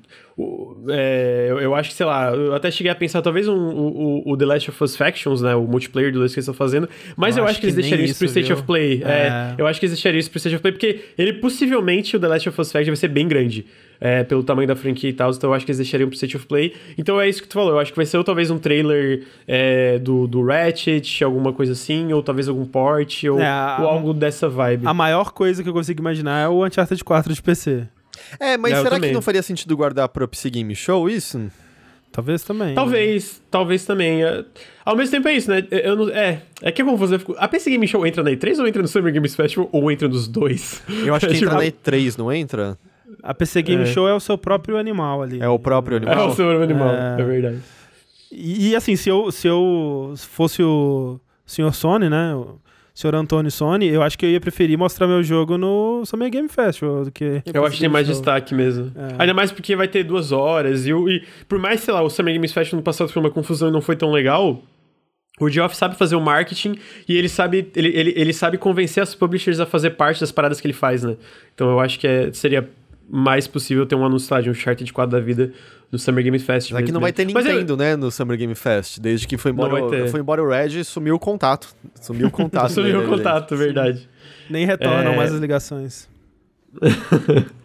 É, eu, eu acho que, sei lá, eu até cheguei a pensar talvez um, o, o- The Last of Us Factions, né? O multiplayer do dois que eles estão fazendo. Mas eu, acho que eles deixariam isso pro State viu? of Play. É, É. eu acho que eles deixariam isso pro State of Play, porque ele possivelmente, o The Last of Us Factions, vai ser bem grande. é, pelo tamanho da franquia e tal, então eu acho que eles deixariam pro State of Play. Então é isso que tu falou, eu acho que vai ser ou talvez um trailer é, do, do Ratchet, alguma coisa assim, ou talvez algum port, ou, É, ou algo dessa vibe. A maior coisa que eu consigo imaginar é o Uncharted 4 de PC. É, mas É, será que não faria sentido guardar pro PC Game Show isso? Talvez também. Talvez, talvez também. é. Ao mesmo tempo é isso, né? Eu não, é, é que é confuso. eu fico- A PC Game Show entra na E3 ou entra no Summer Games Festival ou entra nos dois? Eu acho que Tipo, entra na E3, não entra? A PC Game É. Show é o seu próprio animal ali. É o próprio É animal. o Summer Animal, É. é verdade. E, e, assim, se eu, se eu fosse o senhor Sony, né? Senhor Antônio Sony, eu acho que eu ia preferir mostrar meu jogo no Summer Game Festival do que. Eu acho que tem mais Show. destaque mesmo. É. Ainda mais porque vai ter duas horas. E, o- e por mais, sei lá, o Summer Games Festival no passado foi uma confusão e não foi tão legal. O Geoff sabe fazer o marketing e ele sabe, ele, ele, ele sabe convencer as publishers a fazer parte das paradas que ele faz, né? Então eu acho que é- seria mais possível ter um anúncio lá de um Uncharted 4 da vida no Summer Game Festival. Aqui não vai ter Mas eu- Nintendo, né, no Summer Game Fest. Desde que foi embora, o, foi embora o Red, sumiu o contato. Sumiu o contato. Sumiu dele, o contato, verdade. Nem retornam É. mais as ligações.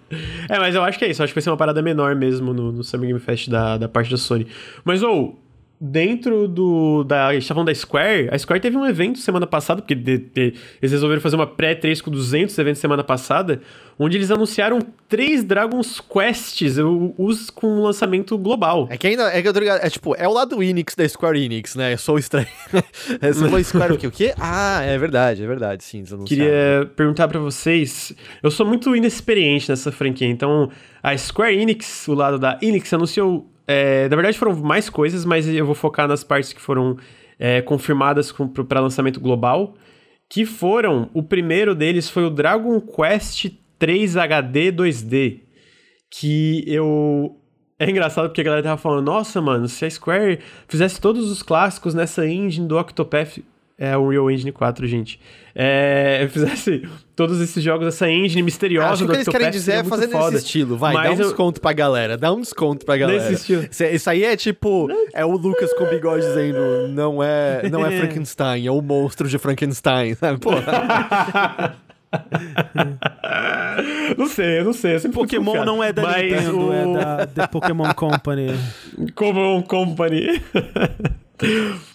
É, mas eu acho que é isso. Eu acho que vai ser uma parada menor mesmo no, no Summer Game Fest da, da parte da Sony. Mas, ou, dentro do. Da, gente tá falando da Square. A Square teve um evento semana passada, porque de- de- eles resolveram fazer uma pré-3 com 200 eventos semana passada, onde eles anunciaram três Dragon's Quests, os com lançamento global. É que ainda, é que eu tô ligado, é tipo, é o lado Enix da Square Enix, né? Eu sou estranho. é, você falou Square o quê? O quê? Ah, é verdade, é verdade, sim. eles. Queria perguntar pra vocês. Eu sou muito inexperiente nessa franquia, então a Square Enix, o lado da Enix, anunciou. É, na verdade, foram mais coisas, mas eu vou focar nas partes que foram é, confirmadas para lançamento global. Que foram. O primeiro deles foi o Dragon Quest 3 HD 2D. Que eu. É engraçado porque a galera tava falando, nossa, mano, se a Square fizesse todos os clássicos nessa engine do Octopath. É o Unreal Engine 4, gente. É, fizesse todos esses jogos nessa engine misteriosa Acho que do o que eles querem dizer é fazer foda. nesse estilo, vai, Mas dá um eu- desconto pra galera, dá um desconto pra galera. Nesse estilo. Isso- aí é tipo, é o Lucas com o bigode dizendo, não é, não é Frankenstein, é o monstro de Frankenstein, sabe? Não sei, eu não sei. Eu sempre Pokémon não é da Mas Nintendo, o... é da The Pokémon Company. Common Company.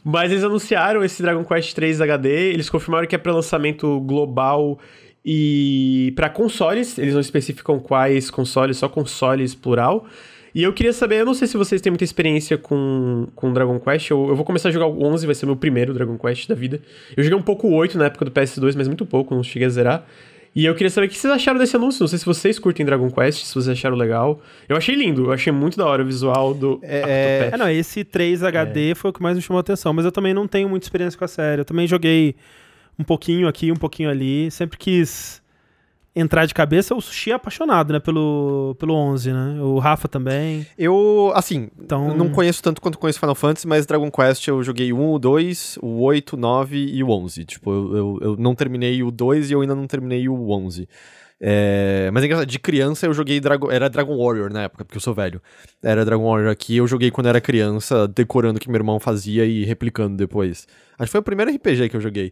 Mas eles anunciaram esse Dragon Quest 3 HD, eles confirmaram que é para lançamento global e para consoles, eles não especificam quais consoles, só consoles plural. E eu queria saber, eu não sei se vocês têm muita experiência com, com Dragon Quest, eu, eu vou começar a jogar o 11, vai ser meu primeiro Dragon Quest da vida. Eu joguei um pouco o 8 na época do PS2, mas muito pouco, não cheguei a zerar. E eu queria saber o que vocês acharam desse anúncio. Não sei se vocês curtem Dragon Quest, se vocês acharam legal. Eu achei lindo, eu achei muito da hora o visual do É- Octopath. É, não, esse 3 HD foi o que mais me chamou a atenção, mas eu também não tenho muita experiência com a série. Eu também joguei um pouquinho aqui, um pouquinho ali. Sempre quis entrar de cabeça. O Sushi é apaixonado, né, pelo, pelo 11, né? O Rafa também. eu, assim, Então- não conheço tanto quanto conheço Final Fantasy, mas Dragon Quest eu joguei o 1, o 2, o 8, o 9 e o 11. Tipo, eu, eu, eu não terminei o 2 e eu ainda não terminei o 11. É, mas é engraçado, de criança eu joguei Dragon, era Dragon Warrior na época, porque eu sou velho. Era Dragon Warrior aqui, eu joguei quando era criança, decorando o que meu irmão fazia e replicando depois. Acho que foi o primeiro RPG que eu joguei.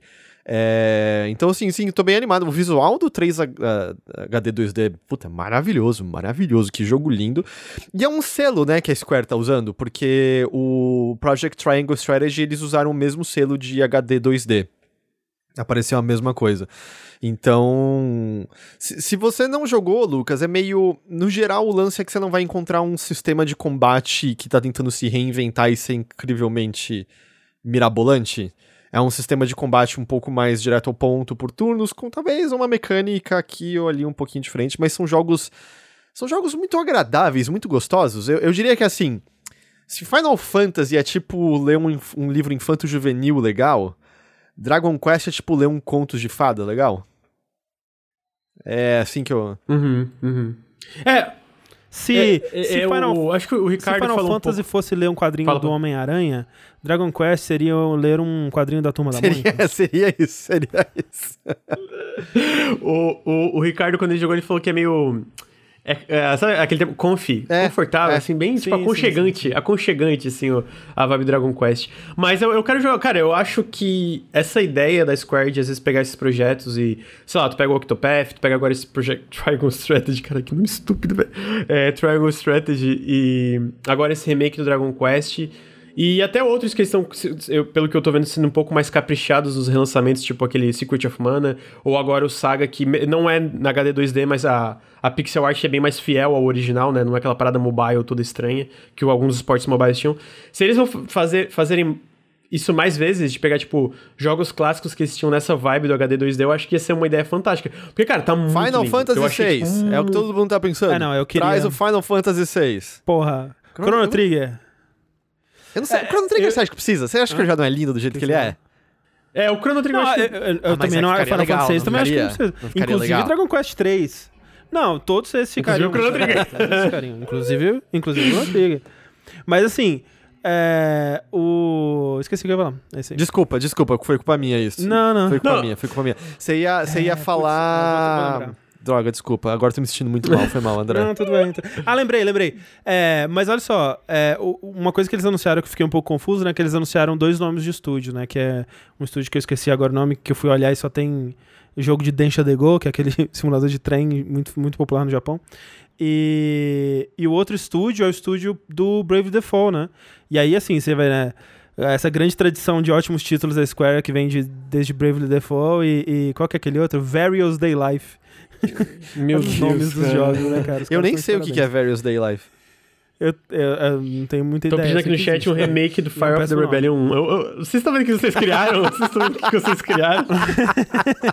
É, então, assim, sim, tô bem animado. O visual do 3 H- HD 2D, puta, maravilhoso, maravilhoso, que jogo lindo. E é um selo, né, que a Square tá usando, porque o Project Triangle Strategy, eles usaram o mesmo selo de HD 2D. Apareceu a mesma coisa. Então, se, se você não jogou, Lucas, é meio. No geral, o lance é que você não vai encontrar um sistema de combate que tá tentando se reinventar e ser incrivelmente mirabolante. É um sistema de combate um pouco mais direto ao ponto por turnos, com talvez uma mecânica aqui ou ali um pouquinho diferente, mas são jogos. São jogos muito agradáveis, muito gostosos. Eu, eu diria que assim. Se Final Fantasy é tipo ler um, um livro infanto-juvenil legal, Dragon Quest é tipo ler um contos de fada legal. É assim que eu. Uhum, uhum. É, Se, é, é, se é Final, o- acho que o se Ricardo Final falou Fantasy um pouco... fosse ler um quadrinho Fala, do. Homem-Aranha, Dragon Quest seria ler um quadrinho da Turma da Mônica. Seria, seria isso, seria isso. O, o, o Ricardo, quando ele jogou, ele falou que é meio... É, é, sabe aquele tempo confi, É, confortável, é. assim, bem tipo Sim, sim, aconchegante, aconchegante, assim, o- a vibe Dragon Quest. Mas eu, eu quero jogar, cara, eu acho que essa ideia da Square de às vezes pegar esses projetos e, sei lá, tu pega o Octopath, tu pega agora esse projeto Triangle Strategy, cara, que nome estúpido, velho. É, Triangle Strategy e agora esse remake do Dragon Quest. E até outros que estão, eu- pelo que eu tô vendo, sendo um pouco mais caprichados nos relançamentos, tipo aquele Secret of Mana, ou agora o Saga, que não é na HD 2D, mas a, a pixel art é bem mais fiel ao original, né? Não é aquela parada mobile toda estranha, que alguns esportes mobiles tinham. Se eles vão fazer, fazerem isso mais vezes, de pegar, tipo, jogos clássicos que eles tinham nessa vibe do HD 2D, eu acho que ia ser uma ideia fantástica. Porque, cara, tá muito Final lindo. Fantasy VI. tipo, É o que todo mundo tá pensando. É, não, eu queria- Traz o Final Fantasy VI. Porra. Chrono- Chrono Trigger. Eu não sei. o Chrono Trigger você acha que precisa? Você acha que ele já não é lindo do jeito que ele é? É, o Chrono Trigger eu Não, acho eu, que- eu- eu Ah, também é não ficaria Final legal, Fantasy VI, também acho que não ficaria? precisa. Não ficaria Inclusive legal? Dragon Quest 3. Não, todos esses ficariam. o Chrono Trigger. Inclusive, inclusive o Chrono Trigger. Mas assim, é, o... Esqueci o que eu ia falar. É. Desculpa, desculpa, foi culpa minha isso. Não, não. Foi culpa Não. minha, foi culpa minha. Você ia, você ia É, putz, falar. eu lembrar. Droga, desculpa, agora tô me sentindo muito mal, foi mal, André. Não, tudo bem. Ah, lembrei, lembrei. É, mas olha só, é, uma coisa que eles anunciaram que eu fiquei um pouco confuso, né? Que eles anunciaram dois nomes de estúdio, né? Que é um estúdio que eu esqueci agora o nome, que eu fui olhar e só tem jogo de Densha de Go, que é aquele simulador de trem muito, muito popular no Japão. E, e o outro estúdio é o estúdio do Brave Default, né? E aí, assim, você vai, né? Essa grande tradição de ótimos títulos da Square que vem de, desde Bravely Default e, e qual que é aquele outro? Various Day Life. Meu Os Deus, nomes dos jogos, né, cara? Os Eu nem sei o que que é. Various Day Life. Eu, eu- eu não tenho muita Tô ideia. pedindo aqui no chat existe. um remake do Fire of the não. Rebellion 1. Eu- eu- vocês estão vendo o que vocês criaram? vocês estão vendo o que vocês criaram?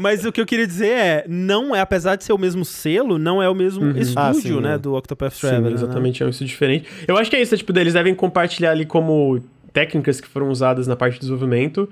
Mas o que eu queria dizer é, não é, apesar de ser o mesmo selo, não é o mesmo Uhum. estúdio, Ah, sim, né, é. do Octopath Sim, Traveler. né? exatamente, é um estúdio diferente. Eu acho que é isso, é, tipo, eles devem compartilhar ali como técnicas que foram usadas na parte de desenvolvimento,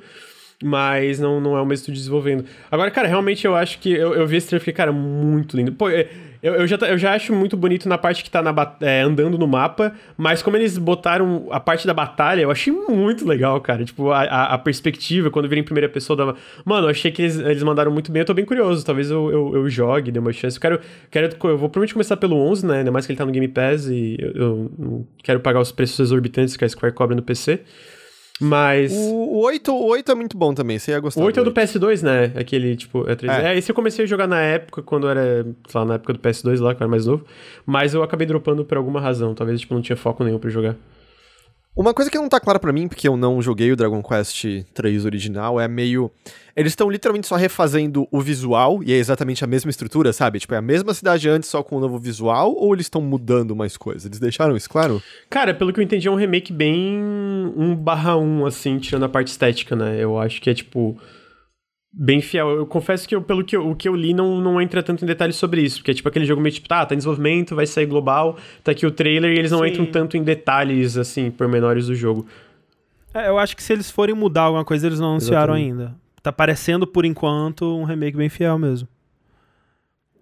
mas não, não é o mesmo estúdio desenvolvendo. Agora, cara, realmente eu acho que eu, eu vi esse trailer e fiquei, cara, muito lindo. Pô, é, eu, eu, já, eu já acho muito bonito na parte que tá na, é, andando no mapa, mas como eles botaram a parte da batalha, eu achei muito legal, cara. Tipo, a, a, a perspectiva, quando vira em primeira pessoa, dava... Mano, eu achei que eles, eles mandaram muito bem, eu tô bem curioso. Talvez eu, eu, eu jogue, dê uma chance. Eu quero, quero... Eu vou provavelmente começar pelo 11, né? Ainda mais que ele tá no Game Pass e eu, eu quero pagar os preços exorbitantes que a Square cobra no PC. Mas... O, o 8, o 8 é muito bom também, você ia gostar. O 8 é o do oito. PS2, né? Aquele, tipo, é 3D. É. É. esse eu comecei a jogar na época, quando era, sei lá, na época do PS2 lá, que eu era mais novo. Mas eu acabei dropando por alguma razão. Talvez, tipo, não tinha foco nenhum pra jogar. Uma coisa que não tá clara pra mim, porque eu não joguei o Dragon Quest 3 original, é meio. Eles estão literalmente só refazendo o visual, e é exatamente a mesma estrutura, sabe? Tipo, é a mesma cidade antes, só com um novo visual, ou eles estão mudando mais coisas? Eles deixaram isso claro? Cara, pelo que eu entendi, é um remake bem 1 barra 1, assim, tirando a parte estética, né? Eu acho que é, tipo, bem fiel. Eu confesso que eu, pelo que eu, o que eu li não, não entra tanto em detalhes sobre isso, porque é tipo aquele jogo meio tipo, tá, tá em desenvolvimento, vai sair global, tá aqui o trailer, e eles não Sim. entram tanto em detalhes, assim, pormenores do jogo. É, eu acho que se eles forem mudar alguma coisa, eles não anunciaram Exatamente. ainda. Tá parecendo, por enquanto, um remake bem fiel mesmo.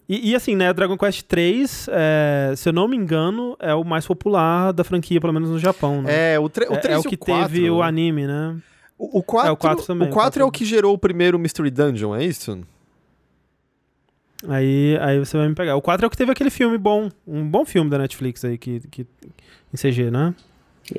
E, e assim, né, Dragon Quest 3, é, se eu não me engano, é o mais popular da franquia, pelo menos no Japão, né? É, o, tre- o É- 3 é e o que 4, teve o né? anime, né? O, o 4, É, o 4 também, O o 4 é o 4. que gerou o primeiro Mystery Dungeon, é isso? Aí, aí você vai me pegar. O 4 é o que teve aquele filme bom, um bom filme da Netflix aí, que, que, em CG, né?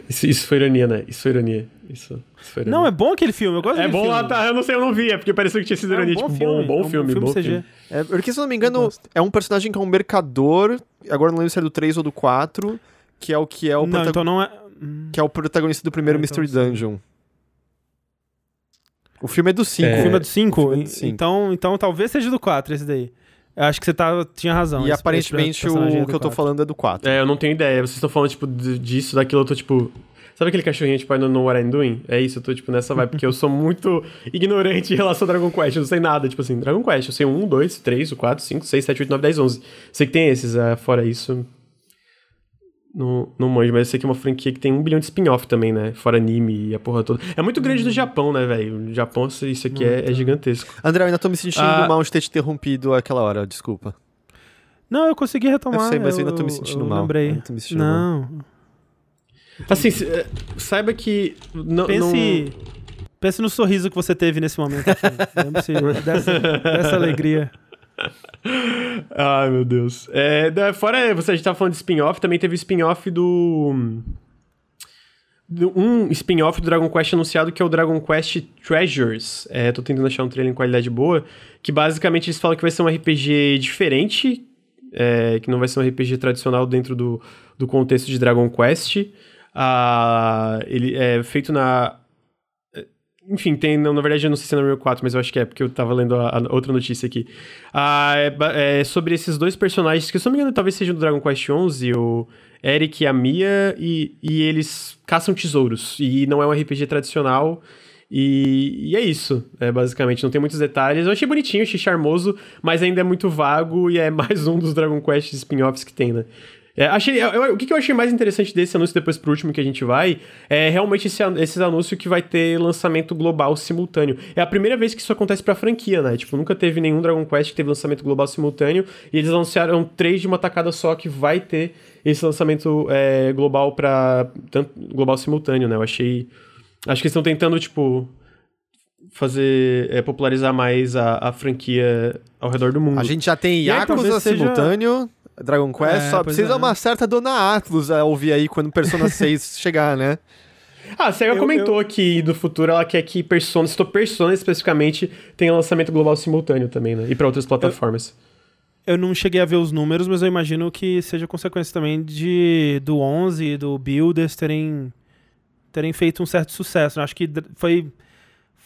Isso, isso foi ironia, né? Isso foi ironia. Isso, isso foi ironia. Não, é bom aquele filme, eu gosto É bom lá, filme. tá? Eu não sei, eu não vi, é porque pareceu que tinha sido É um ironia. bom tipo, filme, bom, bom é um filme, bom CG. filme. É, porque, se eu não me engano, é um personagem que é um mercador, agora não lembro se é do 3 ou do 4, que é o que é o, Não, então não é... que é o protagonista do primeiro É, então Mystery sim. O filme é do 5. O filme é do 5? filme é. Então, então talvez seja do 4 esse daí. Eu acho que você tá, tinha razão. E esse- aparentemente esse é o do que eu tô falando é do 4. É, eu não tenho ideia. Vocês estão falando, tipo, disso, daquilo, eu tô, tipo... Sabe aquele cachorrinho, tipo, I don't know what I'm doing? É isso, eu tô, tipo, nessa vibe, porque eu sou muito ignorante em relação ao Dragon Quest. Eu não sei nada, tipo assim, Dragon Quest. Eu sei um, dois, três, o quatro, cinco, seis, sete, oito, nove, dez, onze. Sei que tem esses, é, fora isso... Não, não manjo, mas eu sei que é uma franquia que tem um bilhão de spin-off também, né? Fora anime e a porra toda. É muito grande do Japão, né, velho? No Japão, isso aqui é, é gigantesco. André, eu ainda tô me sentindo Ah. mal de ter te interrompido aquela hora, desculpa. Não, eu consegui retomar. Eu sei, mas eu ainda tô me sentindo eu mal. Lembrei. Eu me sentindo não. Assim, é, saiba que... Não, Pense, pense no sorriso que você teve nesse momento. Aqui. Lembre-se dessa, dessa alegria. Ai, meu Deus. É, fora, você, a gente tava falando de spin-off, também teve spin-off do... do- Um spin-off do Dragon Quest anunciado que é o Dragon Quest Treasures. É, tô tentando achar um trailer em qualidade boa. Que basicamente eles falam que vai ser um RPG diferente. é, que não vai ser um RPG tradicional dentro do, do contexto de Dragon Quest. Ah, ele é feito na enfim, tem, na verdade eu não sei se é número 4, mas eu acho que é, porque eu tava lendo a, a outra notícia aqui. Ah, é, é sobre esses dois personagens, que se eu não me engano talvez sejam do Dragon Quest XI, o Eric e a Mia, e, e eles caçam tesouros. E não é um RPG tradicional. E, e é isso, é, basicamente. Não tem muitos detalhes. Eu achei bonitinho, achei charmoso, mas ainda é muito vago e é mais um dos Dragon Quest spin-offs que tem, né? É, achei, eu- o que, eu achei mais interessante desse anúncio, depois pro último que a gente vai, é realmente esse, esses anúncios que vai ter lançamento global simultâneo. É a primeira vez que isso acontece pra franquia, né? Tipo, nunca teve nenhum Dragon Quest que teve lançamento global simultâneo, e eles anunciaram três de uma tacada só que vai ter esse lançamento é, global para global simultâneo, né? Eu achei. Acho que eles estão tentando, tipo, fazer. é, popularizar mais a, a franquia ao redor do mundo. A gente já tem E aí, Yakuza talvez seja- simultâneo, Dragon Quest, É, só precisa é. uma certa Dona Atlus a ouvir aí quando Persona 6 chegar, né? Ah, a SEGA Eu- comentou que no futuro ela quer que Persona, citou Persona especificamente, tenha lançamento global simultâneo também, né? E pra outras plataformas. Eu não cheguei a ver os números, mas eu imagino que seja consequência também de do 11 e do Builders terem, terem feito um certo sucesso. Eu Acho que foi,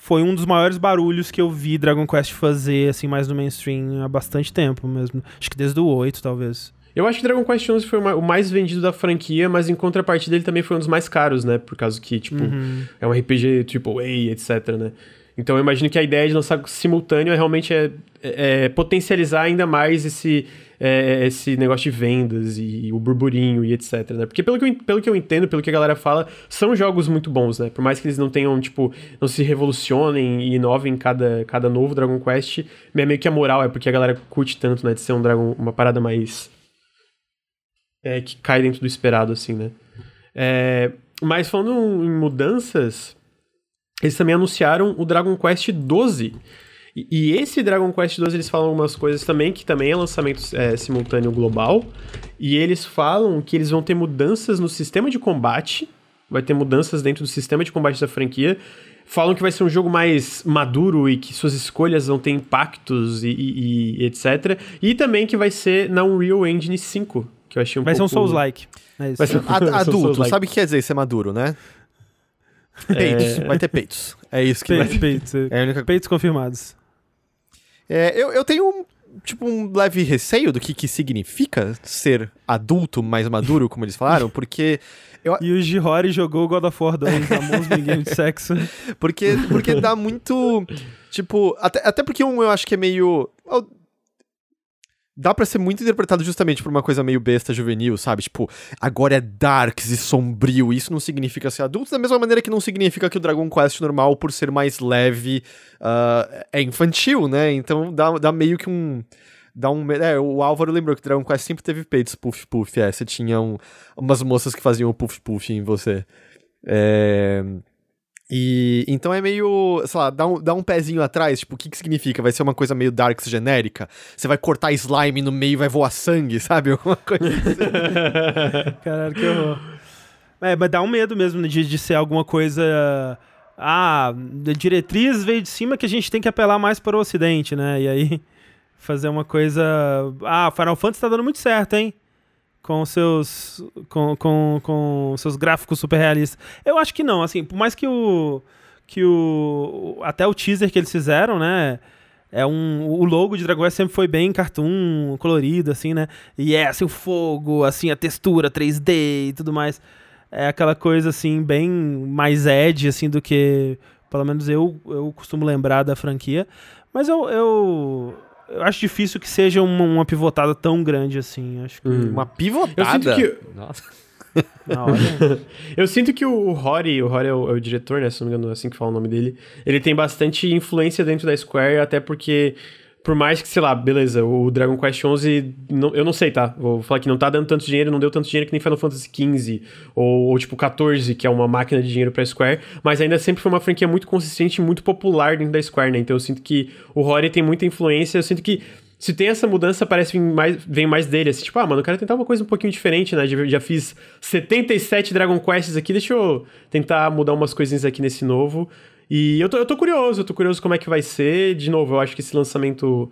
foi um dos maiores barulhos que eu vi Dragon Quest fazer, assim, mais no mainstream há bastante tempo mesmo. Acho que desde o 8, talvez. Eu acho que Dragon Quest XI foi o ma- o mais vendido da franquia, mas em contrapartida ele também foi um dos mais caros, né? Por causa que, tipo, Uhum. é um RPG AAA, etc, né? Então eu imagino que a ideia de lançar simultâneo é realmente é, é- é potencializar ainda mais esse, é, esse negócio de vendas e, o burburinho e etc, né? Porque pelo que, eu, pelo que eu entendo, pelo que a galera fala, são jogos muito bons, né? Por mais que eles não tenham, tipo, não se revolucionem e inovem cada, cada novo Dragon Quest, é meio que a moral é porque a galera curte tanto, né? De ser um Dragon, uma parada mais... É, que cai dentro do esperado, assim, né? É, mas falando em mudanças, eles também anunciaram o Dragon Quest XII. E, e esse Dragon Quest XII, eles falam algumas coisas também, que também é lançamento é, simultâneo global. E eles falam que eles vão ter mudanças no sistema de combate. Vai ter mudanças dentro do sistema de combate da franquia. Falam que vai ser um jogo mais maduro e que suas escolhas vão ter impactos e, e- e etc. E também que vai ser na Unreal Engine 5, que eu achei um Vai ser um pouco... Souls-like. É. Vai ser- Ad- São adulto, Souls-like. sabe o que quer dizer ser maduro, né? Peitos, vai ter peitos. É isso que vai Peitos, peitos. É a única Peitos confirmados. É, eu, eu tenho um, tipo, um leve receio do que, que significa ser adulto mais maduro, como eles falaram, porque. E o Jihori jogou God of War 2, amou os minigames de sexo. Porque, porque dá muito. Tipo, até, até porque um eu acho que é meio. Dá pra ser muito interpretado justamente por uma coisa meio besta juvenil, sabe? Tipo, agora é darks e sombrio. Isso não significa ser adulto, da mesma maneira que não significa que o Dragon Quest normal, por ser mais leve, ah, é infantil, né? Então dá, dá meio que um. Dá um. É, o Álvaro lembrou que Dragon Quest sempre teve peitos puff puff. É, você tinha um- umas moças que faziam puff puff em você. É. E então é meio, sei lá, dá um, dá um pezinho atrás, tipo, o que que significa? Vai ser uma coisa meio darks genérica? Você vai cortar slime no meio e vai voar sangue, sabe? Alguma coisa assim. Caralho, que horror. É, mas dá um medo mesmo né, de, de ser alguma coisa. Ah, a diretriz veio de cima que a gente tem que apelar mais para o ocidente, né? E aí fazer uma coisa. Ah, Final Fantasy tá dando muito certo, hein? Com seus. Com, com, com seus gráficos super realistas. Eu acho que não, assim, por mais que o. Que o. Até o teaser que eles fizeram, né? é um o logo de Dragon Quest sempre foi bem cartoon, colorido assim, né? E é assim o fogo, assim a textura 3D e tudo mais. É aquela coisa assim bem mais edge assim do que pelo menos eu eu costumo lembrar da franquia. Mas eu, eu eu acho difícil que seja uma, uma pivotada tão grande assim. Acho que... Uma pivotada? Eu sinto que... Nossa. eu sinto que o Rory, o Rory é o, é o, diretor, né? Se não me engano, é assim que fala o nome dele. Ele tem bastante influência dentro da Square, até porque, por mais que, sei lá, beleza, o Dragon Quest XI, não, eu não sei, tá? Vou falar que não tá dando tanto dinheiro, não deu tanto dinheiro que nem Final Fantasy XV, ou, ou tipo 14, que é uma máquina de dinheiro pra Square, mas ainda sempre foi uma franquia muito consistente e muito popular dentro da Square, né? Então eu sinto que o Rory tem muita influência, eu sinto que se tem essa mudança, parece que vem mais, vem mais dele. Assim, tipo, ah, mano, eu quero tentar uma coisa um pouquinho diferente, né? Já, já fiz 77 Dragon Quests aqui, deixa eu tentar mudar umas coisinhas aqui nesse novo. E eu tô, eu tô curioso, eu tô curioso como é que vai ser. De novo, eu acho que esse lançamento.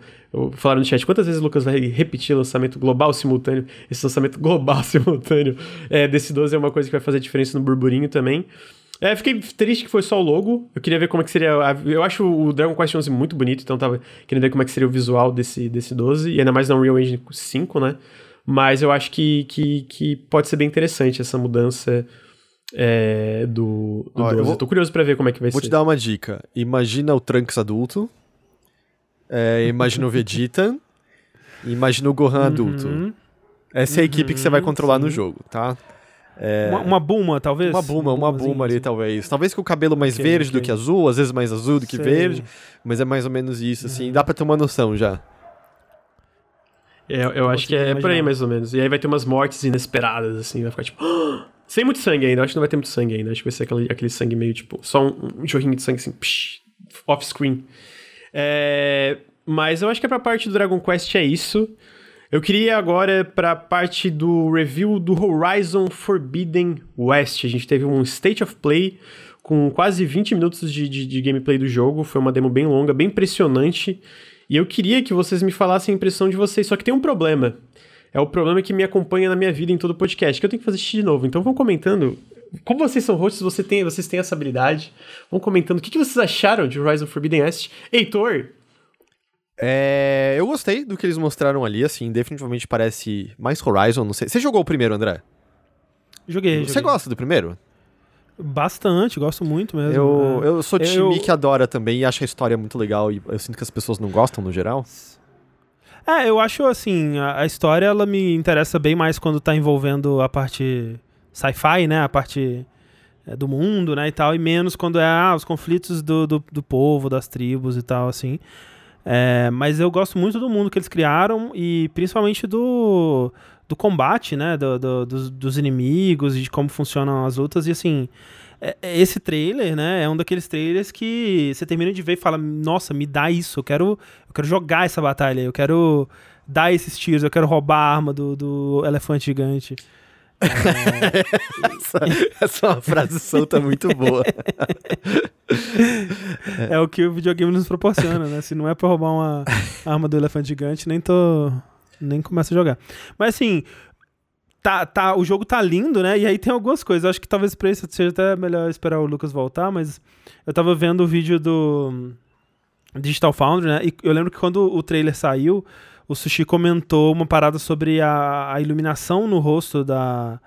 Falaram no chat, quantas vezes o Lucas vai repetir lançamento global simultâneo? Esse lançamento global simultâneo é, desse 12 é uma coisa que vai fazer diferença no burburinho também. É, fiquei triste que foi só o logo. Eu queria ver como é que seria. A... Eu acho o Dragon Quest 11 muito bonito, então tava querendo ver como é que seria o visual desse, desse 12. E ainda mais na Unreal Engine 5, né? Mas eu acho que, que, que pode ser bem interessante essa mudança é, do, do Ó, 12. Eu, vou... eu tô curioso pra ver como é que vai vou ser. Vou te dar uma dica. Imagina o Trunks adulto. É, imagina o Vegeta. imagina o Gohan uhum. adulto. Essa é a equipe que você vai uhum, controlar sim. no jogo, tá? É... Uma, uma Buma, talvez? Uma Buma, uma Buma ali, assim. talvez. Talvez com o cabelo mais okay, verde okay. do que azul, às vezes mais azul do que Sei. verde, mas é mais ou menos isso, assim. Uhum. Dá pra ter uma noção já. É, eu, eu acho que é imaginar. por aí, mais ou menos. E aí vai ter umas mortes inesperadas, assim, vai ficar tipo... Sem muito sangue ainda, acho que não vai ter muito sangue ainda. Acho que vai ser aquele, aquele sangue meio, tipo, só um, um jorrinho de sangue, assim, off-screen. É... Mas eu acho que é pra parte do Dragon Quest é isso. Eu queria agora para a parte do review do Horizon Forbidden West. A gente teve um State of Play com quase 20 minutos de, de, de, gameplay do jogo. Foi uma demo bem longa, bem impressionante. E eu queria que vocês me falassem a impressão de vocês. Só que tem um problema. É o problema que me acompanha na minha vida em todo o podcast, que eu tenho que fazer xixi de novo. Então vão comentando. Como vocês são hosts, você tem, vocês têm essa habilidade. Vão comentando o que, que vocês acharam de Horizon Forbidden West. Heitor, é, eu gostei do que eles mostraram ali, assim, definitivamente parece mais Horizon, não sei. Você jogou o primeiro, André? Joguei. Você joguei. gosta do primeiro? Bastante, gosto muito mesmo. Eu, é. eu sou time eu... que adora também e acho a história muito legal e eu sinto que as pessoas não gostam no geral. É, eu acho assim, a, a história ela me interessa bem mais quando tá envolvendo a parte sci-fi, né? A parte é, do mundo, né, e tal, e menos quando é ah, os conflitos do, do, do povo, das tribos e tal, assim. É, mas eu gosto muito do mundo que eles criaram e principalmente do, do combate, né? Do, do, dos, dos, inimigos e de como funcionam as lutas. E assim, esse trailer, né? É um daqueles trailers que você termina de ver e fala: Nossa, me dá isso, eu quero, eu quero jogar essa batalha, eu quero dar esses tiros, eu quero roubar a arma do, do elefante gigante. essa, essa é uma frase solta muito boa. é o que o videogame nos proporciona, né? Se não é pra roubar uma arma do elefante gigante, nem tô. Nem começo a jogar. Mas assim, tá, tá, o jogo tá lindo, né? E aí tem algumas coisas. Acho que talvez pra isso seja até melhor esperar o Lucas voltar, mas eu tava vendo o vídeo do Digital Foundry, né? E eu lembro que quando o trailer saiu o Sushi comentou uma parada sobre a, a iluminação no rosto da,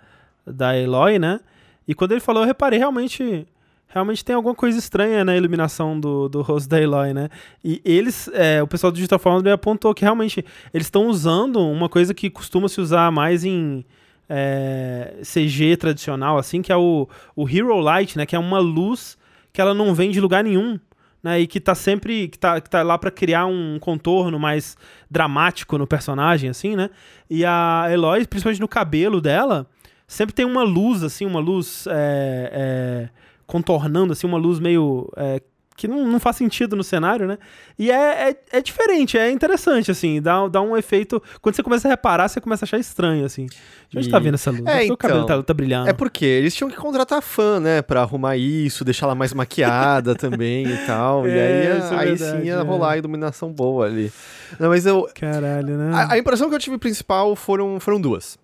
da Eloy, né? E quando ele falou, eu reparei, realmente realmente tem alguma coisa estranha na iluminação do, do rosto da Eloy, né? E eles, é, o pessoal do Digital Foundry apontou que realmente eles estão usando uma coisa que costuma se usar mais em é, CG tradicional, assim, que é o, o Hero Light, né? Que é uma luz que ela não vem de lugar nenhum né, e que tá sempre que tá, que tá lá para criar um contorno mais dramático no personagem assim, né? E a Eloy, principalmente no cabelo dela, sempre tem uma luz assim, uma luz é, é, contornando assim, uma luz meio é, que não, não faz sentido no cenário, né? E é, é, é, diferente, é interessante, assim, dá, dá um efeito. Quando você começa a reparar, você começa a achar estranho, assim. De onde e... tá vendo essa luz? É, então, o cabelo tá, tá, brilhando. É porque eles tinham que contratar fã, né? Pra arrumar isso, deixar ela mais maquiada também e tal. É, e aí, é aí verdade, sim ia é. rolar a iluminação boa ali. Não, mas eu. Caralho, né? A, a, impressão que eu tive principal foram, foram duas.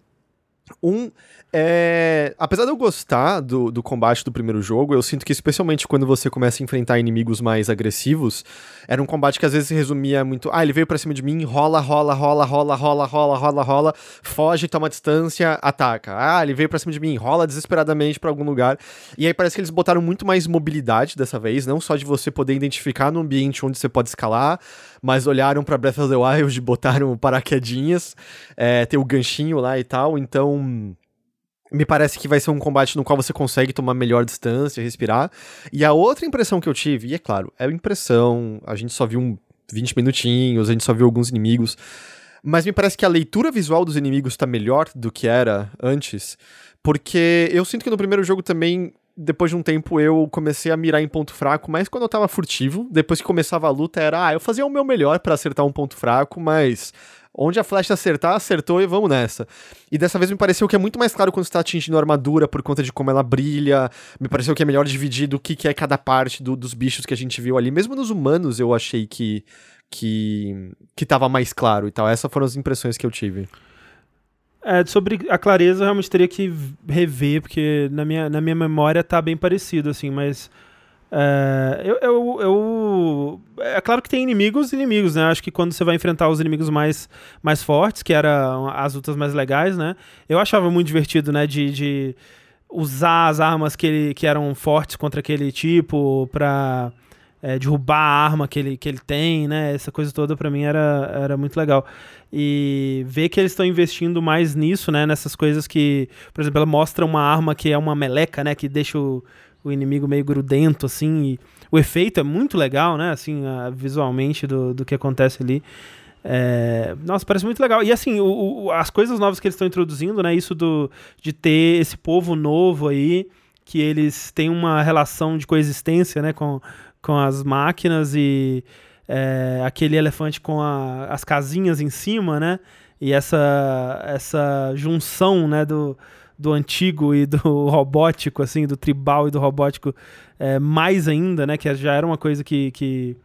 Um, é... apesar de eu gostar do, do combate do primeiro jogo, eu sinto que, especialmente quando você começa a enfrentar inimigos mais agressivos, era um combate que às vezes se resumia muito. Ah, ele veio pra cima de mim, rola, rola, rola, rola, rola, rola, rola, rola, foge, toma distância, ataca. Ah, ele veio pra cima de mim, rola desesperadamente pra algum lugar. E aí parece que eles botaram muito mais mobilidade dessa vez, não só de você poder identificar no ambiente onde você pode escalar, mas olharam pra Breath of the Wild e botaram paraquedinhas, é, tem o ganchinho lá e tal, então me parece que vai ser um combate no qual você consegue tomar melhor distância, respirar. E a outra impressão que eu tive, e é claro, é impressão, a gente só viu um 20 minutinhos, a gente só viu alguns inimigos, mas me parece que a leitura visual dos inimigos tá melhor do que era antes, porque eu sinto que no primeiro jogo também depois de um tempo eu comecei a mirar em ponto fraco, mas quando eu tava furtivo, depois que começava a luta era, ah, eu fazia o meu melhor para acertar um ponto fraco, mas Onde a flecha acertar, acertou e vamos nessa. E dessa vez me pareceu que é muito mais claro quando você tá atingindo a armadura por conta de como ela brilha. Me pareceu que é melhor dividido o que, que é cada parte do, dos bichos que a gente viu ali. Mesmo nos humanos eu achei que, que, que tava mais claro e tal. Essas foram as impressões que eu tive. É, sobre a clareza eu realmente teria que rever, porque na minha, na minha memória tá bem parecido, assim, mas é, eu, eu, eu, é claro que tem inimigos e inimigos, né? Acho que quando você vai enfrentar os inimigos mais, mais fortes, que eram as lutas mais legais, né? Eu achava muito divertido, né? De, de usar as armas que, ele, que eram fortes contra aquele tipo pra é, derrubar a arma que ele, que ele tem, né? Essa coisa toda para mim era, era muito legal. E ver que eles estão investindo mais nisso, né? Nessas coisas que, por exemplo, ela mostra uma arma que é uma meleca, né? Que deixa o o inimigo meio grudento, assim. o efeito é muito legal, né? Assim, visualmente do, do que acontece ali. É, nossa, parece muito legal. E assim, o, o, as coisas novas que eles estão introduzindo, né? Isso do, de ter esse povo novo aí, que eles têm uma relação de coexistência, né? Com, com as máquinas e é, aquele elefante com a, as casinhas em cima, né? E essa, essa junção, né? Do, do antigo e do robótico, assim, do tribal e do robótico é, mais ainda, né? Que já era uma coisa que, que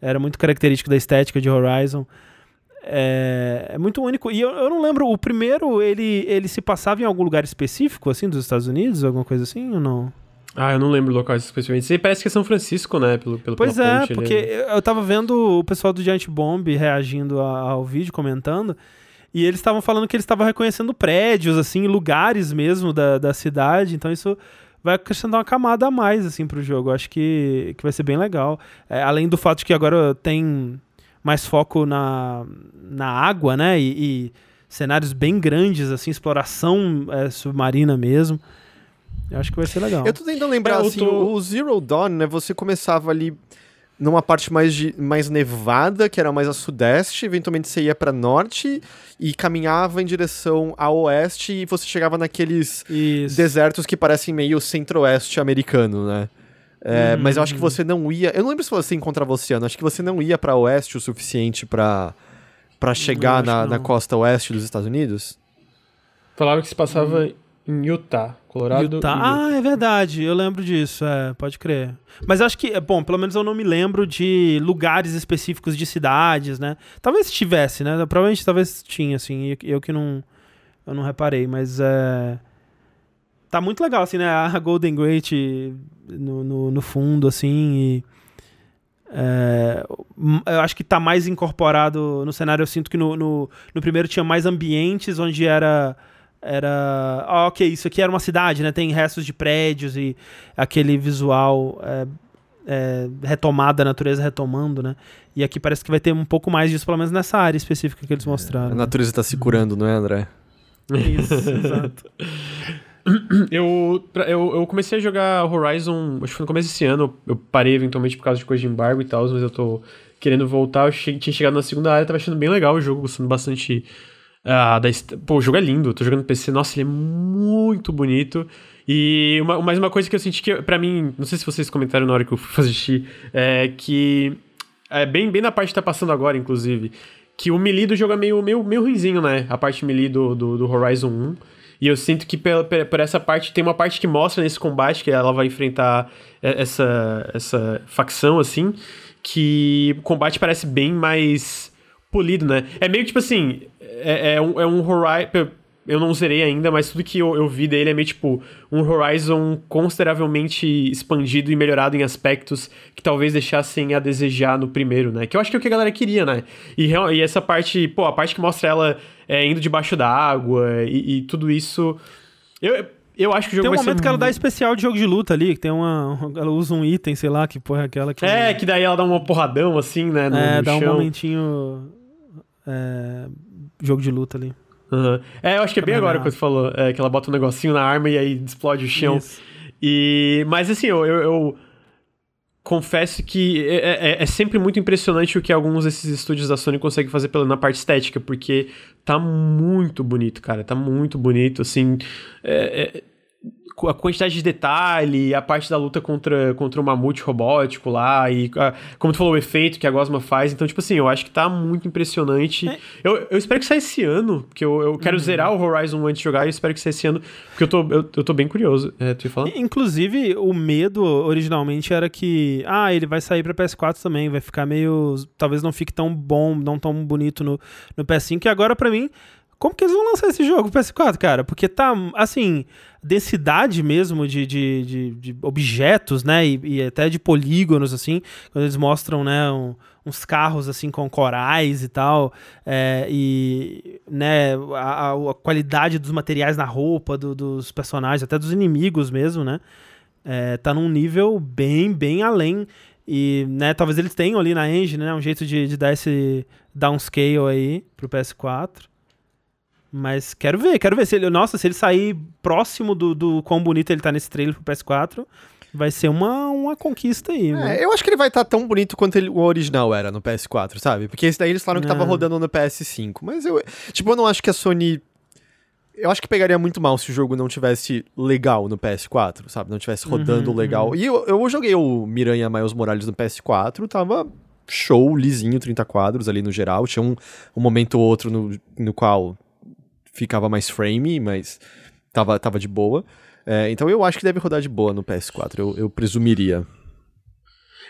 era muito característica da estética de Horizon. É, é muito único. E eu, eu, não lembro, o primeiro, ele, ele se passava em algum lugar específico, assim, dos Estados Unidos, alguma coisa assim, ou não? Ah, eu não lembro locais especificamente. Parece que é São Francisco, né? Pelo, pelo pois é, porque eu tava vendo o pessoal do Giant Bomb reagindo ao vídeo, comentando. E eles estavam falando que eles estavam reconhecendo prédios, assim, lugares mesmo da, da cidade. Então isso vai acrescentar uma camada a mais, assim, pro jogo. Eu acho que, que vai ser bem legal. É, além do fato de que agora tem mais foco na, na água, né? E, e cenários bem grandes, assim, exploração é, submarina mesmo. Eu acho que vai ser legal. Eu tô tentando lembrar, é, assim, tô... o Zero Dawn, né? Você começava ali numa parte mais, de, mais nevada, que era mais a sudeste, eventualmente você ia para norte e caminhava em direção a oeste e você chegava naqueles Isso. desertos que parecem meio centro-oeste americano, né? É, hum. Mas eu acho que você não ia. Eu não lembro se você encontrava o oceano, acho que você não ia para oeste o suficiente para para chegar na, na costa oeste dos Estados Unidos. Falava que se passava hum em Utah, Colorado. Utah. Ah, é verdade, eu lembro disso, é, pode crer. Mas acho que, é bom, pelo menos eu não me lembro de lugares específicos de cidades, né? Talvez tivesse, né? Provavelmente talvez tinha, assim, eu que não, eu não reparei, mas é... Tá muito legal, assim, né? A Golden Gate no, no, no fundo, assim, e... É, eu acho que tá mais incorporado no cenário. Eu sinto que no, no, no primeiro tinha mais ambientes onde era era. Ah, ok, isso aqui era uma cidade, né? Tem restos de prédios e aquele visual é, é, retomado, a natureza retomando, né? E aqui parece que vai ter um pouco mais disso, pelo menos nessa área específica que eles mostraram. a natureza está se curando, não é, André? Isso, exato. Eu, eu, eu comecei a jogar Horizon, acho que foi no começo desse ano. Eu parei eventualmente por causa de coisa de embargo e tal, mas eu tô querendo voltar. Eu cheguei, tinha chegado na segunda área, tava achando bem legal o jogo, gostando bastante ah, da, pô, o jogo é lindo, tô jogando no PC, nossa, ele é muito bonito. E uma, mais uma coisa que eu senti que, para mim, não sei se vocês comentaram na hora que eu fui xixi, é que. É bem, bem na parte que tá passando agora, inclusive. Que o melee do jogo é meio, meio, meio ruimzinho, né? A parte melee do, do, do Horizon 1. E eu sinto que por, por essa parte, tem uma parte que mostra nesse combate que ela vai enfrentar essa, essa facção, assim, que o combate parece bem mais polido, né? É meio tipo assim, é, é um, é um Horizon. eu não zerei ainda, mas tudo que eu, eu, vi dele é meio tipo um Horizon consideravelmente expandido e melhorado em aspectos que talvez deixassem a desejar no primeiro, né? Que eu acho que é o que a galera queria, né? E, e essa parte, pô, a parte que mostra ela é, indo debaixo da água e, e tudo isso. Eu, eu acho que o jogo Tem um momento que ela dá especial de jogo de luta ali, que tem uma. Ela usa um item, sei lá, que porra é aquela que. É, que daí ela dá uma porradão assim, né? No, é, no dá chão. um momentinho. É, jogo de luta ali. Uhum. É, eu acho que é bem agora que você falou, é, que ela bota um negocinho na arma e aí explode o chão. Isso. E, mas assim, eu, eu, eu confesso que é, é, é, sempre muito impressionante o que alguns desses estúdios da Sony conseguem fazer pela, na parte estética, porque tá muito bonito, cara, tá muito bonito, assim, é, a quantidade de detalhe, a parte da luta contra, contra o mamute robótico lá, e a, como tu falou, o efeito que a Gosma faz. Então, tipo assim, eu acho que tá muito impressionante. É. Eu, eu espero que saia esse ano, porque eu, eu quero uhum. zerar o Horizon antes de jogar, e eu espero que saia esse ano, porque eu tô, eu, eu tô bem curioso. É, tu ia falar? Inclusive, o medo originalmente era que, ah, ele vai sair pra PS4 também, vai ficar meio. Talvez não fique tão bom, não tão bonito no, no PS5, e agora para mim como que eles vão lançar esse jogo pro PS4, cara? Porque tá, assim, densidade mesmo de, de, de, de objetos, né? E, e, até de polígonos, assim, quando eles mostram, né, um, uns carros, assim, com corais e tal, é, e, né, a, a, qualidade dos materiais na roupa do, dos personagens, até dos inimigos mesmo, né? É, tá num nível bem, bem além. E, né, talvez eles tenham ali na engine, né, um jeito de, de dar esse downscale aí pro PS4. Mas quero ver, quero ver. Se ele, nossa, se ele sair próximo do, do quão bonito ele tá nesse trailer pro PS4, vai ser uma, uma conquista aí. É, eu acho que ele vai estar tá tão bonito quanto ele, o original era no PS4, sabe? Porque esse daí eles falaram que é. tava rodando no PS5. Mas eu, tipo, eu não acho que a Sony. Eu acho que pegaria muito mal se o jogo não tivesse legal no PS4, sabe? Não tivesse rodando uhum, legal. Uhum. E eu, eu joguei o Miranha Miles Morales no PS4, tava show, lisinho, 30 quadros ali no geral. Tinha um, um momento ou outro no, no qual ficava mais frame, mas tava, tava de boa. É, então eu acho que deve rodar de boa no PS4, eu, eu presumiria.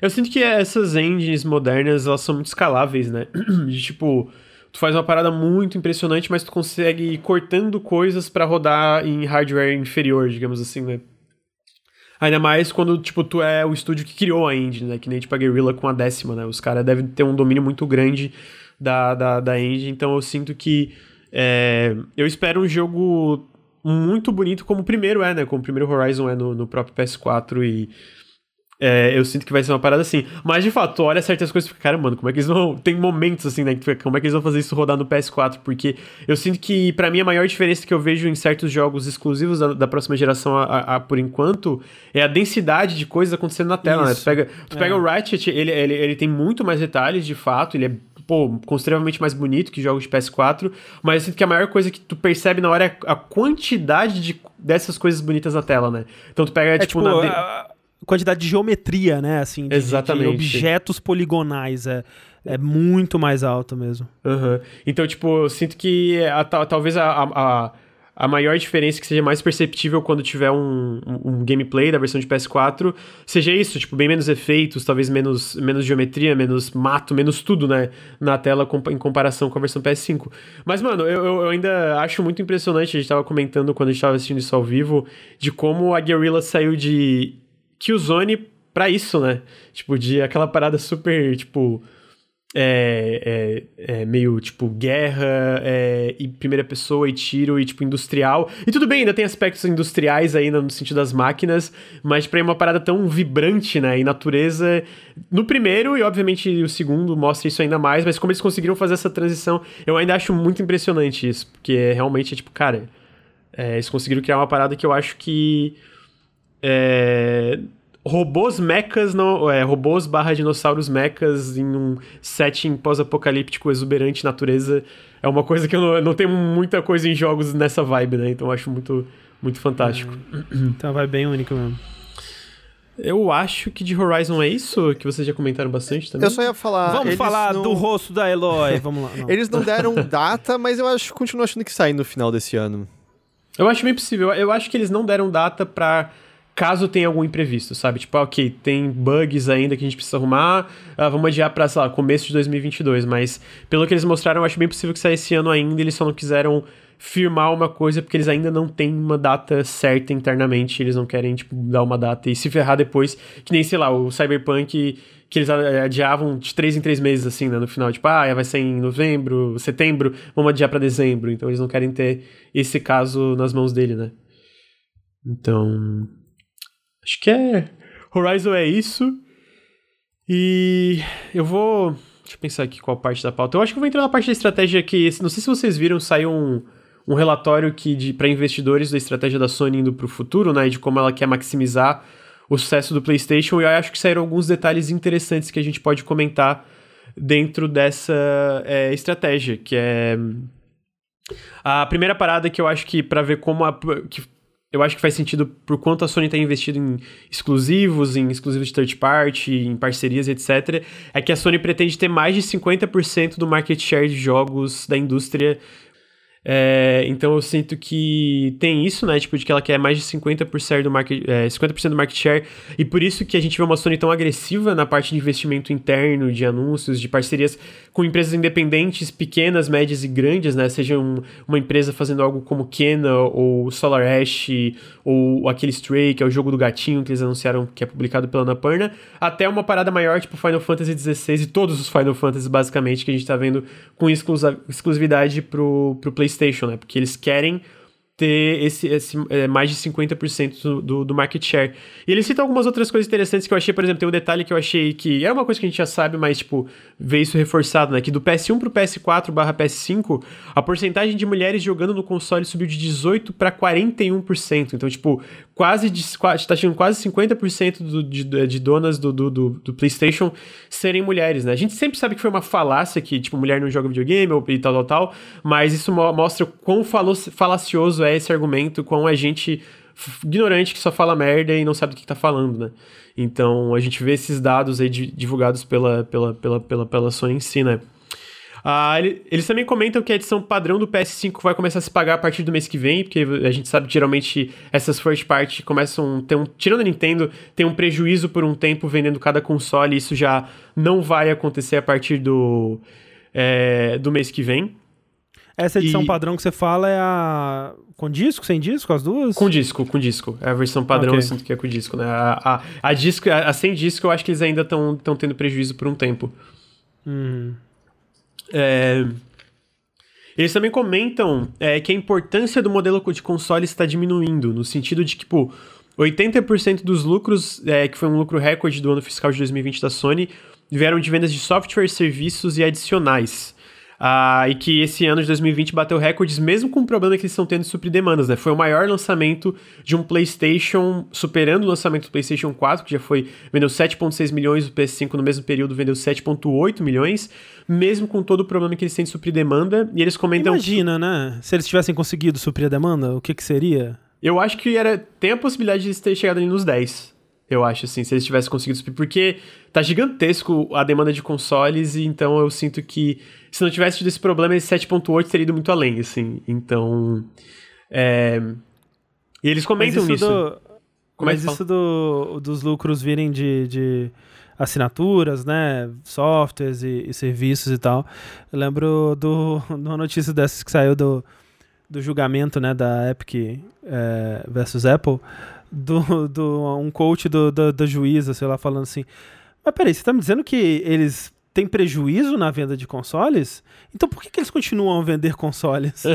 Eu sinto que essas engines modernas, elas são muito escaláveis, né? De tipo, tu faz uma parada muito impressionante, mas tu consegue ir cortando coisas para rodar em hardware inferior, digamos assim, né? Ainda mais quando, tipo, tu é o estúdio que criou a engine, né? Que nem, tipo, a Guerrilla com a décima, né? Os caras devem ter um domínio muito grande da, da, da engine, então eu sinto que é, eu espero um jogo muito bonito como o primeiro é, né? Como o primeiro Horizon é no, no próprio PS4 e é, eu sinto que vai ser uma parada assim. Mas de fato, olha certas coisas e fica, cara, mano, como é que eles vão. Tem momentos assim, né? Que fica, como é que eles vão fazer isso rodar no PS4? Porque eu sinto que, para mim, a maior diferença que eu vejo em certos jogos exclusivos da, da próxima geração, a, a, a, por enquanto, é a densidade de coisas acontecendo na tela, isso. né? Tu pega, tu é. pega o Ratchet, ele, ele, ele tem muito mais detalhes, de fato, ele é pô, consideravelmente mais bonito que jogos de PS4, mas eu sinto que a maior coisa que tu percebe na hora é a quantidade de, dessas coisas bonitas na tela, né? Então tu pega, é, tipo, tipo na... a quantidade de geometria, né, assim, de, Exatamente. de objetos poligonais, é é muito mais alto mesmo. Uhum. Então, tipo, eu sinto que a, talvez a, a, a maior diferença que seja mais perceptível quando tiver um, um, um, gameplay da versão de PS4 seja isso, tipo, bem menos efeitos, talvez menos, menos geometria, menos mato, menos tudo, né, na tela em comparação com a versão PS5. Mas, mano, eu, eu ainda acho muito impressionante, a gente tava comentando quando a gente tava assistindo isso ao vivo, de como a Guerrilla saiu de Killzone pra isso, né? Tipo, de aquela parada super, tipo é, é, é, meio tipo guerra é, e primeira pessoa e tiro e tipo industrial. E tudo bem, ainda tem aspectos industriais ainda no sentido das máquinas, mas pra uma parada tão vibrante, né? E natureza. No primeiro, e obviamente o segundo mostra isso ainda mais, mas como eles conseguiram fazer essa transição, eu ainda acho muito impressionante isso, porque é realmente é tipo, cara, é, eles conseguiram criar uma parada que eu acho que. É, robôs mechas, não, é, robôs barra dinossauros mechas em um setting pós-apocalíptico exuberante natureza é uma coisa que eu não, não tenho muita coisa em jogos nessa vibe, né? Então eu acho muito, muito fantástico. É, então vai bem único mesmo. Eu acho que de Horizon é isso, que vocês já comentaram bastante também. Eu só ia falar. Vamos falar não... do rosto da Eloy. Vamos lá. Não. Eles não deram data, mas eu acho continuo achando que sai no final desse ano. Eu acho bem possível. Eu acho que eles não deram data pra caso tenha algum imprevisto, sabe? Tipo, ok, tem bugs ainda que a gente precisa arrumar, uh, vamos adiar pra, sei lá, começo de 2022, mas pelo que eles mostraram, eu acho bem possível que saia esse ano ainda, eles só não quiseram firmar uma coisa porque eles ainda não têm uma data certa internamente, eles não querem, tipo, dar uma data e se ferrar depois, que nem, sei lá, o Cyberpunk que eles adiavam de três em três meses, assim, né, no final, tipo, ah, vai ser em novembro, setembro, vamos adiar para dezembro, então eles não querem ter esse caso nas mãos dele, né. Então, acho que é, Horizon é isso, e eu vou, deixa eu pensar aqui qual parte da pauta, eu acho que eu vou entrar na parte da estratégia que, não sei se vocês viram, saiu um um relatório que para investidores da estratégia da Sony indo para o futuro, né, de como ela quer maximizar o sucesso do PlayStation. E eu acho que saíram alguns detalhes interessantes que a gente pode comentar dentro dessa é, estratégia, que é a primeira parada que eu acho que para ver como a, que eu acho que faz sentido por quanto a Sony está investido em exclusivos, em exclusivos de third party, em parcerias, etc. É que a Sony pretende ter mais de 50% do market share de jogos da indústria é, então eu sinto que tem isso, né? Tipo, de que ela quer mais de 50% do market, é, 50% do market share. E por isso que a gente vê uma Sony tão agressiva na parte de investimento interno, de anúncios, de parcerias com empresas independentes, pequenas, médias e grandes, né? Seja um, uma empresa fazendo algo como Kena ou Solar Ash ou aquele Stray, que é o jogo do gatinho que eles anunciaram que é publicado pela Annapurna, até uma parada maior, tipo Final Fantasy XVI e todos os Final Fantasy, basicamente, que a gente tá vendo com exclusividade pro, pro PlayStation né? Porque eles querem ter esse, esse é, mais de 50% do, do, market share. E ele cita algumas outras coisas interessantes que eu achei, por exemplo, tem um detalhe que eu achei que era uma coisa que a gente já sabe, mas, tipo, vê isso reforçado, né? Que do PS1 pro PS4 barra PS5, a porcentagem de mulheres jogando no console subiu de 18% para 41%. Então, tipo, quase, de, quase tá chegando quase 50% do, de, de donas do, do, do, do, PlayStation serem mulheres, né? A gente sempre sabe que foi uma falácia que, tipo, mulher não joga videogame ou, e tal, tal, tal, mas isso mostra quão falacioso é esse argumento, quão a gente ignorante que só fala merda e não sabe do que tá falando, né? Então a gente vê esses dados aí divulgados pela, pela, pela, pela, pela Sony em si, né? Ah, eles também comentam que a edição padrão do PS5 vai começar a se pagar a partir do mês que vem, porque a gente sabe que geralmente essas first party começam. Ter um, tirando a Nintendo, tem um prejuízo por um tempo vendendo cada console, e isso já não vai acontecer a partir do, é, do mês que vem. Essa edição e... padrão que você fala é a. Com disco, sem disco, as duas? Com disco, com disco. É a versão padrão, okay. eu sinto que é com disco, né? A, a, a, disco, a, a sem disco, eu acho que eles ainda estão tendo prejuízo por um tempo. Hum. É... Eles também comentam é, que a importância do modelo de console está diminuindo, no sentido de que, tipo, 80% dos lucros, é, que foi um lucro recorde do ano fiscal de 2020 da Sony, vieram de vendas de software, serviços e adicionais. Ah, e que esse ano de 2020 bateu recordes, mesmo com o problema que eles estão tendo de suprir demandas, né? Foi o maior lançamento de um PlayStation, superando o lançamento do PlayStation 4, que já foi vendeu 7,6 milhões, o PS5 no mesmo período vendeu 7,8 milhões, mesmo com todo o problema que eles têm de suprir demanda. E eles comentam. Imagina, né? Se eles tivessem conseguido suprir a demanda, o que, que seria? Eu acho que era, tem a possibilidade de eles terem chegado ali nos 10. Eu acho, assim, se eles tivessem conseguido suprir. Porque tá gigantesco a demanda de consoles, e então eu sinto que se não tivesse tido esse problema, esse 7.8 teria ido muito além, assim. Então. É... E eles comentam Mas nisso. Do... Mas é isso do, dos lucros virem de, de assinaturas, né? Softwares e, e, serviços e tal. Eu lembro do, de uma notícia dessas que saiu do, do julgamento, né? Da Epic é, versus Apple. Do, do, um coach do, do, da juíza, sei lá, falando assim. Mas peraí, você tá me dizendo que eles tem prejuízo na venda de consoles, então por que, que eles continuam a vender consoles?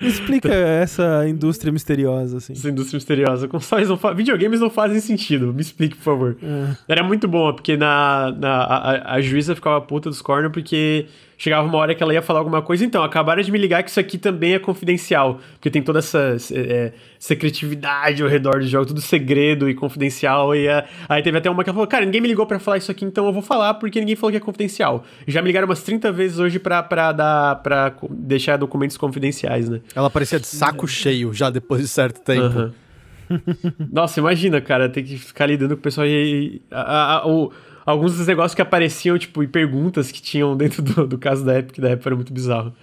Me explica essa indústria misteriosa, assim. Essa indústria misteriosa. Consoles não fa... Videogames não fazem sentido. Me explique, por favor. É. Era muito bom, porque na, na, a, a juíza ficava puta dos corners porque chegava uma hora que ela ia falar alguma coisa, então, acabaram de me ligar que isso aqui também é confidencial, porque tem toda essa é, secretividade ao redor do jogo, tudo segredo e confidencial, e a, aí teve até uma que ela falou, cara, ninguém me ligou para falar isso aqui, então eu vou falar porque ninguém falou que é confidencial. Já me ligaram umas 30 vezes hoje pra, pra, dar, pra deixar documentos confidenciais, né? Ela parecia de saco cheio já depois de certo tempo. Uhum. Nossa, imagina, cara, ter que ficar lidando com o pessoal e... A, a, a, o, alguns dos negócios que apareciam, tipo, e perguntas que tinham dentro do, do caso da Epic, da Epic era muito bizarro.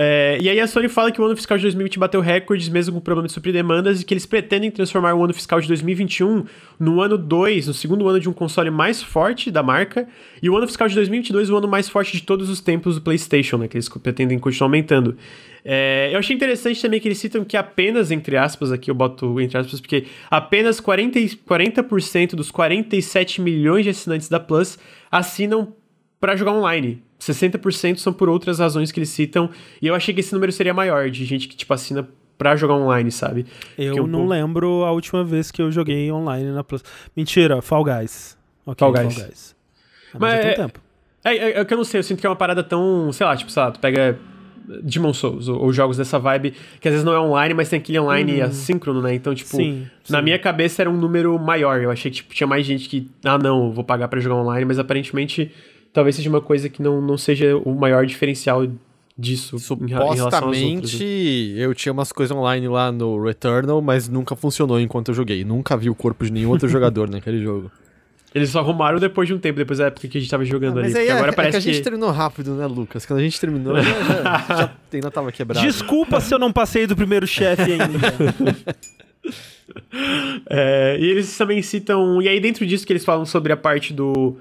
É, e aí a Sony fala que o ano fiscal de 2020 bateu recordes mesmo com o problema de suprir demandas e que eles pretendem transformar o ano fiscal de 2021 no ano 2, no segundo ano de um console mais forte da marca, e o ano fiscal de 2022 o ano mais forte de todos os tempos do PlayStation, né, que eles pretendem continuar aumentando. É, eu achei interessante também que eles citam que apenas, entre aspas, aqui eu boto entre aspas, porque apenas 40%, 40 dos 47 milhões de assinantes da Plus assinam para jogar online. 60% são por outras razões que eles citam. E eu achei que esse número seria maior, de gente que, tipo, assina pra jogar online, sabe? Eu não lembro a última vez que eu joguei online na Plus. Mentira, Fall Guys. Okay, Fall Guys. Fall Guys. Ah, mas, mas é, tempo. É, é, é, que eu não sei, eu sinto que é uma parada tão, sei lá, tipo, sei lá, tu pega Demon Souls, ou, ou, jogos dessa vibe, que às vezes não é online, mas tem aquele online hum. assíncrono, né? Então, tipo, sim, na sim. minha cabeça era um número maior. Eu achei que tipo, tinha mais gente que, ah, não, vou pagar para jogar online, mas aparentemente talvez seja uma coisa que não, não seja o maior diferencial disso. Supostamente, eu tinha umas coisas online lá no Returnal, mas nunca funcionou enquanto eu joguei. Nunca vi o corpo de nenhum outro jogador naquele jogo. Eles só arrumaram depois de um tempo, depois da época que a gente tava jogando ah, ali. Aí, agora é, parece é que a gente terminou rápido, né, Lucas? Quando a gente terminou, já, já, já ainda tava quebrado. Desculpa se eu não passei do primeiro chefe ainda. é, e eles também citam. E aí, dentro disso, que eles falam sobre a parte do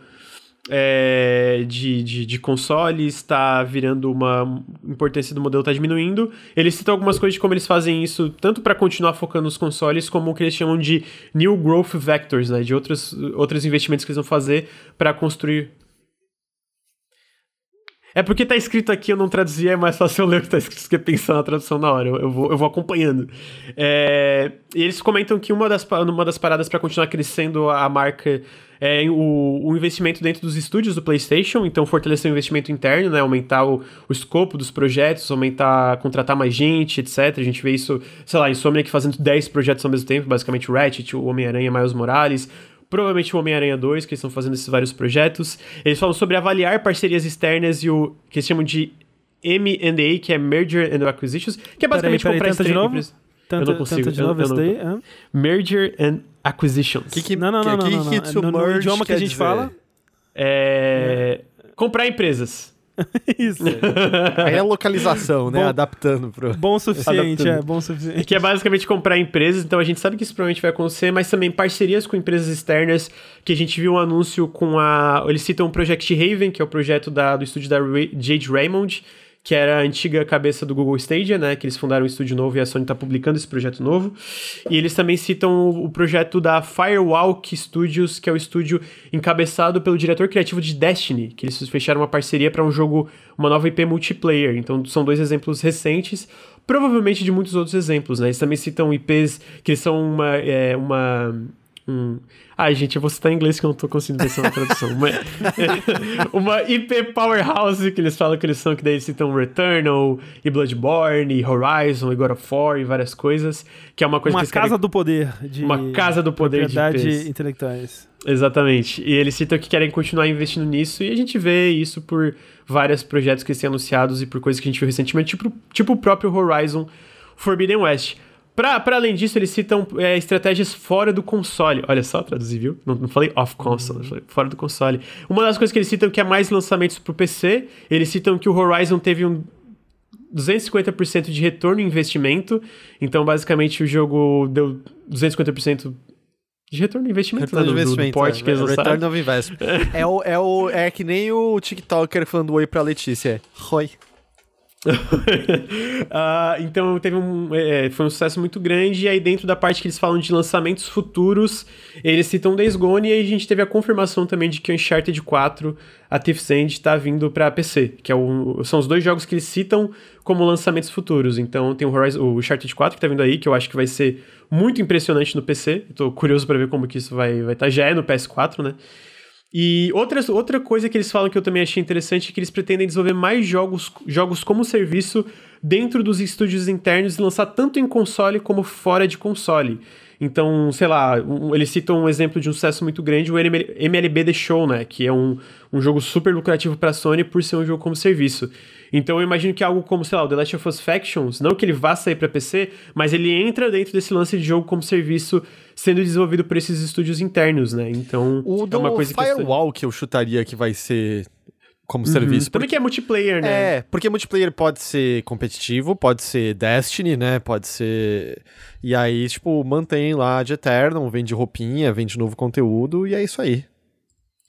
é, de, de, de consoles está virando uma importância do modelo está diminuindo. Eles citam algumas coisas de como eles fazem isso, tanto para continuar focando nos consoles, como o que eles chamam de new growth vectors, né, de outros, outros investimentos que eles vão fazer para construir é porque tá escrito aqui, eu não traduzi, é mais fácil eu ler o que tá escrito do que pensar na tradução na hora. Eu, eu, vou, eu vou acompanhando. É, e eles comentam que uma das, uma das paradas para continuar crescendo a marca é o, o, investimento dentro dos estúdios do PlayStation, então fortalecer o investimento interno, né, aumentar o, o escopo dos projetos, aumentar, contratar mais gente, etc. A gente vê isso, sei lá, Insomniac fazendo 10 projetos ao mesmo tempo, basicamente Ratchet, o Homem-Aranha, Miles Morales, provavelmente o Homem-Aranha 2, que eles estão fazendo esses vários projetos. Eles falam sobre avaliar parcerias externas e o que eles chamam de M&A, que é Merger and Acquisitions, que é basicamente peraí, peraí, comprar de novo? Tanta, eu não consigo. de novo eu, eu daí? É. Merger and Acquisitions. Que que, não, não, não, que, não, não, que, não, no, no idioma que a gente dizer? fala? É... é... Comprar empresas. Isso. Aí é localização, né? Bom, Adaptando pro. Bom o suficiente, Adaptando. é, bom o suficiente. Que é basicamente comprar empresas, então a gente sabe que isso provavelmente vai acontecer, mas também parcerias com empresas externas, que a gente viu um anúncio com a. Eles citam o Project Raven, que é o projeto da, do estúdio da Jade Raymond que era a antiga cabeça do Google Stadia, né? Que eles fundaram um estúdio novo e a Sony está publicando esse projeto novo. E eles também citam o, projeto da Firewalk Studios, que é o estúdio encabeçado pelo diretor criativo de Destiny, que eles fecharam uma parceria para um jogo, uma nova IP multiplayer. Então são dois exemplos recentes, provavelmente de muitos outros exemplos, né? Eles também citam IPs que são uma, é, uma um, Ai, gente, eu vou citar em inglês que eu não tô conseguindo pensar na tradução. uma, uma IP Powerhouse que eles falam que eles são, que daí eles citam Returnal, e Bloodborne, e Horizon, e God of War, e várias coisas, que é uma coisa uma que casa querem... do poder. De uma casa do poder de IPs. intelectuais. Exatamente. E eles citam que querem continuar investindo nisso, e a gente vê isso por vários projetos que têm anunciados e por coisas que a gente viu recentemente, tipo, tipo o próprio Horizon Forbidden West. Para além disso, eles citam é, estratégias fora do console. Olha só, traduzi, viu? Não, não falei off console, falei fora do console. Uma das coisas que eles citam que é mais lançamentos para o PC, eles citam que o Horizon teve um 250% de retorno em investimento. Então, basicamente, o jogo deu 250% de retorno em investimento. Retorno né, investimento, do, do porte é, que eles Return of investment. é, o, é, o, é que nem o TikToker falando oi pra Letícia. Oi. Uh, então teve um, é, foi um sucesso muito grande. E aí, dentro da parte que eles falam de lançamentos futuros, eles citam Days Gone. E aí a gente teve a confirmação também de que o Uncharted 4, a Thief's End, está vindo para PC, que é o, são os dois jogos que eles citam como lançamentos futuros. Então tem o, Horizon, o Uncharted 4 que tá vindo aí, que eu acho que vai ser muito impressionante no PC. Estou curioso para ver como que isso vai estar. Vai tá. Já é no PS4, né? E outra, outra coisa que eles falam que eu também achei interessante é que eles pretendem desenvolver mais jogos, jogos como serviço dentro dos estúdios internos e lançar tanto em console como fora de console. Então, sei lá, um, eles citam um exemplo de um sucesso muito grande, o MLB The Show, né? Que é um, um jogo super lucrativo para a Sony por ser um jogo como serviço. Então eu imagino que algo como, sei lá, o The Last of Us Factions, não que ele vá sair para PC, mas ele entra dentro desse lance de jogo como serviço sendo desenvolvido por esses estúdios internos, né? Então, o é uma coisa Firewall que, que eu chutaria que vai ser como serviço. Também que é multiplayer, né? É, porque multiplayer pode ser competitivo, pode ser Destiny, né? Pode ser. E aí, tipo, mantém lá de Eternal, vende roupinha, vende novo conteúdo, e é isso aí.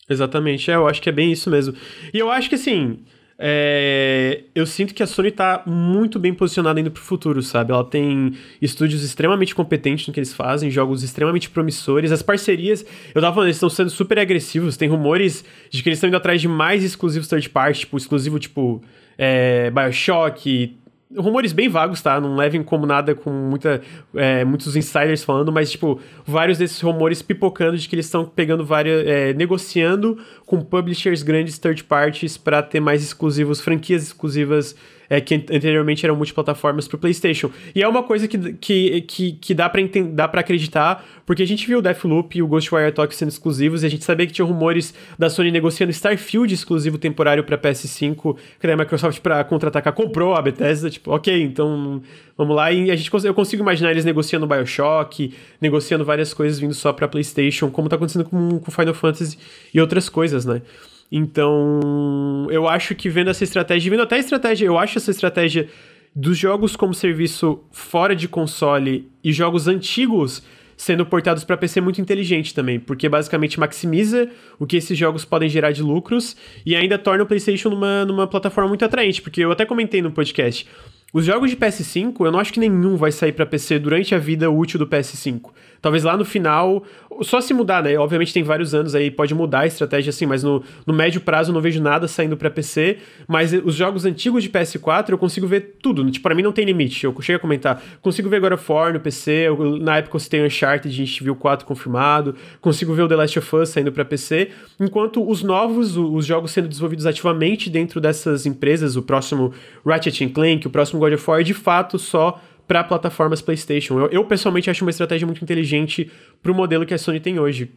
Exatamente, é, eu acho que é bem isso mesmo. E eu acho que assim. É, eu sinto que a Sony tá muito bem posicionada indo pro futuro, sabe? Ela tem estúdios extremamente competentes no que eles fazem, jogos extremamente promissores. As parcerias, eu tava falando, eles estão sendo super agressivos. Tem rumores de que eles estão indo atrás de mais exclusivos third party, tipo, exclusivo tipo é, Bioshock, rumores bem vagos, tá? Não levem como nada com muita, é, muitos insiders falando, mas, tipo, vários desses rumores pipocando de que eles estão pegando várias. É, negociando com publishers grandes third parties para ter mais exclusivos, franquias exclusivas é, que anteriormente eram multiplataformas para o PlayStation. E é uma coisa que, que, que, que dá para dá pra acreditar, porque a gente viu o Deathloop e o Ghostwire Tokyo sendo exclusivos, e a gente sabia que tinha rumores da Sony negociando Starfield exclusivo temporário para PS5, que a Microsoft para contra-atacar comprou a Bethesda, tipo, ok, então vamos lá. E a gente, eu consigo imaginar eles negociando Bioshock, negociando várias coisas vindo só para PlayStation, como tá acontecendo com, com Final Fantasy e outras coisas, né? Então, eu acho que vendo essa estratégia, vendo até a estratégia, eu acho essa estratégia dos jogos como serviço fora de console e jogos antigos sendo portados para PC muito inteligente também, porque basicamente maximiza o que esses jogos podem gerar de lucros e ainda torna o PlayStation numa, numa plataforma muito atraente, porque eu até comentei no podcast. Os jogos de PS5, eu não acho que nenhum vai sair para PC durante a vida útil do PS5. Talvez lá no final, só se mudar, né? Obviamente tem vários anos aí, pode mudar a estratégia assim, mas no, no médio prazo eu não vejo nada saindo para PC. Mas os jogos antigos de PS4 eu consigo ver tudo. Tipo, pra mim não tem limite. Eu cheguei a comentar. Consigo ver God of War no PC. Eu, na época você tem Uncharted, a gente viu 4 confirmado. Consigo ver o The Last of Us saindo para PC. Enquanto os novos, os jogos sendo desenvolvidos ativamente dentro dessas empresas, o próximo Ratchet Clank, o próximo God of War, de fato só para plataformas PlayStation. Eu, eu, pessoalmente acho uma estratégia muito inteligente para o modelo que a Sony tem hoje.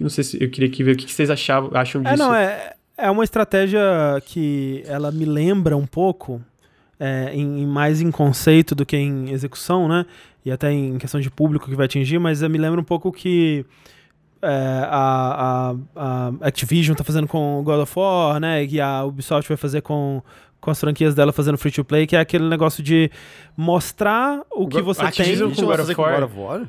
Não sei se eu queria ver o que vocês achavam, acham disso. É, não, é, é uma estratégia que ela me lembra um pouco, é, em, mais em conceito do que em execução, né? E até em questão de público que vai atingir, mas me lembra um pouco que é, a, a, a, Activision tá fazendo com God of War, né? E a Ubisoft vai fazer com com as franquias dela fazendo free to play, que é aquele negócio de mostrar o que você Activision tem. Com God of War. God of War?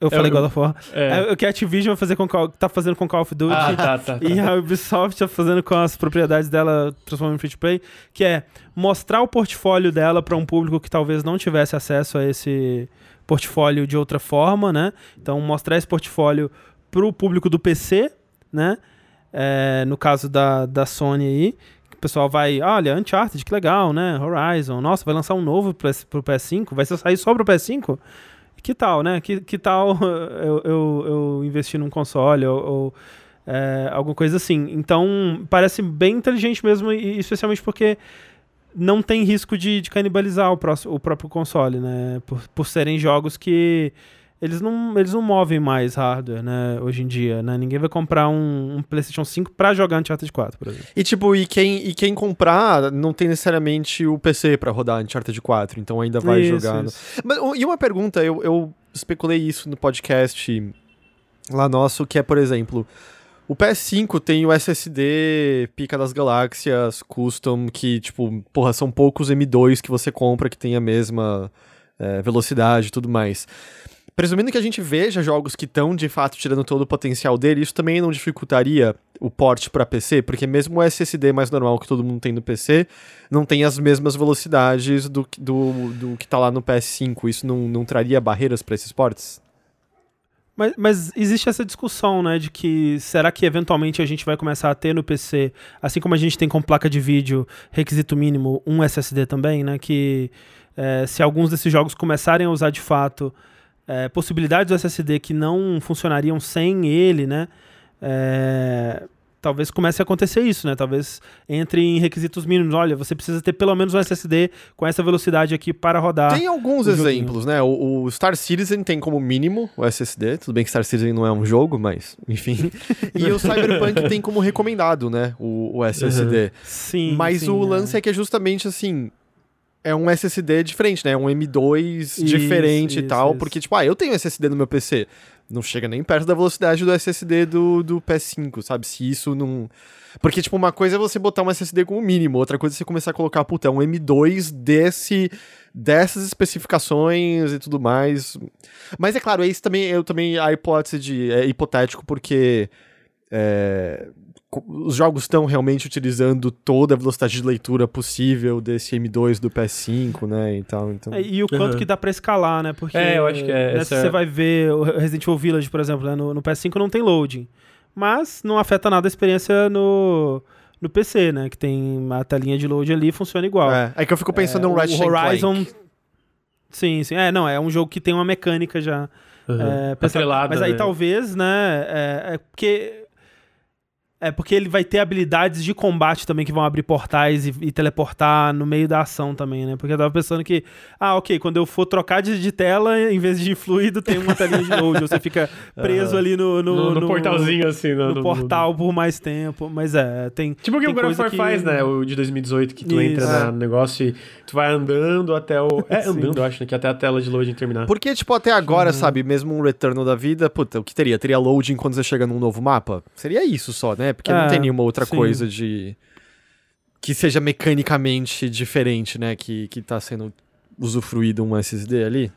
Eu falei God of War. É. é. o que a Activision vai fazer com tá fazendo com Call of Duty. Ah, tá, tá, tá. E a Ubisoft tá fazendo com as propriedades dela transformando em free to play, que é mostrar o portfólio dela para um público que talvez não tivesse acesso a esse portfólio de outra forma, né? Então mostrar esse portfólio pro público do PC, né? É, no caso da, da Sony aí, o pessoal vai, olha, Uncharted, que legal, né? Horizon, nossa, vai lançar um novo pro, pro PS5, vai sair só pro PS5? Que tal, né? Que, que tal eu, eu, eu investir num console ou, ou é, alguma coisa assim? Então, parece bem inteligente mesmo, e especialmente porque não tem risco de, de canibalizar o, próximo, o próprio console, né? Por, por serem jogos que eles não, eles não movem mais hardware, né, hoje em dia, né? Ninguém vai comprar um, um, PlayStation 5 pra jogar Uncharted 4, por exemplo. E tipo, e quem, e quem comprar não tem necessariamente o PC para rodar Uncharted 4, então ainda vai isso, jogar. Isso. Mas, e uma pergunta, eu, eu especulei isso no podcast lá nosso, que é, por exemplo, o PS5 tem o SSD pica das galáxias, custom, que, tipo, porra, são poucos M2 que você compra que tem a mesma é, velocidade e tudo mais. Presumindo que a gente veja jogos que estão de fato tirando todo o potencial dele, isso também não dificultaria o port para PC, porque mesmo o SSD mais normal que todo mundo tem no PC não tem as mesmas velocidades do, do, do que está lá no PS5. Isso não, não traria barreiras para esses ports? Mas, mas, existe essa discussão, né, de que será que eventualmente a gente vai começar a ter no PC, assim como a gente tem com placa de vídeo, requisito mínimo, um SSD também, né, que é, se alguns desses jogos começarem a usar de fato é, possibilidades do SSD que não funcionariam sem ele, né? É, talvez comece a acontecer isso, né? Talvez entre em requisitos mínimos. Olha, você precisa ter pelo menos um SSD com essa velocidade aqui para rodar. Tem alguns exemplos, né? O, o, Star Citizen tem como mínimo o SSD. Tudo bem que Star Citizen não é um jogo, mas enfim. e o Cyberpunk tem como recomendado, né? O, o SSD. Uhum. Sim. Mas sim, o lance é. é que é justamente assim é um SSD diferente, né? Um M2 isso, diferente isso, e tal. Isso. Porque, tipo, ah, eu tenho SSD no meu PC. não chega nem perto da velocidade do SSD do, do PS5, sabe? Se isso não. Porque, tipo, uma coisa é você botar um SSD como mínimo, outra coisa é você começar a colocar, puta, é um M2 desse, dessas especificações e tudo mais. Mas é claro, isso também, eu também, a hipótese de, é hipotético, porque é, os jogos estão realmente utilizando toda a velocidade de leitura possível desse M2 do PS5, né, e tal, então... É, e o quanto Uhum. que dá pra escalar, né? Porque É, eu acho que é, né, essa se você é- vai ver o Resident Evil Village, por exemplo, né, no, no PS5 não tem loading. Mas não afeta nada a experiência no, no PC, né? Que tem a telinha de load ali e funciona igual. É, é que eu fico pensando É, num Ratchet o Horizon. Clank. Sim, sim. É, não, é um jogo que tem uma mecânica já. Uhum. É, pensado. Mas aí né? talvez, né? É, é porque. É porque ele vai ter habilidades de combate também que vão abrir portais e, e teleportar no meio da ação também, né? Porque eu tava pensando que, ah, ok, quando eu for trocar de, de tela, em vez de fluido, tem uma telinha de load. Você fica preso ali no, no, No, no portalzinho, assim. No, no- portal por mais tempo. Mas é, tem. Tipo o que tem o God of War que- faz, né? O de 2018, que tu entra Isso. na- no negócio e tu vai andando até o. É, andando, eu acho, né? Que até a tela de loading terminar. Porque, tipo, até agora, sabe, mesmo um Returnal da vida, puta, o que teria? Teria loading quando você chega num novo mapa? Seria isso só, né? Porque não É, tem nenhuma outra sim. coisa de... Que seja mecanicamente diferente, né? Que, que tá sendo usufruído um SSD ali.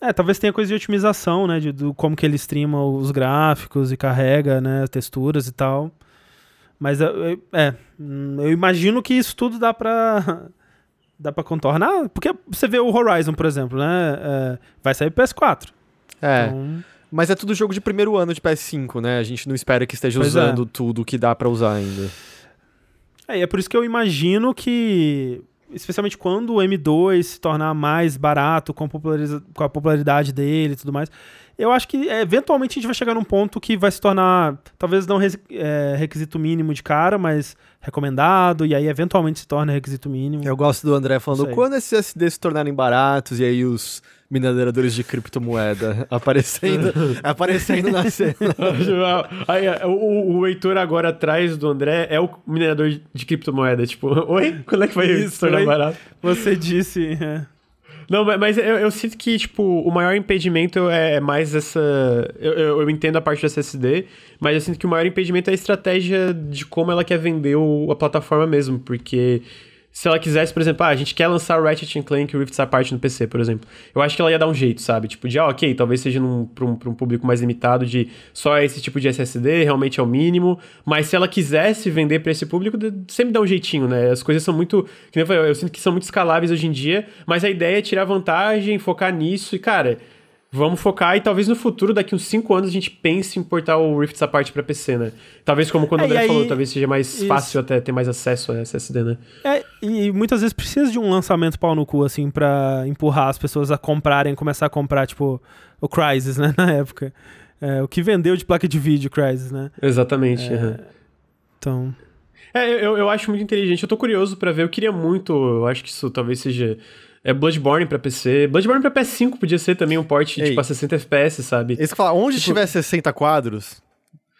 É, talvez tenha coisa de otimização, né? De, do como que ele streama os gráficos e carrega, né? Texturas e tal. Mas eu- eu- é, hum, eu imagino que isso tudo dá pra. dá pra contornar. Porque você vê o Horizon, por exemplo, né? é, vai sair pro PS4. É, Então, mas é tudo jogo de primeiro ano de PS5, né? A gente não espera que esteja Pois é. usando tudo que dá pra usar ainda. é, e é por isso que eu imagino que. Especialmente quando o M2 se tornar mais barato com a, populariza- com a popularidade dele e tudo mais. Eu acho que é, eventualmente a gente vai chegar num ponto que vai se tornar, talvez não res- é, requisito mínimo de cara, mas recomendado, e aí eventualmente se torna requisito mínimo. Eu gosto do André falando, quando esses SSDs se tornarem baratos e aí os mineradores de criptomoeda aparecendo, aparecendo na cena. Aí, o, o, o Heitor agora atrás do André é o minerador de criptomoeda. Tipo, oi? Quando é que vai Isso, se tornar barato? Você disse. é. Não, mas- mas eu, eu sinto que, tipo, o maior impedimento é mais essa. Eu, eu, eu entendo a parte do SSD, mas eu sinto que o maior impedimento é a estratégia de como ela quer vender o- a plataforma mesmo. Porque se ela quisesse, por exemplo, ah, a gente quer lançar Ratchet Clank Rift Apart no PC, por exemplo. Eu acho que ela ia dar um jeito, sabe? Tipo, de, ah, ok, talvez seja num, pra, um, pra um público mais limitado, de só esse tipo de SSD, realmente é o mínimo. Mas se ela quisesse vender pra esse público, sempre dá um jeitinho, né? As coisas são muito. Que nem eu, falei, eu sinto que são muito escaláveis hoje em dia, mas a ideia é tirar vantagem, focar nisso e, cara. Vamos focar e talvez no futuro, daqui uns 5 anos, a gente pense em portar o Rift Apart pra PC, né? Talvez, como quando o É, e André aí- falou, talvez seja mais Isso. fácil até ter mais acesso a SSD, né? É, e muitas vezes precisa de um lançamento pau no cu, assim, pra empurrar as pessoas a comprarem, começar a comprar, tipo, o Crysis, né, na época. É, o que vendeu de placa de vídeo, Crysis, né? Exatamente. É. Então. É, eu, eu acho muito inteligente. Eu tô curioso pra ver. Eu queria muito. Eu acho que isso talvez seja. É Bloodborne pra PC. Bloodborne pra PS5 podia ser também um port Ei. tipo a 60 FPS, sabe? Esse que fala, onde Tipo- tiver 60 quadros,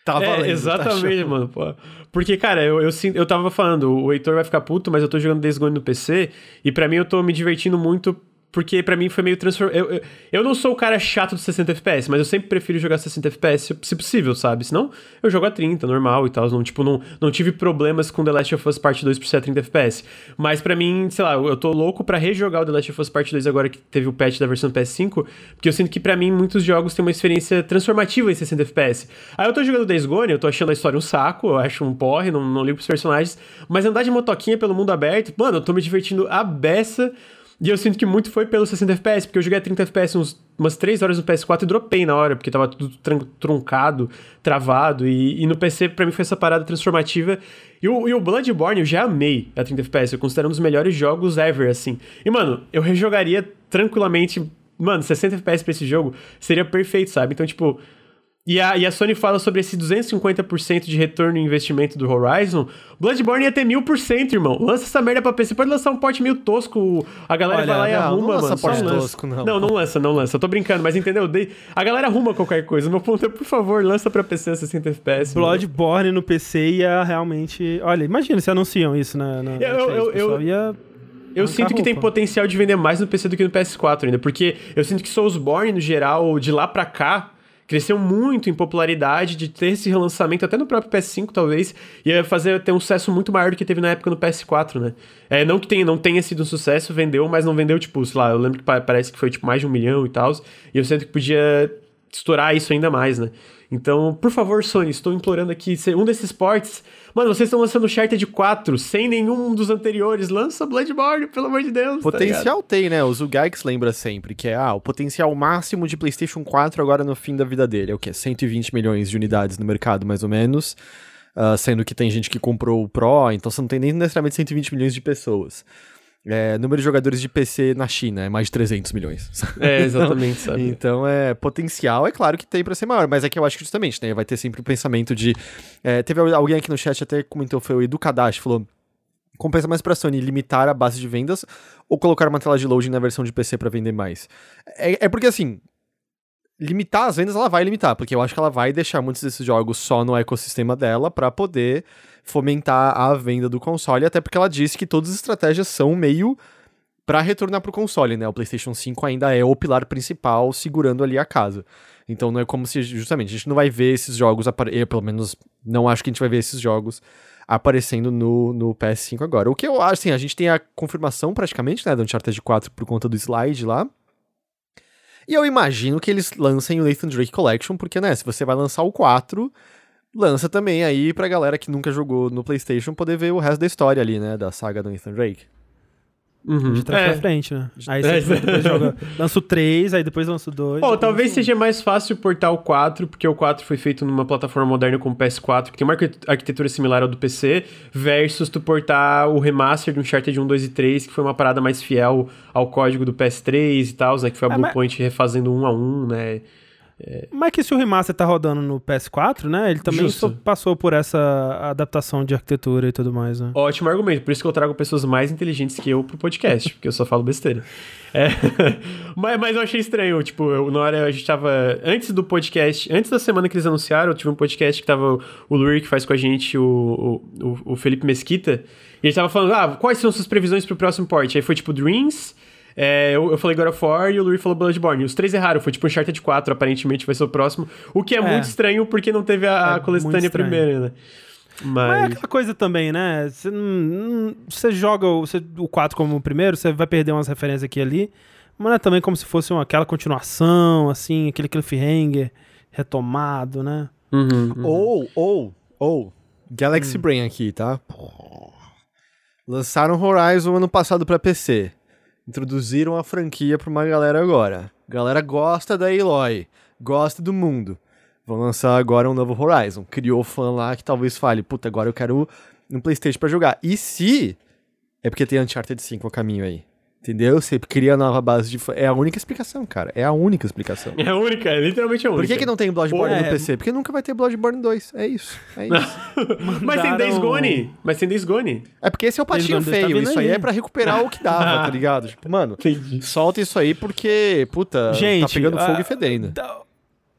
tá É, valendo. tá exatamente, show. mano. pô. Porque, cara, eu, eu, eu tava falando, o Heitor vai ficar puto, mas eu tô jogando Days Gone no PC, e pra mim eu tô me divertindo muito, porque pra mim foi meio transformado. Eu, eu, eu não sou o cara chato de 60 FPS, mas eu sempre prefiro jogar 60 FPS, se- possível, sabe? Senão eu jogo a 30, normal e tal. Não, tipo, não, não tive problemas com The Last of Us Part 2 por ser a 30 FPS. Mas pra mim, sei lá, eu tô louco pra rejogar o The Last of Us Part 2 agora que teve o patch da versão PS5, porque eu sinto que pra mim muitos jogos têm uma experiência transformativa em 60 FPS. Aí eu tô jogando Days Gone, eu tô achando a história um saco, eu acho um porre, não, não ligo pros personagens, mas andar de motoquinha pelo mundo aberto, mano, eu tô me divertindo a beça. E eu sinto que muito foi pelo 60 FPS, porque eu joguei a 30 FPS uns, umas 3 horas no PS4 e dropei na hora, porque tava tudo truncado, travado, e, e no PC pra mim foi essa parada transformativa. E o, e o Bloodborne eu já amei a 30 FPS, eu considero um dos melhores jogos ever, assim. E, mano, eu rejogaria tranquilamente, mano, 60 FPS pra esse jogo seria perfeito, sabe? Então, tipo... E a, e a Sony fala sobre esse 250% de retorno em investimento do Horizon. Bloodborne ia ter 1000%, irmão. Lança essa merda pra PC. Pode lançar um porte meio tosco. A galera Olha, vai lá e não, arruma, não lança mano. Porte lança. tosco, não. Não, não lança, não lança. Eu tô brincando, mas entendeu? Dei- A galera arruma qualquer coisa. Meu ponto é, por favor, lança pra PC a 60 FPS. mano. Bloodborne no PC ia realmente. Olha, imagina se anunciam isso na. na Eu- eu- E3, eu- pessoal eu- ia. Eu sinto que tem potencial de vender mais no PC do que no PS4 ainda, porque eu sinto que Soulsborne, no geral, de lá pra cá, cresceu muito em popularidade de ter esse relançamento, até no próprio PS5 talvez, ia fazer ter um sucesso muito maior do que teve na época no PS4, né? É, não que tenha, não tenha sido um sucesso, vendeu, mas não vendeu, tipo, sei lá, eu lembro que parece que foi tipo mais de um milhão e tal, e eu sinto que podia estourar isso ainda mais, né? Então, por favor, Sony, estou implorando aqui, um desses ports. Mano, vocês estão lançando Uncharted 4 sem nenhum dos anteriores. Lança Bloodborne, pelo amor de Deus. Tá potencial tá tem, né? O Zugaix lembra sempre que é ah, o potencial máximo de PlayStation 4 agora no fim da vida dele. É o quê? 120 milhões de unidades no mercado, mais ou menos. Uh, sendo que tem gente que comprou o Pro, então você não tem nem necessariamente 120 milhões de pessoas. É, número de jogadores de PC na China é mais de 300 milhões. É, exatamente, então, sabe? Então, é, potencial é claro que tem para ser maior, mas é que eu acho que justamente, né, vai ter sempre o pensamento de... É, teve alguém aqui no chat até comentou, foi o Edu Kadashi, falou... Compensa mais pra Sony limitar a base de vendas ou colocar uma tela de loading na versão de PC para vender mais? É, é porque, assim, limitar as vendas ela vai limitar, porque eu acho que ela vai deixar muitos desses jogos só no ecossistema dela para poder fomentar a venda do console, até porque ela disse que todas as estratégias são meio para retornar pro console, né? O PlayStation 5 ainda é o pilar principal segurando ali a casa. Então não é como se justamente a gente não vai ver esses jogos aparecer, pelo menos não acho que a gente vai ver esses jogos aparecendo no, no PS5 agora. O que eu acho, assim, a gente tem a confirmação praticamente, né, do Uncharted 4 por conta do slide lá. E eu imagino que eles lancem o Nathan Drake Collection, porque, né, se você vai lançar o 4, lança também aí pra galera que nunca jogou no PlayStation poder ver o resto da história ali, né? Da saga do Nathan Drake. Uhum. De trás é. pra frente, né? Aí você é. joga, lança o 3, aí depois lança o 2. Oh, talvez seja mais fácil portar o 4, porque o 4 foi feito numa plataforma moderna como o PS4, que tem uma arquitetura similar ao do PC, versus tu portar o remaster de Uncharted 1, 2 e 3, que foi uma parada mais fiel ao código do PS3 e tal, né? Que foi a é, Bluepoint mas... refazendo um a um, né? É... Mas que se o remaster tá rodando no PS4, né? Ele também passou por essa adaptação de arquitetura e tudo mais, né? Ótimo argumento. Por isso que eu trago pessoas mais inteligentes que eu pro podcast, porque eu só falo besteira. É... mas, mas eu achei estranho, tipo, eu, na hora a gente tava. Antes do podcast, antes da semana que eles anunciaram, eu tive um podcast que tava o Lurie que faz com a gente, o, o, o Felipe Mesquita. E ele tava falando, ah, quais são suas previsões pro próximo port? Aí foi tipo Dreams. É, eu, eu, falei God of War e o Lurie falou Bloodborne. Os três erraram, foi tipo Uncharted 4, aparentemente vai ser o próximo. O que é, é. muito estranho porque não teve a, é coletânea primeira, né? Mas... Mas é aquela coisa também, né? Você, você joga o, você, o 4 como o primeiro, você vai perder umas referências aqui e ali. Mas é também como se fosse uma, aquela continuação, assim, aquele cliffhanger retomado, né? Uhum, uhum. Ou, ou, ou, Galaxy hum. Brain aqui, tá? Lançaram Horizon ano passado para PC introduziram a franquia pra uma galera agora. Galera gosta da Aloy, gosta do mundo. Vão lançar agora um novo Horizon. Criou fã lá que talvez fale, puta, agora eu quero um Playstation para jogar. E se... É porque tem Uncharted 5 a caminho aí. Entendeu? Você cria nova base de. É a única explicação, cara. É a única explicação. É a única, é literalmente a única. Por que, que não tem Bloodborne Pô, no é... PC? Porque nunca vai ter Bloodborne 2. É isso. É isso. Mas tem Days Gone. Mas tem Days Gone. É porque esse é o patinho tá feio. Tá isso aí. é pra recuperar o que dava, tá ligado? Tipo, mano, Entendi. solta isso aí porque, puta, tá Gente, tá pegando fogo e fedendo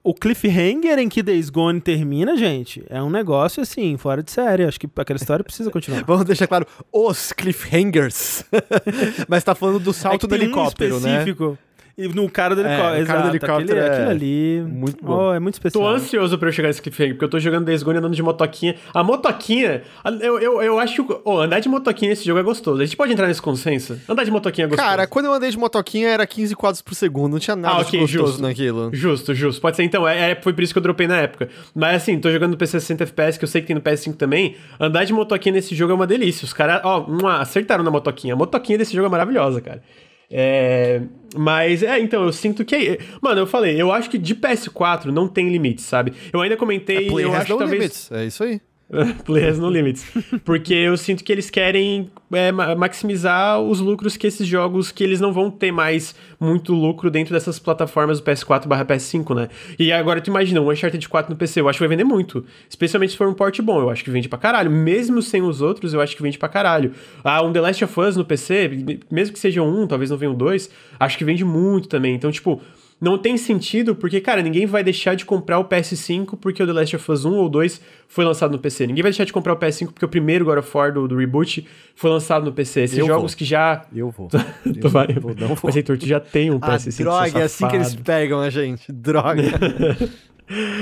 o cliffhanger em que Days Gone termina, gente, é um negócio assim, fora de série. Acho que aquela história precisa continuar. Vamos deixar claro, os cliffhangers. Mas tá falando do salto é do helicóptero, um específico. né? E no cara do helicóptero. É, o cara do helicóptero aquele, é... aquilo ali. Muito bom. Oh, é muito especial. Tô ansioso pra eu chegar nesse cliffhanger, porque eu tô jogando Days Gone andando de motoquinha. A motoquinha, eu, eu, eu acho que oh, andar de motoquinha nesse jogo é gostoso. A gente pode entrar nesse consenso? Andar de motoquinha é gostoso. Cara, quando eu andei de motoquinha era 15 quadros por segundo, não tinha nada ah, okay, gostoso justo. naquilo. Justo, justo. Pode ser então, é, é, foi por isso que eu dropei na época. Mas assim, tô jogando no PC 60 FPS, que eu sei que tem no PS5 também. Andar de motoquinha nesse jogo é uma delícia. Os caras, ó, acertaram na motoquinha. A motoquinha desse jogo é maravilhosa, cara. É, mas, é, então, eu sinto que. É, mano, eu falei, eu acho que de PS4 não tem limites, sabe? Eu ainda comentei. É, eu acho que talvez. Limits. É isso aí. Players no Limits. Porque eu sinto que eles querem é, maximizar os lucros que esses jogos, que eles não vão ter mais muito lucro dentro dessas plataformas do PS4 barra PS5, né? E agora tu imagina, um Uncharted 4 no PC, eu acho que vai vender muito. Especialmente se for um port bom, eu acho que vende pra caralho. Mesmo sem os outros, eu acho que vende pra caralho. Ah, um The Last of Us no PC, mesmo que seja um, talvez não venha um dois, acho que vende muito também. Então, tipo, não tem sentido, porque, cara, ninguém vai deixar de comprar o PS5 porque o The Last of Us 1 ou 2 foi lançado no PC. Ninguém vai deixar de comprar o PS5 porque o primeiro God of War do, do reboot foi lançado no PC. Esses eu jogos vou. que já. Eu vou. tu eu vai. Vou, não vou. Mas, Heitor, tu já tem um PS5. Ah, droga, é assim que eles pegam a gente. Droga.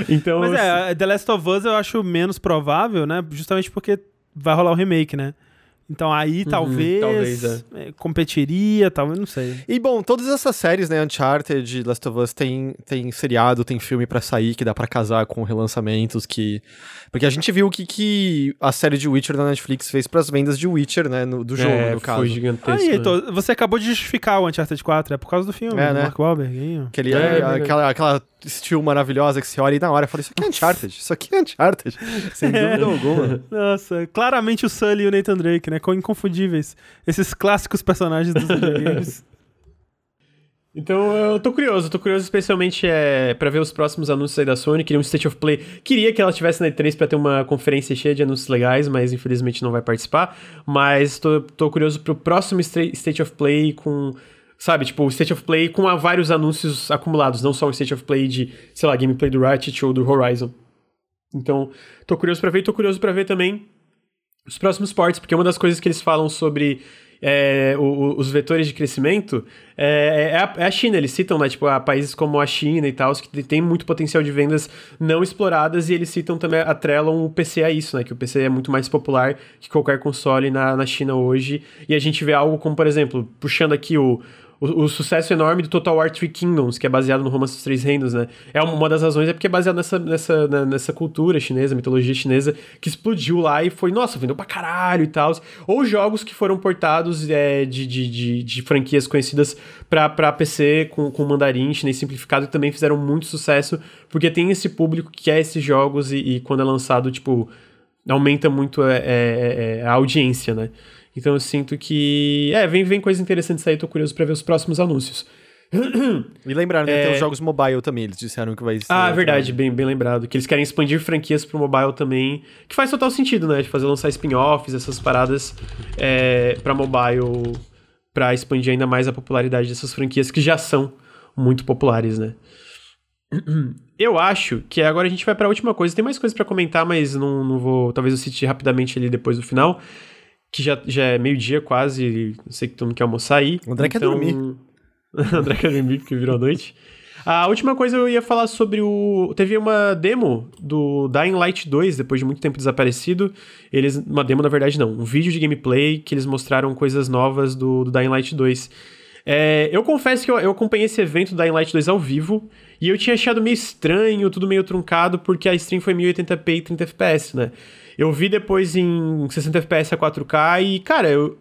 Então, Mas é, The Last of Us eu acho menos provável, né? Justamente porque vai rolar o remake, né? Então aí talvez, talvez, é, competiria, talvez, não sei. E bom, todas essas séries, né, Uncharted, Last of Us, tem, tem seriado, tem filme pra sair que dá pra casar com relançamentos que... Porque a gente viu o que, que a série de Witcher da Netflix fez pras vendas de Witcher, né, no- do jogo, é, no caso. foi gigantesco. Aí, né? Heitor, você acabou de justificar o Uncharted 4, é por causa do filme, É, do né? Mark Wahlberg. ó. Aquele, É, é aquela, aquela estilo maravilhosa que você olha e na hora fala, isso aqui é Uncharted, isso aqui é Uncharted. Sem dúvida alguma. Nossa, claramente o Sully e o Nathan Drake, né? Com inconfundíveis. Esses clássicos personagens dos videogames. Então eu tô curioso, tô curioso especialmente é, pra ver os próximos anúncios aí da Sony. Queria um State of Play. Queria que ela tivesse na E3 pra ter uma conferência cheia de anúncios legais, mas infelizmente não vai participar. Mas tô, tô curioso pro próximo State of Play com. Sabe, tipo, o State of Play com vários anúncios acumulados, não só um State of Play de, sei lá, gameplay do Ratchet ou do Horizon. Então, tô curioso pra ver e tô curioso pra ver também os próximos ports, porque uma das coisas que eles falam sobre é, o- o- os vetores de crescimento é, é a, é a China. Eles citam, né, tipo, países como a China e tal, que tem muito potencial de vendas não exploradas, e eles citam também, atrelam o PC a isso, né, que o PC é muito mais popular que qualquer console na, na China hoje, e a gente vê algo como, por exemplo, puxando aqui o, o, sucesso enorme do Total War Three Kingdoms, que é baseado no Romance dos Três Reinos, né? É uma das razões é porque é baseado nessa, nessa, na- nessa cultura chinesa, mitologia chinesa, que explodiu lá e foi, nossa, vendeu pra caralho e tal. Ou jogos que foram portados é, de, de, de, de franquias conhecidas pra, pra PC com, com mandarim chinês simplificado e também fizeram muito sucesso, porque tem esse público que quer esses jogos e, e quando é lançado, tipo, aumenta muito é, é, é, a audiência, né? Então eu sinto que. É, vem, vem coisas interessantes aí, tô curioso pra ver os próximos anúncios. E lembrando, né, É. tem os jogos mobile também, eles disseram que vai ser... Ah, é verdade, bem, bem lembrado. Que eles querem expandir franquias pro mobile também. Que faz total sentido, né? De fazer lançar spin-offs, essas paradas é, pra mobile, pra expandir ainda mais a popularidade dessas franquias que já são muito populares, né? Eu acho que agora a gente vai pra última coisa. Tem mais coisas pra comentar, mas não, não vou. Talvez eu cite rapidamente ali depois do final. Que já, já é meio-dia quase. Eu sei que todo mundo quer almoçar aí. O André quer então... dormir. o André quer dormir porque virou noite. A última coisa eu ia falar sobre o. Teve uma demo do Dying Light 2, depois de muito tempo desaparecido. Eles. Uma demo, na verdade, não. Um vídeo de gameplay que eles mostraram coisas novas do, do Dying Light 2. É, eu confesso que eu, eu acompanhei esse evento do Dying Light 2 ao vivo e eu tinha achado meio estranho, tudo meio truncado, porque a stream foi 1080p e 30 fps, né? Eu vi depois em 60 fps a 4K e, cara, eu,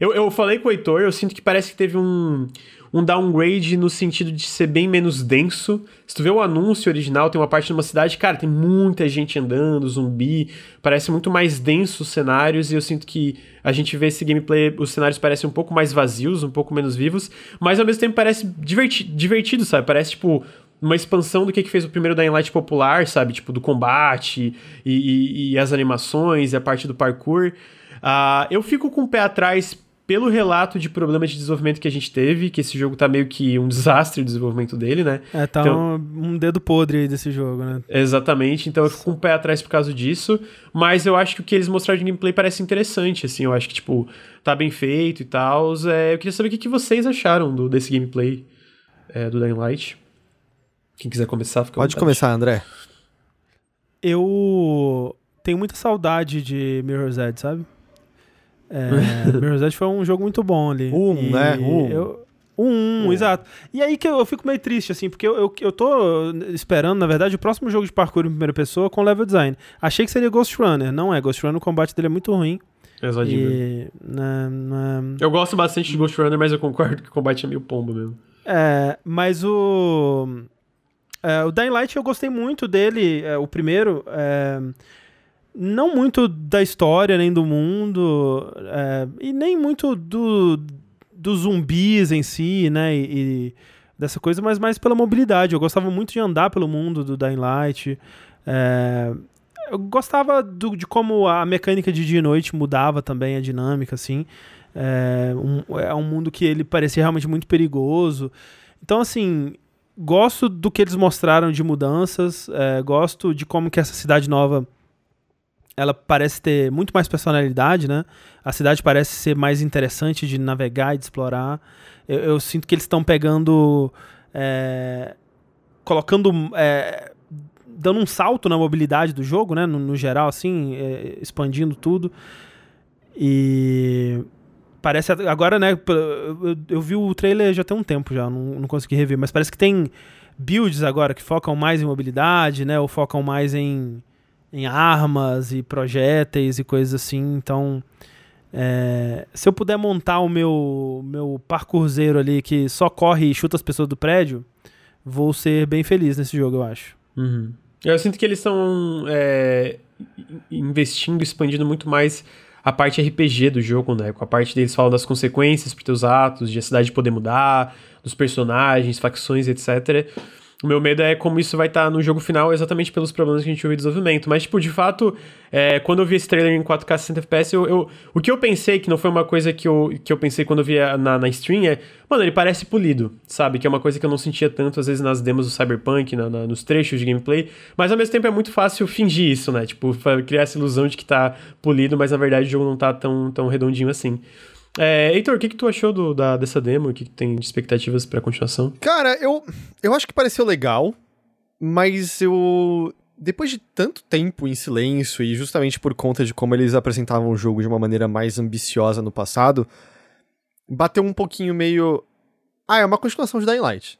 eu, eu falei com o Heitor, eu sinto que parece que teve um, um downgrade no sentido de ser bem menos denso. Se tu vê o anúncio original, tem uma parte numa cidade, cara, tem muita gente andando, zumbi, parece muito mais denso os cenários, e eu sinto que a gente vê esse gameplay, os cenários parecem um pouco mais vazios, um pouco menos vivos, mas ao mesmo tempo parece diverti divertido, sabe? Parece, tipo, uma expansão do que, que fez o primeiro Dying Light popular, sabe? Tipo, do combate e, e- e as animações e a parte do parkour. Ah, eu fico com o pé atrás pelo relato de problema de desenvolvimento que a gente teve, que esse jogo tá meio que um desastre o desenvolvimento dele, né? É, tá Então- um, um dedo podre aí desse jogo, né? Exatamente, então eu fico com o pé atrás por causa disso, mas eu acho que o que eles mostraram de gameplay parece interessante, assim, eu acho que, tipo, tá bem feito e tal. É, eu queria saber o que, que vocês acharam do, desse gameplay é, do Dying Light. Quem quiser começar, fica Pode vontade. começar, André. Eu tenho muita saudade de Mirror's Edge, sabe? É, Mirror's Edge foi um jogo muito bom ali. Um, E né? Um. Eu, um, Um. exato. E aí que eu, eu fico meio triste, assim, porque eu, eu, eu tô esperando, na verdade, o próximo jogo de parkour em primeira pessoa com level design. Achei que seria Ghost Runner. Não é. Ghost Runner, o combate dele é muito ruim. Exadinho. E. né, né, Eu gosto bastante de Ghost Runner, mas eu concordo que o combate é meio pombo mesmo. É, mas o. é, o Dying Light eu gostei muito dele, é, o primeiro. é, não muito da história, nem do mundo, é, e nem muito do, dos zumbis em si, né? E, e dessa coisa, mas mais pela mobilidade. Eu gostava muito de andar pelo mundo do Dying Light. é, eu gostava do- de como a mecânica de dia e noite mudava também a dinâmica, assim. É um, é um mundo que ele parecia realmente muito perigoso. Então, assim, gosto do que eles mostraram de mudanças, é, gosto de como que essa cidade nova ela parece ter muito mais personalidade, né? A cidade parece ser mais interessante de navegar e de explorar. Eu, eu sinto que eles estão pegando. é, colocando. é, dando um salto na mobilidade do jogo, né? No, no geral, assim, é, expandindo tudo. E parece agora, né? Eu, vi o trailer já tem um tempo já, não, não consegui rever, mas parece que tem builds agora que focam mais em mobilidade, né? Ou focam mais em, em armas e projéteis e coisas assim. Então, é, se eu puder montar o meu meu parkourzeiro ali que só corre e chuta as pessoas do prédio, vou ser bem feliz nesse jogo, eu acho. Uhum. Eu sinto que eles estão é, investindo, expandindo muito mais a parte RPG do jogo, né? Com a parte deles falam das consequências para teus atos, de a cidade poder mudar, dos personagens, facções, etc. O meu medo é como isso vai estar tá no jogo final exatamente pelos problemas que a gente ouviu de desenvolvimento. Mas, tipo, de fato, é, quando eu vi esse trailer em 4K 60 FPS, eu, eu, o que eu pensei, que não foi uma coisa que eu, que eu pensei quando eu vi na, na stream, é, mano, ele parece polido, sabe? Que é uma coisa que eu não sentia tanto, às vezes, nas demos do Cyberpunk, na, na, nos trechos de gameplay. Mas, ao mesmo tempo, é muito fácil fingir isso, né? Tipo, criar essa ilusão de que tá polido, mas, na verdade, o jogo não tá tão, tão redondinho assim. É, Heitor, o que, que tu achou do, da, dessa demo? O que, que tem de expectativas pra continuação? Cara, eu, eu acho que pareceu legal, mas eu. Depois de tanto tempo em silêncio e justamente por conta de como eles apresentavam o jogo de uma maneira mais ambiciosa no passado, bateu um pouquinho meio. Ah, é uma continuação de Dying Light.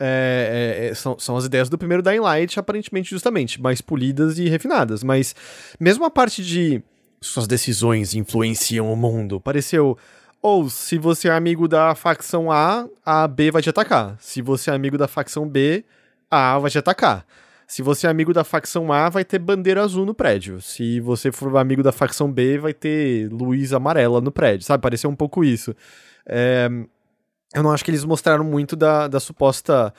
É, é, é, são, são as ideias do primeiro Dying Light, aparentemente, justamente, mais polidas e refinadas. Mas mesmo a parte de suas decisões influenciam o mundo. Pareceu. Ou se você é amigo da facção A, a B vai te atacar. Se você é amigo da facção B, a A vai te atacar. Se você é amigo da facção A, vai ter bandeira azul no prédio. Se você for amigo da facção B, vai ter luz amarela no prédio, sabe? Pareceu um pouco isso. É... Eu não acho que eles mostraram muito da, da suposta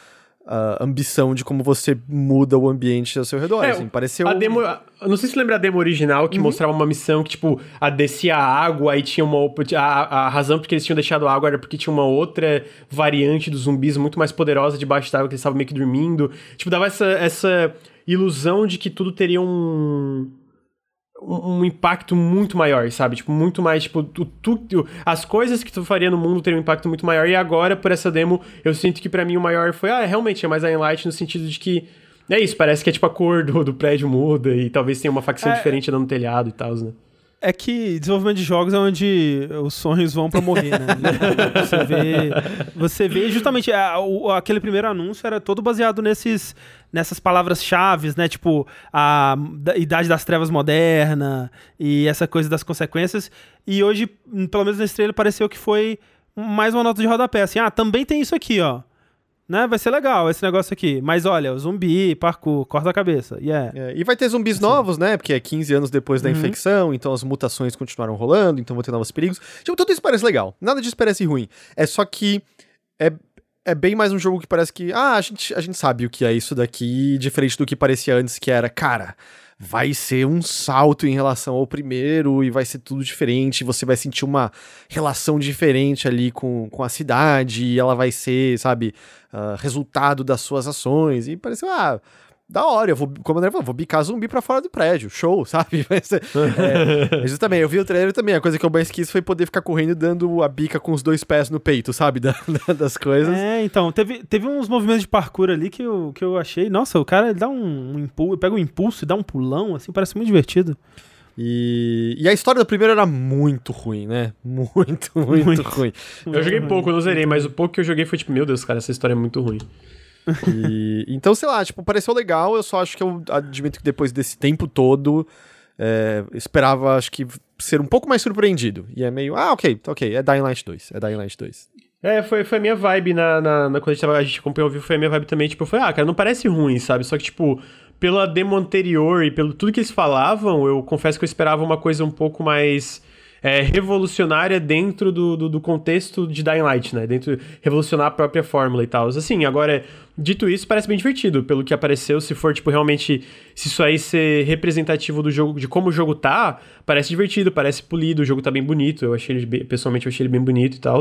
a ambição de como você muda o ambiente ao seu redor. É, assim, pareceu. A demo, não sei se lembra a demo original que uhum. mostrava uma missão que, tipo, a descia a água e tinha uma. A, a razão porque eles tinham deixado a água era porque tinha uma outra variante dos zumbis muito mais poderosa debaixo d'água que eles estavam meio que dormindo. Tipo, dava essa, essa ilusão de que tudo teria um um, impacto muito maior, sabe? Tipo, muito mais, tipo, tu, tu, as coisas que tu faria no mundo teriam um impacto muito maior. E agora, por essa demo, eu sinto que para mim o maior foi, ah, realmente é mais a Light no sentido de que é isso, parece que é tipo a cor do, do prédio muda e talvez tenha uma facção é, diferente no telhado e tal, né? É que desenvolvimento de jogos é onde os sonhos vão para morrer, né? você vê, você vê justamente a, o, aquele primeiro anúncio era todo baseado nesses nessas palavras-chave, né? Tipo, a idade das trevas moderna e essa coisa das consequências. E hoje, pelo menos nesse trailer, pareceu que foi mais uma nota de rodapé. Assim, ah, também tem isso aqui, ó né? Vai ser legal esse negócio aqui. Mas olha, zumbi, parkour, corta a cabeça. Yeah. É, e vai ter zumbis assim. novos, né? Porque é 15 anos depois da uhum. infecção, então as mutações continuaram rolando, então vão ter novos perigos. Tipo, tudo isso parece legal. Nada disso parece ruim. É só que é, é bem mais um jogo que parece que, ah, a gente, a gente sabe o que é isso daqui, diferente do que parecia antes, que era, cara vai ser um salto em relação ao primeiro e vai ser tudo diferente. Você vai sentir uma relação diferente ali com, com a cidade e ela vai ser, sabe, uh, resultado das suas ações. E pareceu, ah da hora, eu vou, como o André falou, vou bicar zumbi pra fora do prédio, show, sabe? Mas, é, justamente, eu vi o trailer também, a coisa que eu mais quis foi poder ficar correndo dando a bica com os dois pés no peito, sabe? Da, da, das coisas. É, então, teve, teve uns movimentos de parkour ali que eu, que eu achei, nossa, o cara dá um, um impulso, pega um impulso e dá um pulão, assim, parece muito divertido. E, e a história do primeiro era muito ruim, né? Muito, muito, muito. ruim. Eu joguei pouco, eu não zerei, mas o pouco que eu joguei foi tipo, meu Deus, cara, essa história é muito ruim. E, então, sei lá, tipo, pareceu legal, eu só acho que eu admito que depois desse tempo todo, é, esperava, acho que, ser um pouco mais surpreendido. E é meio, ah, ok, ok, é Dying Light 2, é Dying Light 2. É, foi, foi a minha vibe na, na, na quando a gente, tava, a gente acompanhou ao vivo, foi a minha vibe também, tipo, foi, ah, cara, não parece ruim, sabe? Só que, tipo, pela demo anterior e pelo tudo que eles falavam, eu confesso que eu esperava uma coisa um pouco mais é, revolucionária dentro do, do, do, contexto de Dying Light, né? Dentro revolucionar a própria fórmula e tal. Assim, agora, dito isso, parece bem divertido, pelo que apareceu. Se for, tipo, realmente, se isso aí ser representativo do jogo, de como o jogo tá, parece divertido, parece polido, o jogo tá bem bonito. Eu achei ele, pessoalmente, eu achei ele bem bonito e tal.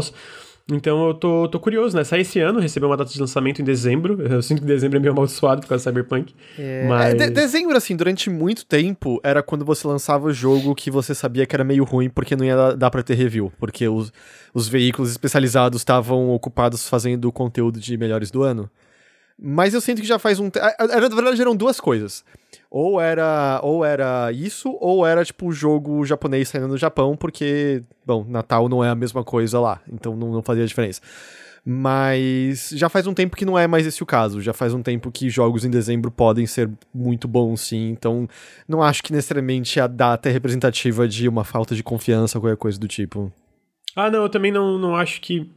Então eu tô, tô curioso, né? Sai esse ano, recebeu uma data de lançamento em dezembro. Eu sinto que dezembro é meio amaldiçoado por causa do Cyberpunk. É... Mas... É, de dezembro, assim, durante muito tempo, era quando você lançava o jogo que você sabia que era meio ruim porque não ia dar pra ter review. Porque os, os veículos especializados estavam ocupados fazendo o conteúdo de melhores do ano. Mas eu sinto que já faz um. te- a- a- Na verdade, eram duas coisas. Ou era, ou era isso, ou era tipo o jogo japonês saindo no Japão, porque, bom, Natal não é a mesma coisa lá, então não, não fazia diferença. Mas já faz um tempo que não é mais esse o caso. Já faz um tempo que jogos em dezembro podem ser muito bons, sim. Então, não acho que necessariamente a data é representativa de uma falta de confiança ou qualquer coisa do tipo. Ah, não, eu também não, não acho que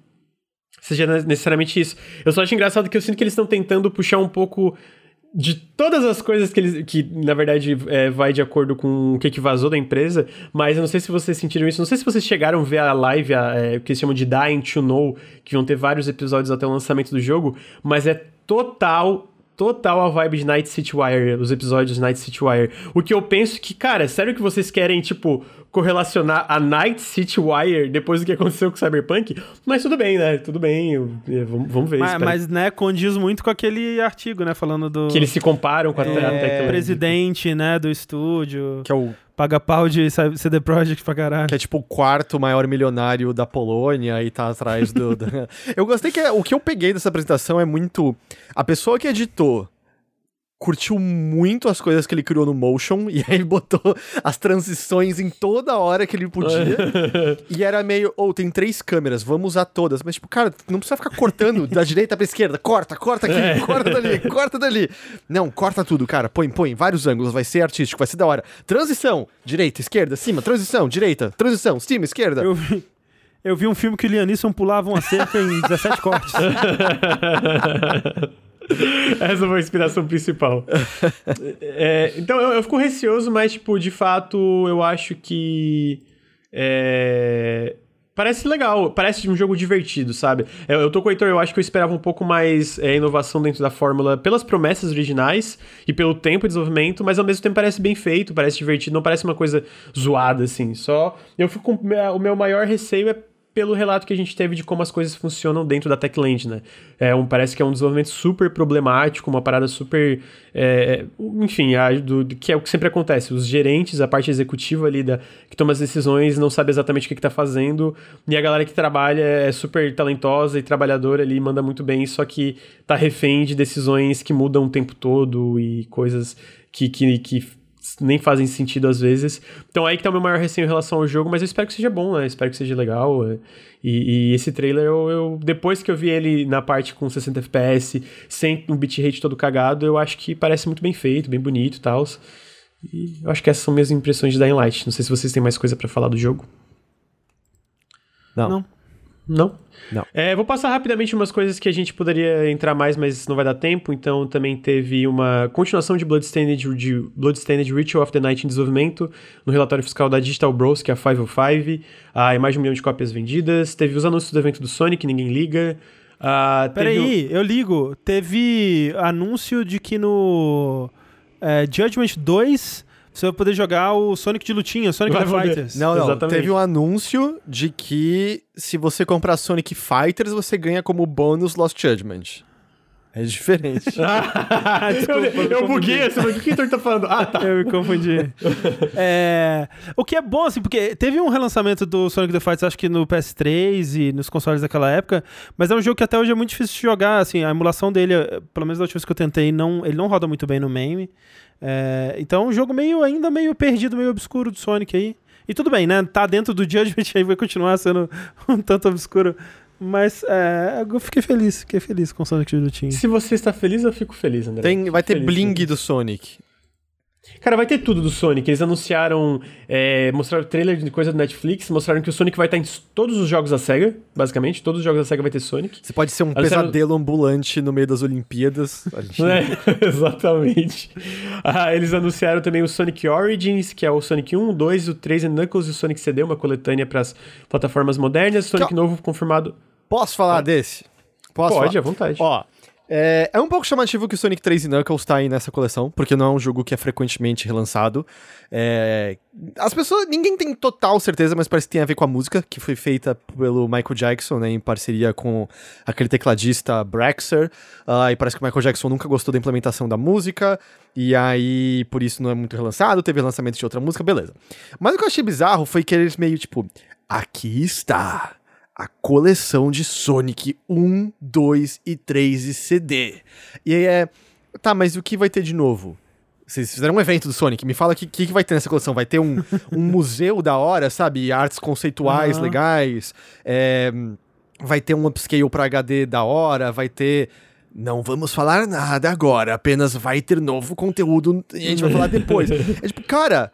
seja ne- necessariamente isso. Eu só acho engraçado que eu sinto que eles estão tentando puxar um pouco de todas as coisas que eles. que na verdade é, vai de acordo com o que, que vazou da empresa, mas eu não sei se vocês sentiram isso. Não sei se vocês chegaram a ver a live, a, é, o que eles chamam de Dying to Know, que vão ter vários episódios até o lançamento do jogo, mas é total. Total a vibe de Night City Wire, os episódios de Night City Wire. O que eu penso que, cara, sério que vocês querem, tipo, correlacionar a Night City Wire depois do que aconteceu com o Cyberpunk? Mas tudo bem, né? Tudo bem, eu- é, vamos, vamos ver Mas, isso. mas, né, condiz muito com aquele artigo, né? Falando do Que eles se comparam com a, te- a é, tecnologia. presidente, né, do estúdio. Que é o Paga pau de CD Projekt pra caralho. que é tipo o quarto maior milionário da Polônia e tá atrás do. da- Eu gostei que é- o que eu peguei dessa apresentação é muito. A pessoa que editou curtiu muito as coisas que ele criou no Motion e aí botou as transições em toda hora que ele podia. e era meio, ou tem três câmeras, vamos usar todas. Mas, tipo, cara, não precisa ficar cortando da direita pra esquerda. Corta, corta aqui, corta dali, corta dali. Não, corta tudo, cara. Põe, põe, vários ângulos, vai ser artístico, vai ser da hora. Transição, direita, esquerda, cima, transição, direita, transição, cima, esquerda. Eu vi, eu vi um filme que o Lianisson pulava uma cerca em 17 cortes. Essa foi a inspiração principal. É, então eu, eu fico receoso, mas, tipo, de fato, eu acho que. é, Parece legal, parece um jogo divertido, sabe? Eu, eu tô com o Heitor, eu acho que eu esperava um pouco mais é, inovação dentro da fórmula pelas promessas originais e pelo tempo de desenvolvimento, mas ao mesmo tempo parece bem feito, parece divertido, não parece uma coisa zoada, assim. Só. Eu fico com. O meu maior receio é pelo relato que a gente teve de como as coisas funcionam dentro da Techland, né? É um, parece que é um desenvolvimento super problemático, uma parada super. é, enfim, a- do, que é o que sempre acontece. Os gerentes, a parte executiva ali da, que toma as decisões, não sabe exatamente o que, que tá fazendo, e a galera que trabalha é super talentosa e trabalhadora ali, manda muito bem, só que tá refém de decisões que mudam o tempo todo e coisas que, que, que nem fazem sentido às vezes. Então aí que tá o meu maior receio em relação ao jogo, mas eu espero que seja bom, né? Espero que seja legal. é. E, e esse trailer, eu, eu- depois que eu vi ele na parte com 60 FPS, sem um bitrate todo cagado, eu acho que parece muito bem feito, bem bonito e tal. E eu acho que essas são minhas impressões de Dying Light. Não sei se vocês têm mais coisa pra falar do jogo. Não. Não. Não? Não. É, vou passar rapidamente umas coisas que a gente poderia entrar mais, mas não vai dar tempo. Então, também teve uma continuação de Bloodstained, de Bloodstained Ritual of the Night em desenvolvimento no relatório fiscal da Digital Bros, que é a 505. Ah, e mais de um milhão de cópias vendidas. Teve os anúncios do evento do Sonic, ninguém liga. Ah, Peraí, eu ligo. Teve anúncio de que no é, Judgment 2 você vai poder jogar o Sonic de lutinha, Sonic Vai the poder. Fighters. Não, não. Exatamente. Teve um anúncio de que se você comprar Sonic Fighters, você ganha como bônus Lost Judgment. É diferente. eu, me eu confundi. buguei assim, mas o que o Heitor tá falando? Ah, tá. Eu me confundi. É, o que é bom, assim, porque teve um relançamento do Sonic the Fighters, acho que no PS3 e nos consoles daquela época, mas é um jogo que até hoje é muito difícil de jogar, assim, a emulação dele, pelo menos da última vez que eu tentei, não, ele não roda muito bem no MAME. É, então é um jogo meio, ainda meio perdido, meio obscuro do Sonic aí. E tudo bem, né? Tá dentro do Judgment aí, vai continuar sendo um tanto obscuro. Mas é, eu fiquei feliz, fiquei feliz com o Sonic de lutinha. Se você está feliz, eu fico feliz, André. Tem, vai ter Feliz, bling feliz. do Sonic. Cara, vai ter tudo do Sonic. Eles anunciaram, é, mostraram trailer de coisa do Netflix, mostraram que o Sonic vai estar em todos os jogos da SEGA, basicamente. Todos os jogos da SEGA vai ter Sonic. Você pode ser um Anunciaram- pesadelo ambulante no meio das Olimpíadas. Gente- É, exatamente. Ah, eles anunciaram também o Sonic Origins, que é o Sonic 1, 2, o 3 and Knuckles e o Sonic CD, uma coletânea para as plataformas modernas. Sonic Que- novo confirmado. Posso falar desse? Posso Pode, falar? à vontade. Ó, é, é um pouco chamativo que o Sonic 3 e Knuckles tá aí nessa coleção, porque não é um jogo que é frequentemente relançado. É, as pessoas, ninguém tem total certeza, mas parece que tem a ver com a música, que foi feita pelo Michael Jackson, né, em parceria com aquele tecladista Braxer, ah, e parece que o Michael Jackson nunca gostou da implementação da música, e aí por isso não é muito relançado, teve lançamento de outra música, beleza. Mas o que eu achei bizarro foi que eles meio tipo, aqui está a coleção de Sonic 1, 2 e 3 e CD. E aí é. Tá, mas o que vai ter de novo? Vocês fizeram um evento do Sonic, me fala o que, que, vai ter nessa coleção. Vai ter um, um museu da hora, sabe? Artes conceituais Aham. legais. é, vai ter um upscale pra HD da hora, vai ter. Não vamos falar nada agora, apenas vai ter novo conteúdo e a gente vai falar depois. É tipo, cara.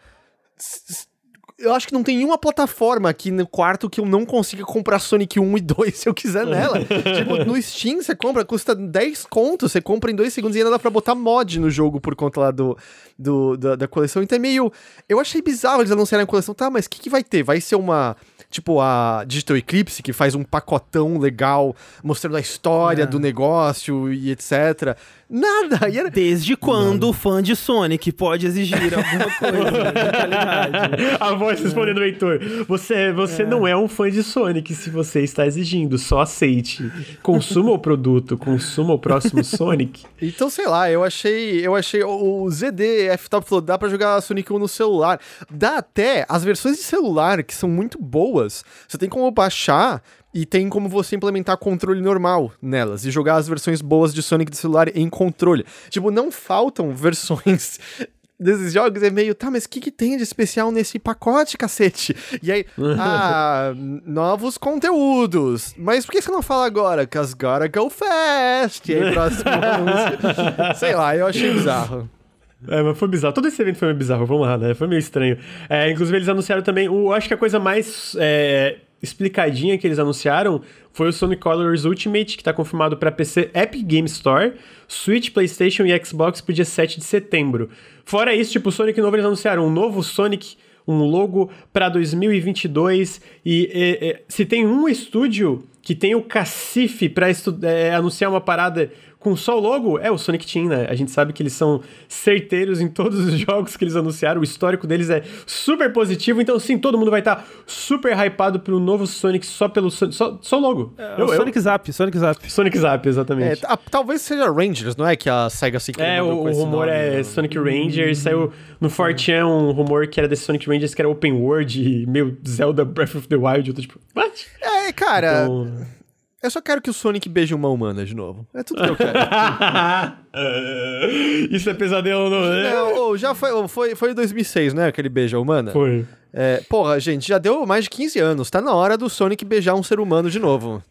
Eu acho que não tem uma plataforma aqui no quarto que eu não consiga comprar Sonic 1 e 2 se eu quiser nela. tipo, no Steam você compra, custa 10 contos, você compra em 2 segundos e ainda dá pra botar mod no jogo por conta lá do, do, da, da coleção. Então é meio. Eu achei bizarro eles anunciarem a coleção. Tá, mas o que, que vai ter? Vai ser uma. Tipo a Digital Eclipse, que faz um pacotão legal mostrando a história É. do negócio e etc. Nada! E era, Desde quando o fã de Sonic pode exigir alguma coisa? A voz respondendo o Heitor. Você, você não é um fã de Sonic se você está exigindo. Só aceite. Consuma o produto, consuma o próximo Sonic. Então, sei lá, eu achei. Eu achei. O o ZD F-Top falou: dá pra jogar Sonic 1 no celular. Dá até as versões de celular, que são muito boas. Você tem como baixar e tem como você implementar controle normal nelas e jogar as versões boas de Sonic de celular em controle. Tipo, não faltam versões. Desses jogos é meio, tá, mas o que, que tem de especial nesse pacote, cacete? E aí, ah, novos conteúdos. Mas por que você não fala agora? Cause gotta go fast. E aí, próximo. Sei lá, eu achei bizarro. É, mas foi bizarro. Todo esse evento foi meio bizarro, vamos lá, né? Foi meio estranho. É, inclusive, eles anunciaram também. O, acho que a coisa mais é, explicadinha que eles anunciaram foi o Sonic Colors Ultimate, que tá confirmado para PC Epic Game Store, Switch, PlayStation e Xbox pro dia 7 de setembro. Fora isso, tipo, o Sonic novo, eles anunciaram um novo Sonic. Um logo para 2022 e, e, e, se tem um estúdio que tem o cacife para é, anunciar uma parada com só o logo, é o Sonic Team, né? A gente sabe que eles são certeiros em todos os jogos que eles anunciaram, o histórico deles é super positivo, então sim, todo mundo vai estar super hypado pro novo Sonic só pelo Sonic, só, só logo. É, eu, Sonic eu... Zap, Sonic Zap. Sonic Zap, exatamente. É, talvez seja Rangers, não é? Que a SEGA se É, o, o rumor é nome, Sonic hum, Rangers, saiu no 4chan um rumor que era desse Sonic Rangers que era open world e meio Zelda Breath of the Wild, eu tô tipo, what? É, cara... Então... Eu só quero que o Sonic beije uma humana de novo. É tudo que eu quero. Isso é pesadelo, não é? Não, já foi, foi, foi em 2006, né? Que ele beija a humana. Foi. É, porra, gente, já deu mais de 15 anos. Tá na hora do Sonic beijar um ser humano de novo.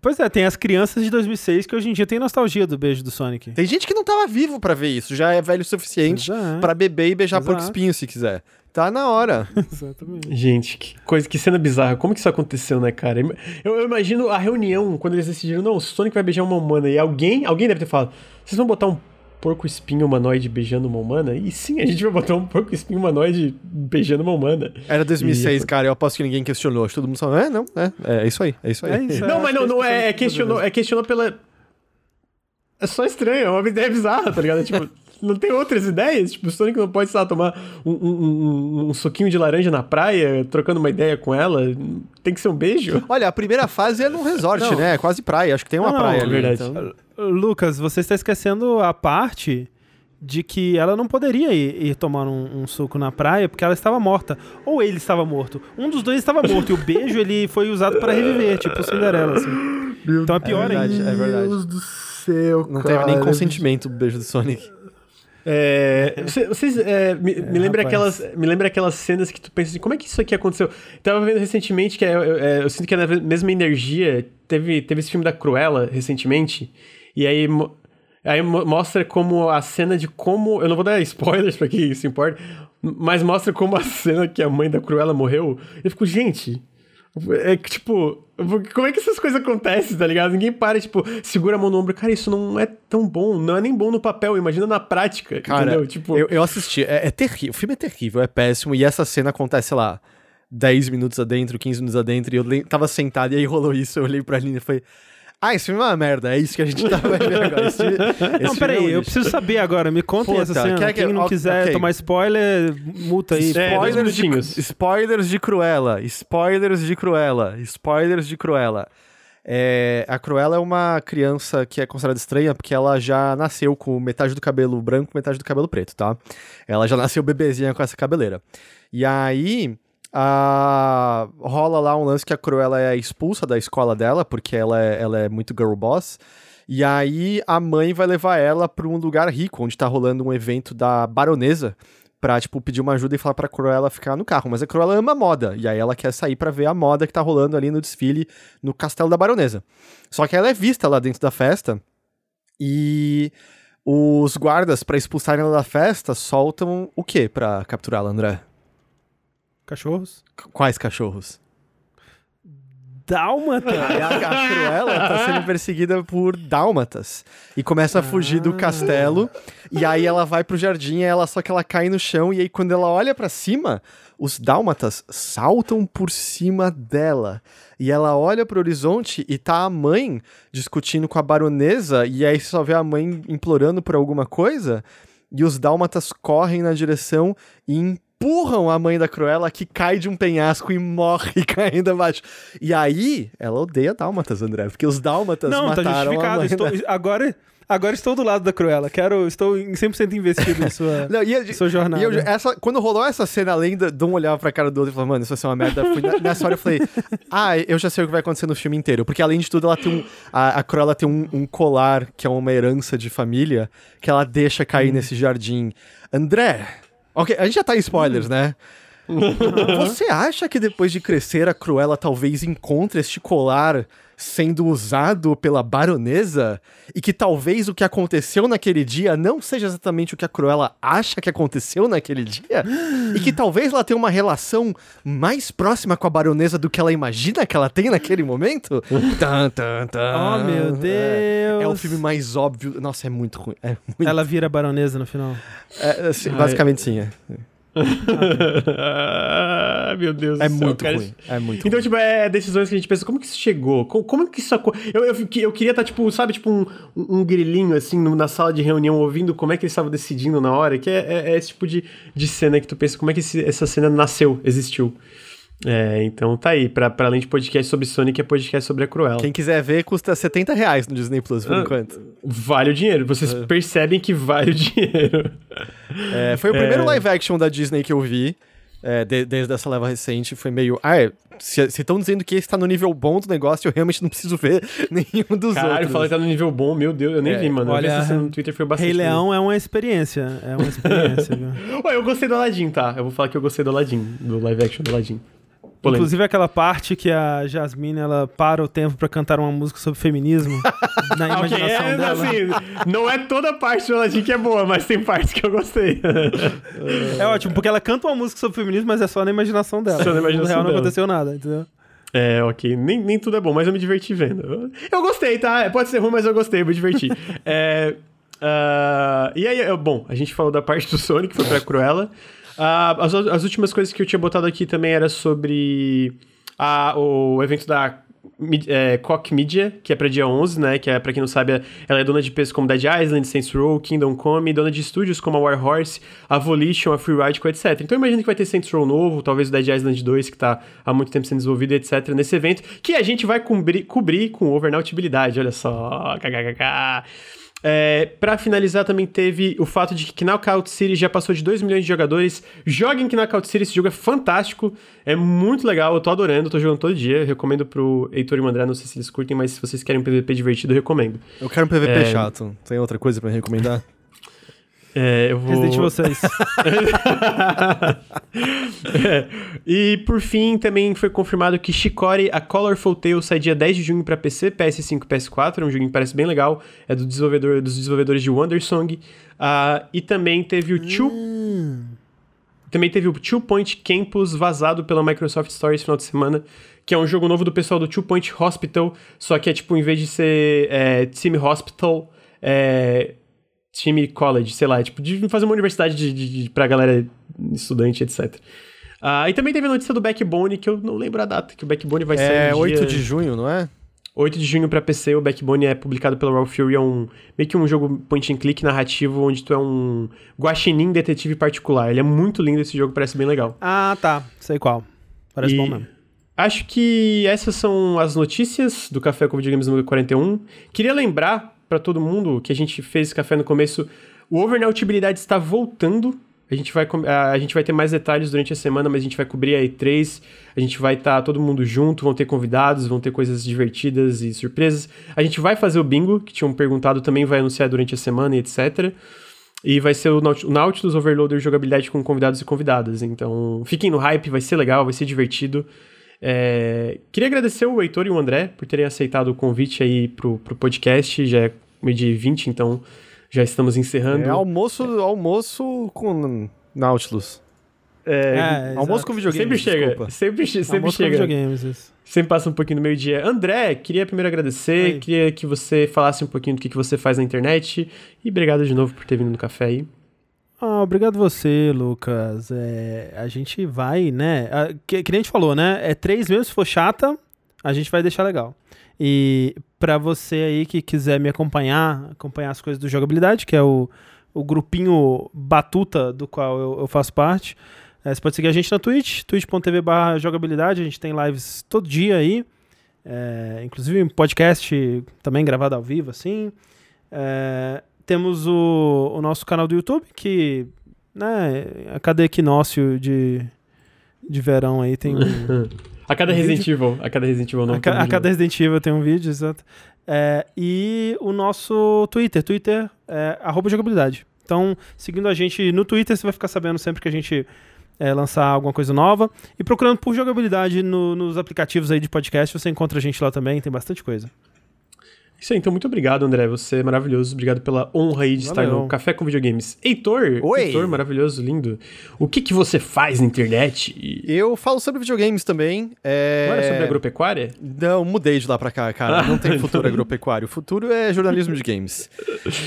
Pois é, tem as crianças de 2006 que hoje em dia tem nostalgia do beijo do Sonic. Tem gente que não tava vivo para ver isso. Já é velho o suficiente é. para beber e beijar Exato. porco espinho se quiser. Tá na hora. Exatamente. Gente, que coisa, que cena bizarra. Como que isso aconteceu, né, cara? Eu, eu, imagino a reunião, quando eles decidiram, não, o Sonic vai beijar uma humana. E alguém, alguém deve ter falado, vocês vão botar um porco espinho humanoide beijando uma humana? E sim, a gente vai botar um porco espinho humanoide beijando uma humana. Era 2006, e... cara, eu aposto que ninguém questionou. Acho que todo mundo falou, é, não, é, é, isso aí, é isso aí. É isso, não, mas não, não é, é questionou, é questionou pela... É só estranho, é uma ideia bizarra, tá ligado? tipo... não tem outras ideias? Tipo, o Sonic não pode, sei lá, tomar um, um, um, um, suquinho de laranja na praia, trocando uma ideia com ela? Tem que ser um beijo? Olha, a primeira fase é num resort, não. né? É quase praia. Acho que tem uma não, praia não, ali. Verdade. Então... Lucas, você está esquecendo a parte de que ela não poderia ir, ir tomar um, um, suco na praia porque ela estava morta. Ou ele estava morto. Um dos dois estava morto. e o beijo ele foi usado para reviver, tipo Cinderela, assim. Meu então é pior é verdade, ainda. É verdade. Meu Deus do céu, Não cara. teve nem consentimento do beijo do Sonic. É, vocês é, me, me, lembra aquelas, me lembra aquelas cenas que tu pensa assim, como é que isso aqui aconteceu? Tava vendo recentemente que é, eu, eu, eu sinto que é na mesma energia. Teve, teve esse filme da Cruella recentemente. E aí, aí mo- mostra como a cena de como. Eu não vou dar spoilers pra quem isso importa, mas mostra como a cena que a mãe da Cruella morreu. Eu fico, gente. É que, tipo, como é que essas coisas acontecem, tá ligado? Ninguém para, tipo, segura a mão no ombro. Cara, isso não é tão bom. Não é nem bom no papel, imagina na prática. Cara, entendeu? Tipo, eu, eu assisti. É, é terrível. O filme é terrível, é péssimo. E essa cena acontece, sei lá, 10 minutos adentro, 15 minutos adentro. E eu tava sentado e aí rolou isso. Eu olhei pra Aline e falei. Ah, esse filme é uma merda, é isso que a gente tá ver agora. Esse, esse Não, é um peraí, eu lixo. preciso saber agora. Me contem Puta, essa cena. quer Quem não quiser ok. tomar spoiler, multa aí. É, Spoilers de, spoilers de Cruella. Spoilers de Cruella. Spoilers de Cruella. É, a Cruella é uma criança que é considerada estranha porque ela já nasceu com metade do cabelo branco metade do cabelo preto, tá? Ela já nasceu bebezinha com essa cabeleira. E aí, rola lá um lance que a Cruella é expulsa da escola dela, porque ela é, ela é muito girl boss. E aí a mãe vai levar ela para um lugar rico, onde tá rolando um evento da baronesa, pra, tipo, pedir uma ajuda e falar pra Cruella ficar no carro. Mas a Cruella ama moda, e aí ela quer sair para ver a moda que tá rolando ali no desfile no castelo da baronesa. Só que ela é vista lá dentro da festa, e os guardas, para expulsarem ela da festa, soltam o que pra capturá-la, André? Cachorros? Quais cachorros? Dálmata? a, a Cruella tá sendo perseguida por dálmatas. E começa a fugir do castelo. E aí ela vai pro jardim, e ela só que ela cai no chão. E aí quando ela olha para cima, os dálmatas saltam por cima dela. E ela olha pro horizonte e tá a mãe discutindo com a baronesa. E aí só vê a mãe implorando por alguma coisa. E os dálmatas correm na direção e empurram a mãe da Cruella que cai de um penhasco e morre caindo abaixo. E aí, ela odeia dálmatas, André, porque os dálmatas Não, tá mataram a justificado. mãe Estou, da... agora, agora estou do lado da Cruella. Quero, estou em 100% investido em sua, Não, e eu- sua jornada. E eu- essa, quando rolou essa cena, além de, de um olhar pra cara do outro e falar, mano, isso vai ser uma merda, fui nessa hora eu falei, ah, eu já sei o que vai acontecer no filme inteiro. Porque além de tudo, ela tem um. A, a Cruella tem um, um colar que é uma herança de família que ela deixa cair nesse jardim. André. Ok, a gente já tá em spoilers, né? Você acha que depois de crescer a Cruella talvez encontre este colar sendo usado pela baronesa e que talvez o que aconteceu naquele dia não seja exatamente o que a Cruella acha que aconteceu naquele dia e que talvez ela tenha uma relação mais próxima com a baronesa do que ela imagina que ela tem naquele momento? Tan, tan, tan. Oh, meu É, é o Deus. filme mais óbvio. Nossa, é muito ruim. É muito... Ela vira baronesa no final. é, é, sim, basicamente sim. É, Ah, meu Deus é do céu, muito cara. ruim. É muito Então, ruim. tipo, é decisões que a gente pensa, como que isso chegou? Como, como que isso aconteceu? Eu, eu, eu queria estar, tipo, sabe, tipo um, um grilinho, assim, na sala de reunião, ouvindo como é que eles estavam decidindo na hora, que é, é- é esse tipo de, de cena que tu pensa, como é que esse- essa cena nasceu, existiu. É, então tá aí, pra, pra além de podcast sobre Sonic, é podcast sobre a Cruella. Quem quiser ver, custa 70 reais no Disney Plus, por Ah, enquanto. Vale o dinheiro, vocês percebem que vale o dinheiro. É, foi o primeiro live action da Disney que eu vi. é, de- desde essa leva recente, foi meio. Ah, é, se estão dizendo que esse tá no nível bom do negócio, eu realmente não preciso ver nenhum dos Caralho, outros. falei que tá no nível bom, meu Deus, eu nem É, vi, mano. eu vi olha, essa cena no Twitter, foi bastante. Rei Leão é uma experiência. É uma experiência, viu? Ué, eu gostei do Aladdin, tá? Eu vou falar que eu gostei do Aladdin, do live action do Aladdin. Polêmica. Inclusive aquela parte que a Jasmine ela para o tempo pra cantar uma música sobre feminismo na imaginação é, dela. assim, não é toda parte do Aladdin que é boa, mas tem partes que eu gostei. É ótimo, porque ela canta uma música sobre feminismo, mas é só na imaginação dela. Só na imaginação no real não dela. aconteceu nada, entendeu? é, ok, nem, nem tudo é bom, mas eu me diverti vendo. Eu gostei, tá? Pode ser ruim, mas eu gostei, eu me diverti. É, ah, e aí, bom, a gente falou da parte do Sonic, que foi pra Cruella. Ah, as, as últimas coisas que eu tinha botado aqui também era sobre a- o evento da é, Koch Media, que é pra dia 11, né? Que é, pra quem não sabe, ela é dona de peças como Dead Island, Saints Row, Kingdom Come, dona de estúdios como a War Horse, a Volition, a Free Radical, etc. Então eu imagino que vai ter Saints Row novo, talvez o Dead Island 2, que tá há muito tempo sendo desenvolvido, etc. nesse evento, que a gente vai cobrir, cobrir com overnautibilidade, olha só. KKKK. É, pra finalizar, também teve o fato de que Knockout City já passou de 2 milhões de jogadores. Joguem Knockout City, esse jogo é fantástico, é muito legal, eu tô adorando, tô jogando todo dia. Eu recomendo pro Heitor e o André, não sei se eles curtem, mas se vocês querem um PVP divertido, eu recomendo. Eu quero um PVP É. chato. Tem outra coisa pra me recomendar? É, eu vou... Resident Evil 6. É. E por fim, também foi confirmado que Shikori, a Colorful Tale, sai dia 10 de junho pra PC, PS5 e PS4. É um joguinho que parece bem legal. É do desenvolvedor, dos desenvolvedores de Wondersong. Ah, e também teve o Two. Também teve o Two Point Campus vazado pela Microsoft Store esse final de semana, que é um jogo novo do pessoal do Two Point Hospital, só que é tipo, em vez de ser é, Team Hospital, é time college, sei lá, é tipo, de fazer uma universidade de, de, de, pra galera estudante, etc. Ah, e também teve a notícia do Backbone, que eu não lembro a data, que o Backbone vai sair É no 8 dia... de junho, não é? 8 de junho pra PC, o Backbone é publicado pela Raw Fury, é um meio que um jogo point and click narrativo onde tu é um guaxinim detetive particular. Ele é muito lindo esse jogo, parece bem legal. ah, tá. Sei qual. Parece E bom mesmo. Acho que essas são as notícias do Café com Videogames número 41. Queria lembrar pra todo mundo que a gente fez esse café no começo, o Overnautibilidade está voltando. A gente, vai, a gente vai ter mais detalhes durante a semana, mas a gente vai cobrir a E3. A gente vai estar tá todo mundo junto, vão ter convidados, vão ter coisas divertidas e surpresas. A gente vai fazer o bingo, que tinham perguntado, também vai anunciar durante a semana e etc. E vai ser o Nautilus Overloader jogabilidade com convidados e convidadas. Então, fiquem no hype, vai ser legal, vai ser divertido. É... Queria agradecer o Heitor e o André por terem aceitado o convite aí pro, pro podcast. Já é meio de 20, então já estamos encerrando. É almoço, almoço com Nautilus. É, é almoço com videogame. Sempre chega. Desculpa. Sempre, sempre almoço chega. Com videogames, isso. Sempre passa um pouquinho no meio-dia. André, queria primeiro agradecer, Oi. queria que você falasse um pouquinho do que, que você faz na internet. E obrigado de novo por ter vindo no café aí. Ah, obrigado você, Lucas. É, a gente vai, né? Que, que nem a gente falou, né? É três mesmo, se for chata, a gente vai deixar legal. E para você aí que quiser me acompanhar, acompanhar as coisas do jogabilidade, que é o, o grupinho batuta do qual eu, eu faço parte, é, você pode seguir a gente na Twitch, twitch.tv jogabilidade, a gente tem lives todo dia aí, é, inclusive um podcast também gravado ao vivo, assim. É, temos o, o nosso canal do YouTube, que né, a cada equinócio de, de verão aí tem A cada um Resident. Evil. A cada Resident Evil não. A, ca a cada Resident Evil tem um vídeo, exato. É, e o nosso Twitter. Twitter é arroba jogabilidade. Então, seguindo a gente no Twitter, você vai ficar sabendo sempre que a gente é, lançar alguma coisa nova. E procurando por jogabilidade no, nos aplicativos aí de podcast, você encontra a gente lá também, tem bastante coisa. Isso aí, então muito obrigado, André. Você é maravilhoso. Obrigado pela honra aí de Valeu. estar no Café com Videogames. Heitor, Oi. Heitor, maravilhoso, lindo. O que que você faz na internet? Eu falo sobre videogames também. É... Não era sobre agropecuária? Não, mudei de lá pra cá, cara. Não tem futuro agropecuário. O futuro é jornalismo de games.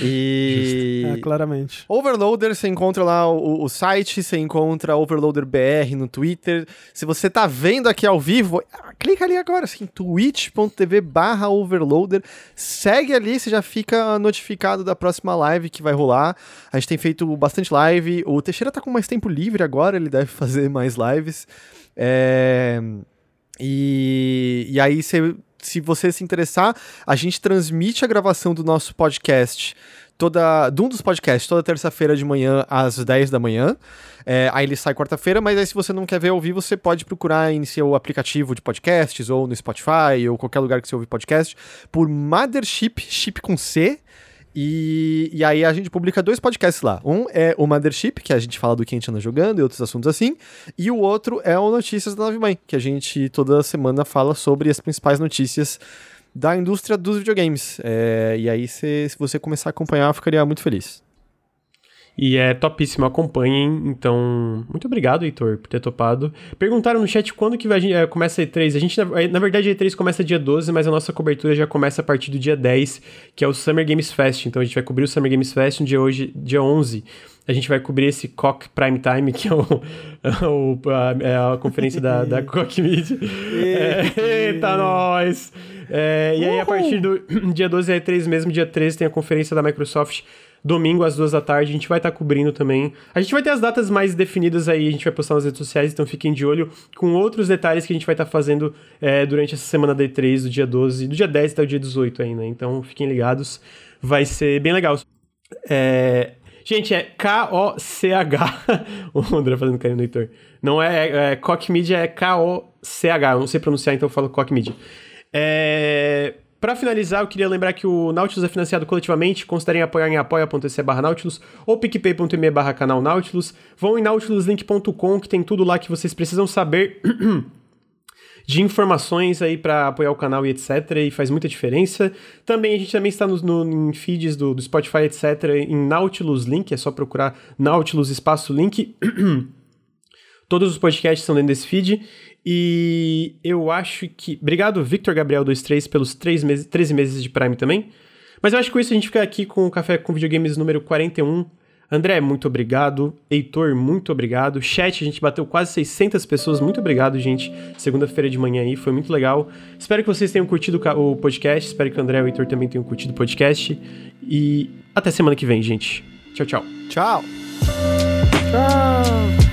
E... É, claramente. Overloader, você encontra lá o, o site, você encontra Overloader BR no Twitter. Se você tá vendo aqui ao vivo, clica ali agora, assim, twitch.tv barra overloader segue ali, você já fica notificado da próxima live que vai rolar. A gente tem feito bastante live. O Teixeira tá com mais tempo livre agora, ele deve fazer mais lives. É... E, e aí, se, se você se interessar, a gente transmite a gravação do nosso podcast toda. De um dos podcasts, toda terça-feira de manhã, às 10 da manhã. É, aí ele sai quarta-feira, mas aí se você não quer ver vivo, você pode procurar em seu aplicativo de podcasts, ou no Spotify, ou qualquer lugar que você ouve podcast, por Mothership, chip com C. E, e aí a gente publica dois podcasts lá. Um é o Mothership, que a gente fala do que a gente anda jogando e outros assuntos assim. E o outro é o Notícias da Nave Mãe, que a gente toda semana fala sobre as principais notícias da indústria dos videogames. É, e aí, se, se você começar a acompanhar, eu ficaria muito feliz. E é topíssimo, acompanhem. Então, muito obrigado, Heitor, por ter topado. Perguntaram no chat quando que vai, é, começa a E3. A gente, na, na, verdade, a E3 começa dia 12, mas a nossa cobertura já começa a partir do dia 10, que é o Summer Games Fest. Então, a gente vai cobrir o Summer Games Fest no dia hoje, dia 11. A gente vai cobrir esse Cock Prime Time, que é, o, o a, é a, conferência da, da Cock Media. é, eita, nós! É, e aí, a partir do dia 12 é E3 mesmo, dia 13 tem a conferência da Microsoft domingo às duas da tarde. A gente vai estar tá cobrindo também. A gente vai ter as datas mais definidas aí, a gente vai postar nas redes sociais, então fiquem de olho com outros detalhes que a gente vai estar tá fazendo é, durante essa semana da E3, do dia 12, do dia 10 até o dia 18 ainda. Então fiquem ligados, vai ser bem legal. É... Gente, é K-O-C-H. o André fazendo carinho no Heitor. Não é, é, é Cock Media, é K-O-C-H. Eu não sei pronunciar, então eu falo Cock Media. É. Para finalizar, eu queria lembrar que o Nautilus é financiado coletivamente. Considerem apoiar em apoia.se barra Nautilus ou picpay.me barra canal Nautilus. Vão em nautiluslink.com que tem tudo lá que vocês precisam saber de informações aí para apoiar o canal e etc. E faz muita diferença. Também a gente também está no, no em feeds do, do, Spotify, etc. Em Nautilus Link, é só procurar Nautilus espaço link. Todos os podcasts estão dentro desse feed. E eu acho que. Obrigado, Victor Gabriel 23, pelos 3 meses, 13 meses de Prime também. Mas eu acho que com isso a gente fica aqui com o Café com Videogames número 41. André, muito obrigado. Heitor, muito obrigado. Chat, a gente bateu quase 600 pessoas. Muito obrigado, gente. Segunda-feira de manhã aí, foi muito legal. Espero que vocês tenham curtido o podcast. Espero que o André e o Heitor também tenham curtido o podcast. E até semana que vem, gente. Tchau, tchau. Tchau. Tchau.